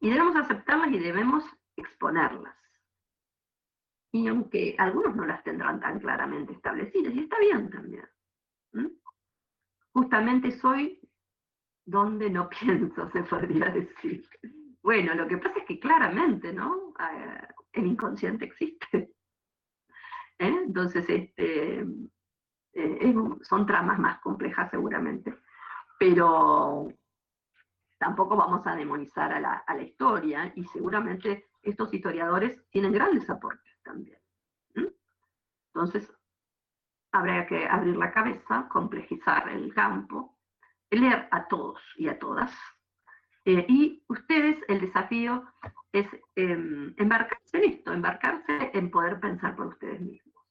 Y debemos aceptarlas y debemos exponerlas y aunque algunos no las tendrán tan claramente establecidas, y está bien también. Justamente soy donde no pienso, se podría decir. Bueno, lo que pasa es que claramente, ¿no? Eh, el inconsciente existe. ¿Eh? Entonces, este, eh, son tramas más complejas seguramente, pero tampoco vamos a demonizar a la, a la historia y seguramente estos historiadores tienen grandes aportes también. Entonces, habría que abrir la cabeza, complejizar el campo, leer a todos y a todas. Eh, y ustedes, el desafío es em, embarcarse en esto, embarcarse en poder pensar por ustedes mismos.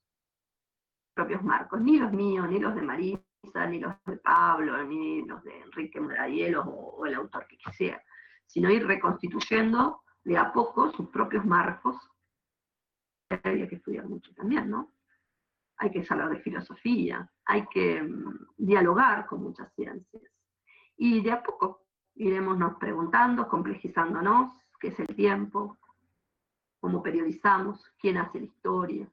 Propios marcos, ni los míos, ni los de Marisa, ni los de Pablo, ni los de Enrique Murayelo o, o el autor que quisiera, sino ir reconstituyendo de a poco sus propios marcos había que estudiar mucho también, ¿no? hay que saber de filosofía, hay que mm, dialogar con muchas ciencias. Y de a poco iremos preguntando, complejizándonos, qué es el tiempo, cómo periodizamos, quién hace la historia.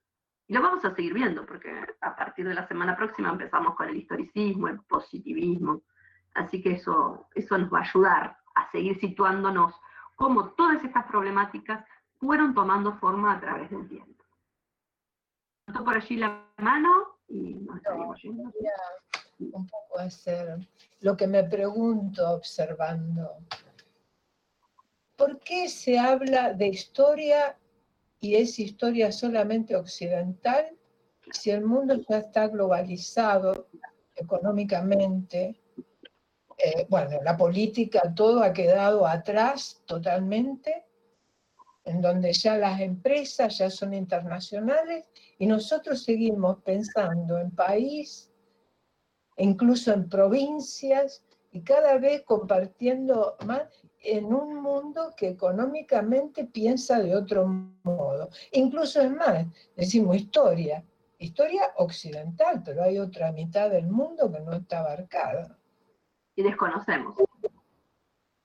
Y lo vamos a seguir viendo, porque a partir de la semana próxima empezamos con el historicismo, el positivismo. Así que eso, eso nos va a ayudar a seguir situándonos cómo todas estas problemáticas fueron tomando forma a través del tiempo. por allí la mano y nos yendo. Un poco hacer lo que me pregunto observando. ¿Por qué se habla de historia y es historia solamente occidental si el mundo ya está globalizado económicamente? Eh, bueno, la política, todo ha quedado atrás totalmente, en donde ya las empresas ya son internacionales y nosotros seguimos pensando en país, incluso en provincias, y cada vez compartiendo más en un mundo que económicamente piensa de otro modo. Incluso es más, decimos historia, historia occidental, pero hay otra mitad del mundo que no está abarcada. Y desconocemos.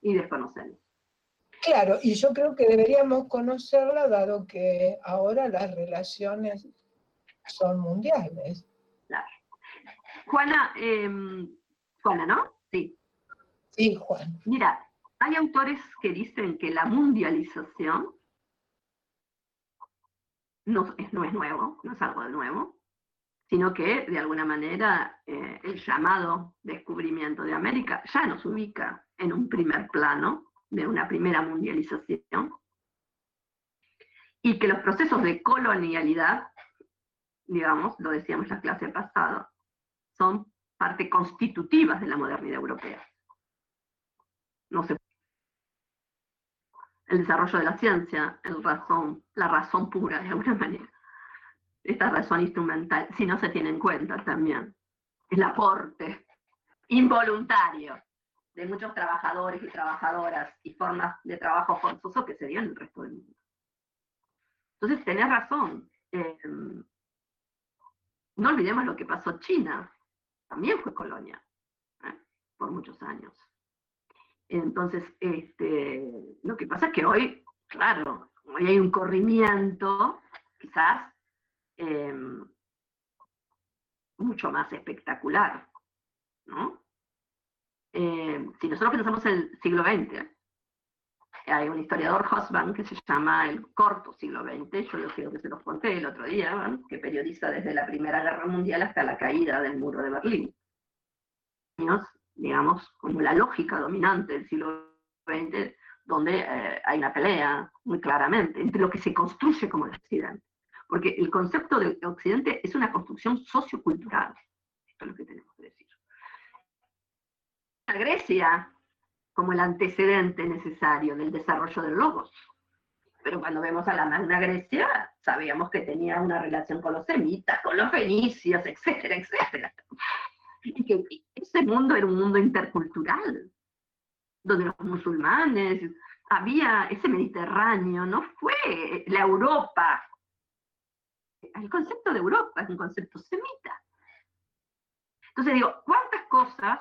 Y desconocemos. Claro, y yo creo que deberíamos conocerla dado que ahora las relaciones son mundiales. Claro. Juana, em, Juana, ¿no? Sí. Sí, Juan. Mira, hay autores que dicen que la mundialización no es, nuevo, no es algo de nuevo, sino que de alguna manera eh, el llamado descubrimiento de América ya nos ubica en un primer plano de una primera mundialización y que los procesos de colonialidad, digamos, lo decíamos en la clase pasada, son parte constitutivas de la modernidad europea. No se el desarrollo de la ciencia, la razón pura de alguna manera. Esta razón instrumental, si no se tiene en cuenta también, el aporte involuntario de muchos trabajadores y trabajadoras y formas de trabajo forzoso que se dio en el resto del mundo. Entonces, tenés razón. Eh, no olvidemos lo que pasó China. También fue colonia, ¿eh? por muchos años. Entonces, este, lo que pasa es que hoy, claro, hoy hay un corrimiento, quizás, em, mucho más espectacular, ¿no? Em, si nosotros pensamos en el siglo XX, hay un historiador, Hosban, que se llama el corto siglo XX, yo lo creo que se los conté el otro día, que periodiza desde la Primera Guerra Mundial hasta la caída del muro de Berlín digamos, como la lógica dominante del siglo XX, donde eh, hay una pelea muy claramente entre lo que se construye como el Occidente. Porque el concepto de Occidente es una construcción sociocultural. Esto es lo que tenemos que decir. La Grecia como el antecedente necesario del desarrollo del logos. Pero cuando vemos a la Magna Grecia, sabíamos que tenía una relación con los semitas, con los fenicios, etcétera, etcétera y que ese mundo era un mundo intercultural, donde los musulmanes, había ese Mediterráneo, no fue la Europa. El concepto de Europa es un concepto semita. Entonces digo, ¿cuántas cosas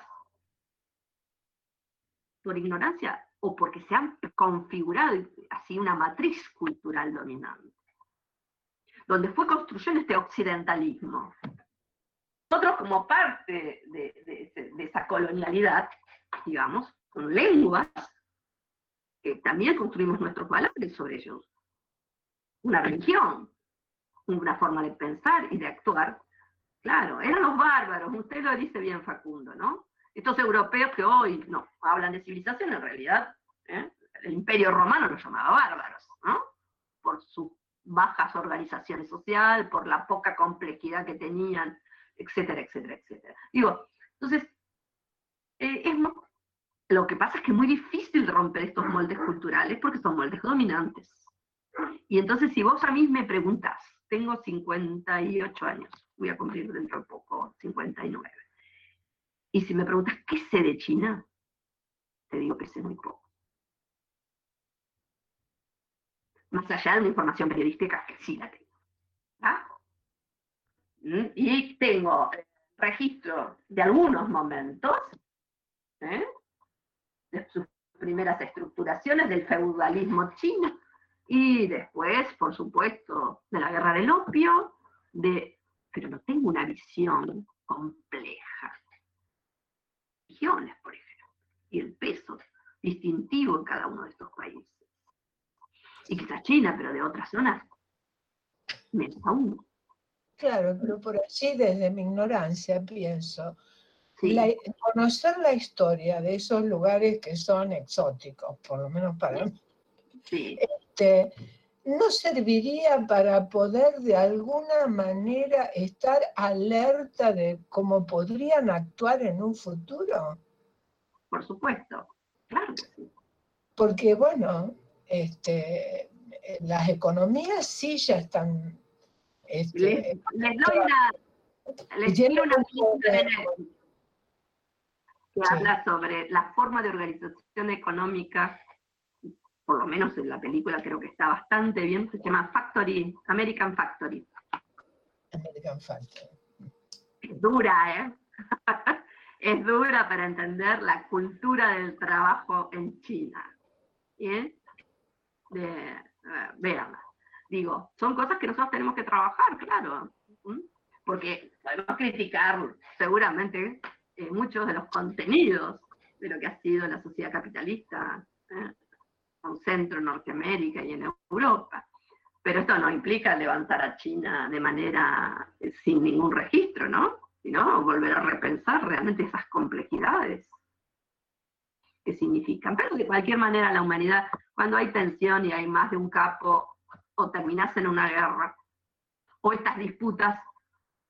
por ignorancia o porque se han configurado así una matriz cultural dominante? Donde fue construyendo este occidentalismo, nosotros como parte de, esa colonialidad, digamos, con lenguas, también construimos nuestros valores sobre ellos. Una religión, una forma de pensar y de actuar. Claro, eran los bárbaros, usted lo dice bien Facundo, ¿no? Estos europeos que hoy no hablan de civilización, en realidad ¿eh? el imperio romano los llamaba bárbaros, ¿no? Por sus bajas organizaciones sociales, por la poca complejidad que tenían etcétera, etcétera, etcétera. Digo, entonces, eh, es, lo que pasa es que es muy difícil romper estos moldes culturales porque son moldes dominantes. Y entonces, si vos a mí me preguntas, tengo 58 años, voy a cumplir dentro de poco 59. Y si me preguntas, ¿qué sé de China? Te digo que sé muy poco. Más allá de una información periodística que sí la tengo. ¿Ah? Y tengo registro de algunos momentos, ¿eh? de sus primeras estructuraciones del feudalismo chino, y después, por supuesto, de la guerra del opio, de, pero no tengo una visión compleja. Regiones, por ejemplo, y el peso distintivo en cada uno de estos países. Y quizás China, pero de otras zonas, menos aún. Claro, pero por allí desde mi ignorancia pienso, conocer la historia de esos lugares que son exóticos, por lo menos para mí, este, ¿no serviría para poder de alguna manera estar alerta de cómo podrían actuar en un futuro? Por supuesto, claro Porque bueno, este, las economías sí ya están este, les, doy una, les doy una que habla sobre la forma de organización económica, por lo menos en la película creo que está bastante bien, se llama Factory, American Factory. American Factory. Es dura, ¿eh? es dura para entender la cultura del trabajo en China. ¿Bien? De, uh, Digo, son cosas que nosotros tenemos que trabajar, claro, porque podemos criticar seguramente eh, muchos de los contenidos de lo que ha sido la sociedad capitalista ¿eh? Centro, Norteamérica y en Europa. Pero esto no implica levantar a China de manera eh, sin ningún registro, ¿no? Sino volver a repensar realmente esas complejidades que significan. Pero de cualquier manera la humanidad, cuando hay tensión y hay más de un capo o terminas en una guerra, o estas disputas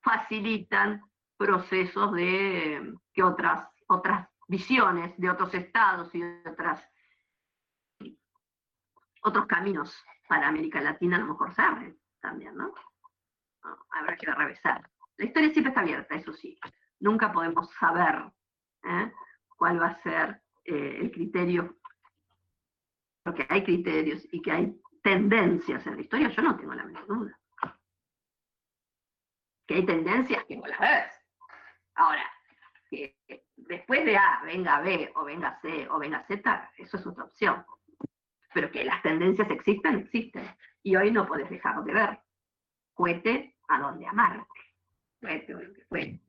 facilitan procesos de que otras, otras visiones de otros estados y otras, otros caminos para América Latina a lo mejor se abren también, ¿no? Habrá que revisar. La historia siempre está abierta, eso sí. Nunca podemos saber ¿eh? cuál va a ser eh, el criterio, porque hay criterios y que hay tendencias en la historia, yo no tengo la menor duda. Que hay tendencias no las ves. Ahora, que después de A venga B o venga C o venga Z, eso es otra opción. Pero que las tendencias existen, existen. Y hoy no puedes dejar de ver. Cuete a donde amarte. Cuete o lo que fue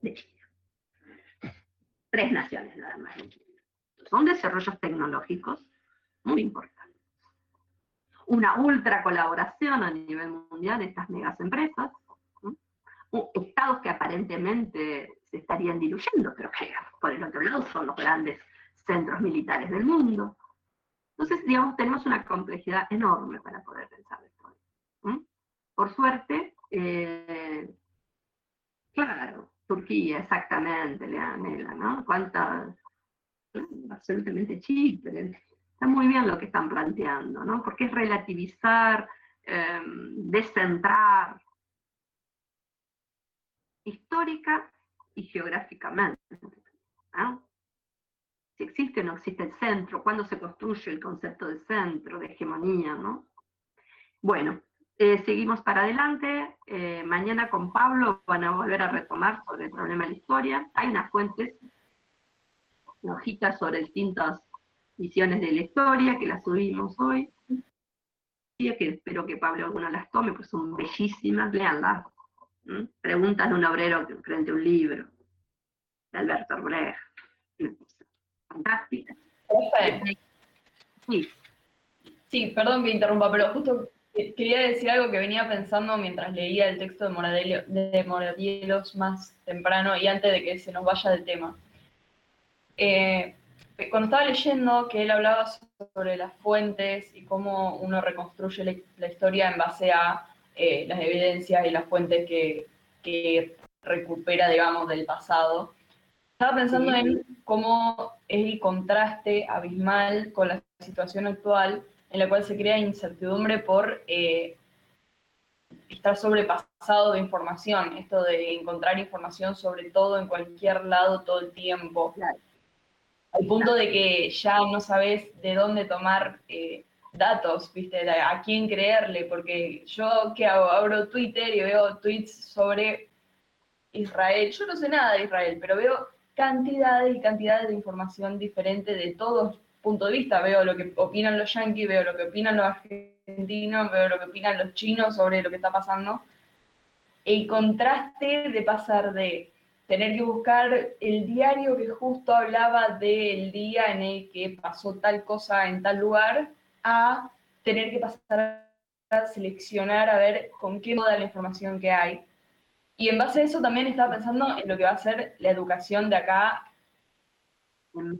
de China. Tres naciones nada más. Son desarrollos tecnológicos muy importantes una ultra colaboración a nivel mundial de estas megas empresas, estados que aparentemente se estarían diluyendo, pero que por el otro lado son los grandes centros militares del mundo. Entonces, digamos, tenemos una complejidad enorme para poder pensar esto. Por suerte, eh, claro, Turquía, exactamente, Leanela, ¿no? Cuántas, absolutamente Chipre, Está muy bien lo que están planteando, ¿no? Porque es relativizar, em, descentrar histórica y geográficamente. Si existe o no existe el centro, cuándo se construye el concepto de centro, de hegemonía, ¿no? Bueno, eh, seguimos para adelante. Eh, mañana con Pablo van a volver a retomar sobre el problema de la historia. Hay unas fuentes, hojitas sobre distintas visiones de la historia, que las subimos hoy. Que espero que Pablo alguna las tome, pues son bellísimas, leanlas. Preguntas de un obrero frente a un libro, de Alberto Brecht. Fantástica. Sí. sí, perdón que interrumpa, pero justo quería decir algo que venía pensando mientras leía el texto de Moradielos más temprano y antes de que se nos vaya del tema. Eh, cuando estaba leyendo que él hablaba sobre las fuentes y cómo uno reconstruye la, historia en base a eh, las evidencias y las fuentes que, recupera, digamos, del pasado, estaba pensando en cómo es el contraste abismal con la situación actual en la cual se crea incertidumbre por eh, estar sobrepasado de información, esto de encontrar información sobre todo en cualquier lado todo el tiempo al punto de que ya no sabes de dónde tomar eh, datos, ¿viste? A quién creerle, porque yo que hago, abro Twitter y veo tweets sobre Israel. Yo no sé nada de Israel, pero veo cantidades y cantidades de información diferente de todos puntos de vista. Veo lo que opinan los yanquis, veo lo que opinan los argentinos, veo lo que opinan los chinos sobre lo que está pasando. El contraste de pasar de tener que buscar el diario que justo hablaba del día en el que pasó tal cosa en tal lugar, a tener que pasar a seleccionar a ver con qué moda la información que hay. Y en base a eso también estaba pensando en lo que va a ser la educación de acá,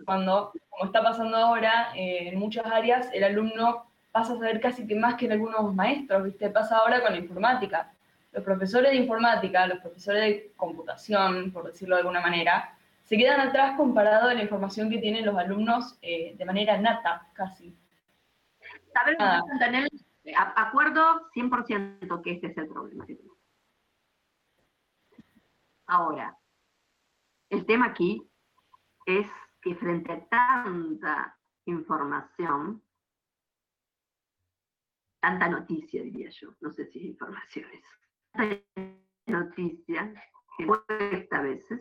cuando, como está pasando ahora, eh, en muchas áreas el alumno pasa a saber casi que más que en algunos maestros, ¿viste? Pasa ahora con la informática los profesores de informática, los profesores de computación, por decirlo de alguna manera, se quedan atrás comparado a la información que tienen los alumnos eh, de manera nata, casi. Tener, acuerdo 100% que este es el problema Ahora, el tema aquí es que frente a tanta información, tanta noticia, diría yo, no sé si es información eso, noticia que cuesta a veces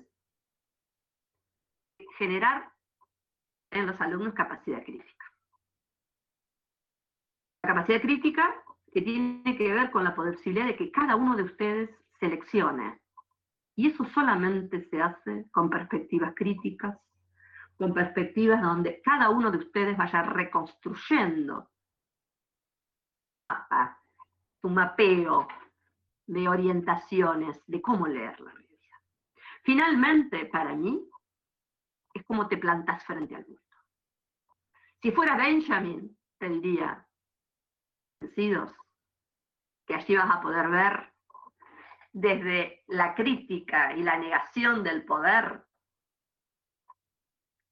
generar en los alumnos capacidad crítica. La capacidad crítica que tiene que ver con la posibilidad de que cada uno de ustedes seleccione. Y eso solamente se hace con perspectivas críticas, con perspectivas donde cada uno de ustedes vaya reconstruyendo su mapeo de orientaciones de cómo leer la realidad. Finalmente, para mí, es como te plantas frente al mundo. Si fuera Benjamin, te diría, vencidos, que allí vas a poder ver desde la crítica y la negación del poder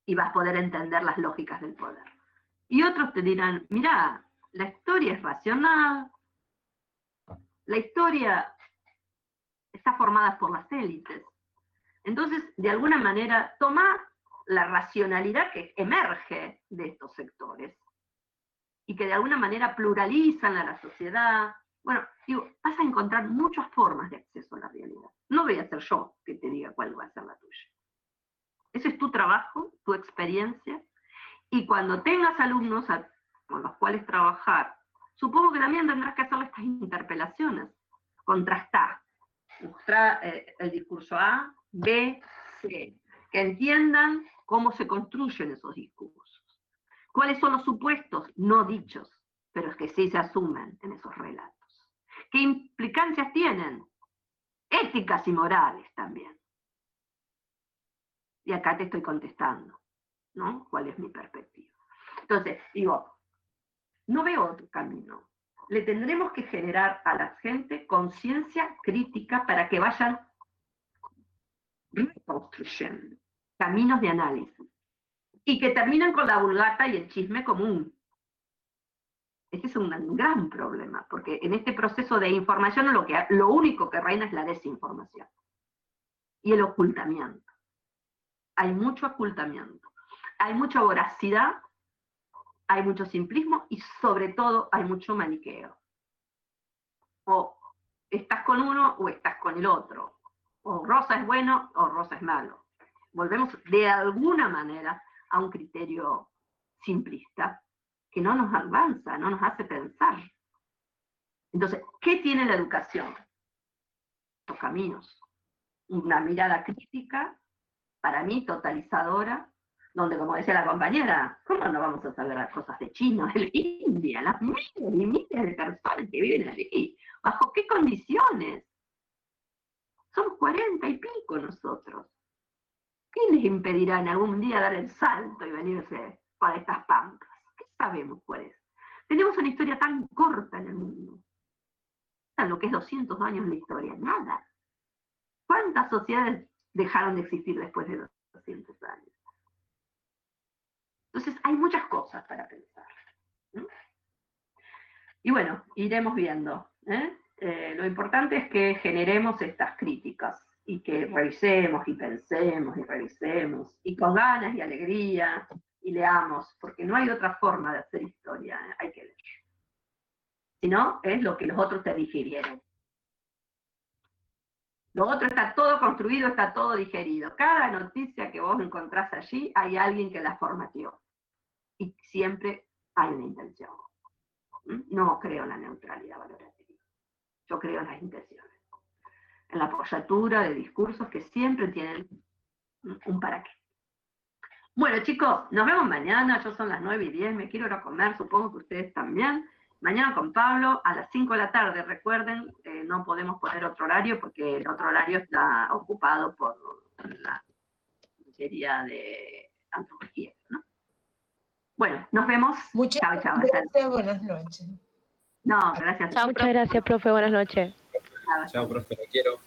y vas a poder entender las lógicas del poder. Y otros te dirán, mira, la historia es racional, la historia está formada por las élites. Entonces, de alguna manera, toma la racionalidad que emerge de estos sectores y que de alguna manera pluralizan a la sociedad. Bueno, digo, vas a encontrar muchas formas de acceso a la realidad. No voy a ser yo que te diga cuál va a ser la tuya. Ese es tu trabajo, tu experiencia, y cuando tengas alumnos con los cuales trabajar supongo que también tendrás que hacer estas interpelaciones, contrastar, mostrar eh, el discurso A, B, C, que entiendan cómo se construyen esos discursos, cuáles son los supuestos no dichos, pero que sí se asumen en esos relatos, qué implicancias tienen, éticas y morales también. Y acá te estoy contestando, ¿no? ¿Cuál es mi perspectiva? Entonces, digo, no veo otro camino. Le tendremos que generar a la gente conciencia crítica para que vayan reconstruyendo caminos de análisis y que terminen con la vulgata y el chisme común. Este es un gran problema, porque en este proceso de información lo, que, lo único que reina es la desinformación y el ocultamiento. Hay mucho ocultamiento, hay mucha voracidad hay mucho simplismo y sobre todo hay mucho maniqueo. O estás con uno o estás con el otro. O Rosa es bueno o Rosa es malo. Volvemos de alguna manera a un criterio simplista que no nos avanza, no nos hace pensar. Entonces, ¿qué tiene la educación? Los caminos. Una mirada crítica, para mí totalizadora, donde, como decía la compañera, ¿cómo no vamos a saber las cosas de China, de India, las miles y miles de personas que viven allí? ¿Bajo qué condiciones? Somos cuarenta y pico nosotros. ¿Quién les impedirá en algún día dar el salto y venirse para estas pampas? ¿Qué sabemos cuál es? Tenemos una historia tan corta en el mundo. Lo que es 200 años la historia, nada. ¿Cuántas sociedades dejaron de existir después de 200 años? Entonces hay muchas cosas para pensar. Y bueno, iremos viendo. ¿eh? Eh, lo importante es que generemos estas críticas y que revisemos y pensemos y revisemos y con ganas y alegría y leamos, porque no hay otra forma de hacer historia, hay que leer. sino es lo que los otros te digirieron. Lo otro está todo construido, está todo digerido. Cada noticia que vos encontrás allí, hay alguien que la formateó. Y siempre hay una intención. ¿Mm? No creo en la neutralidad valorativa. Yo creo en las intenciones. En la apoyatura de discursos que siempre tienen un para qué. Bueno, chicos, nos vemos mañana. Yo son las 9 y 10. Me quiero ir a comer. Supongo que ustedes también. Mañana con Pablo a las 5 de la tarde, recuerden, eh, no podemos poner otro horario porque el otro horario está ocupado por la materia de antropología. ¿no? Bueno, nos vemos. Muchas gracias, buenas noches. No, gracias. Chao, muchas gracias, profe, buenas noches. Chao, profe, te quiero.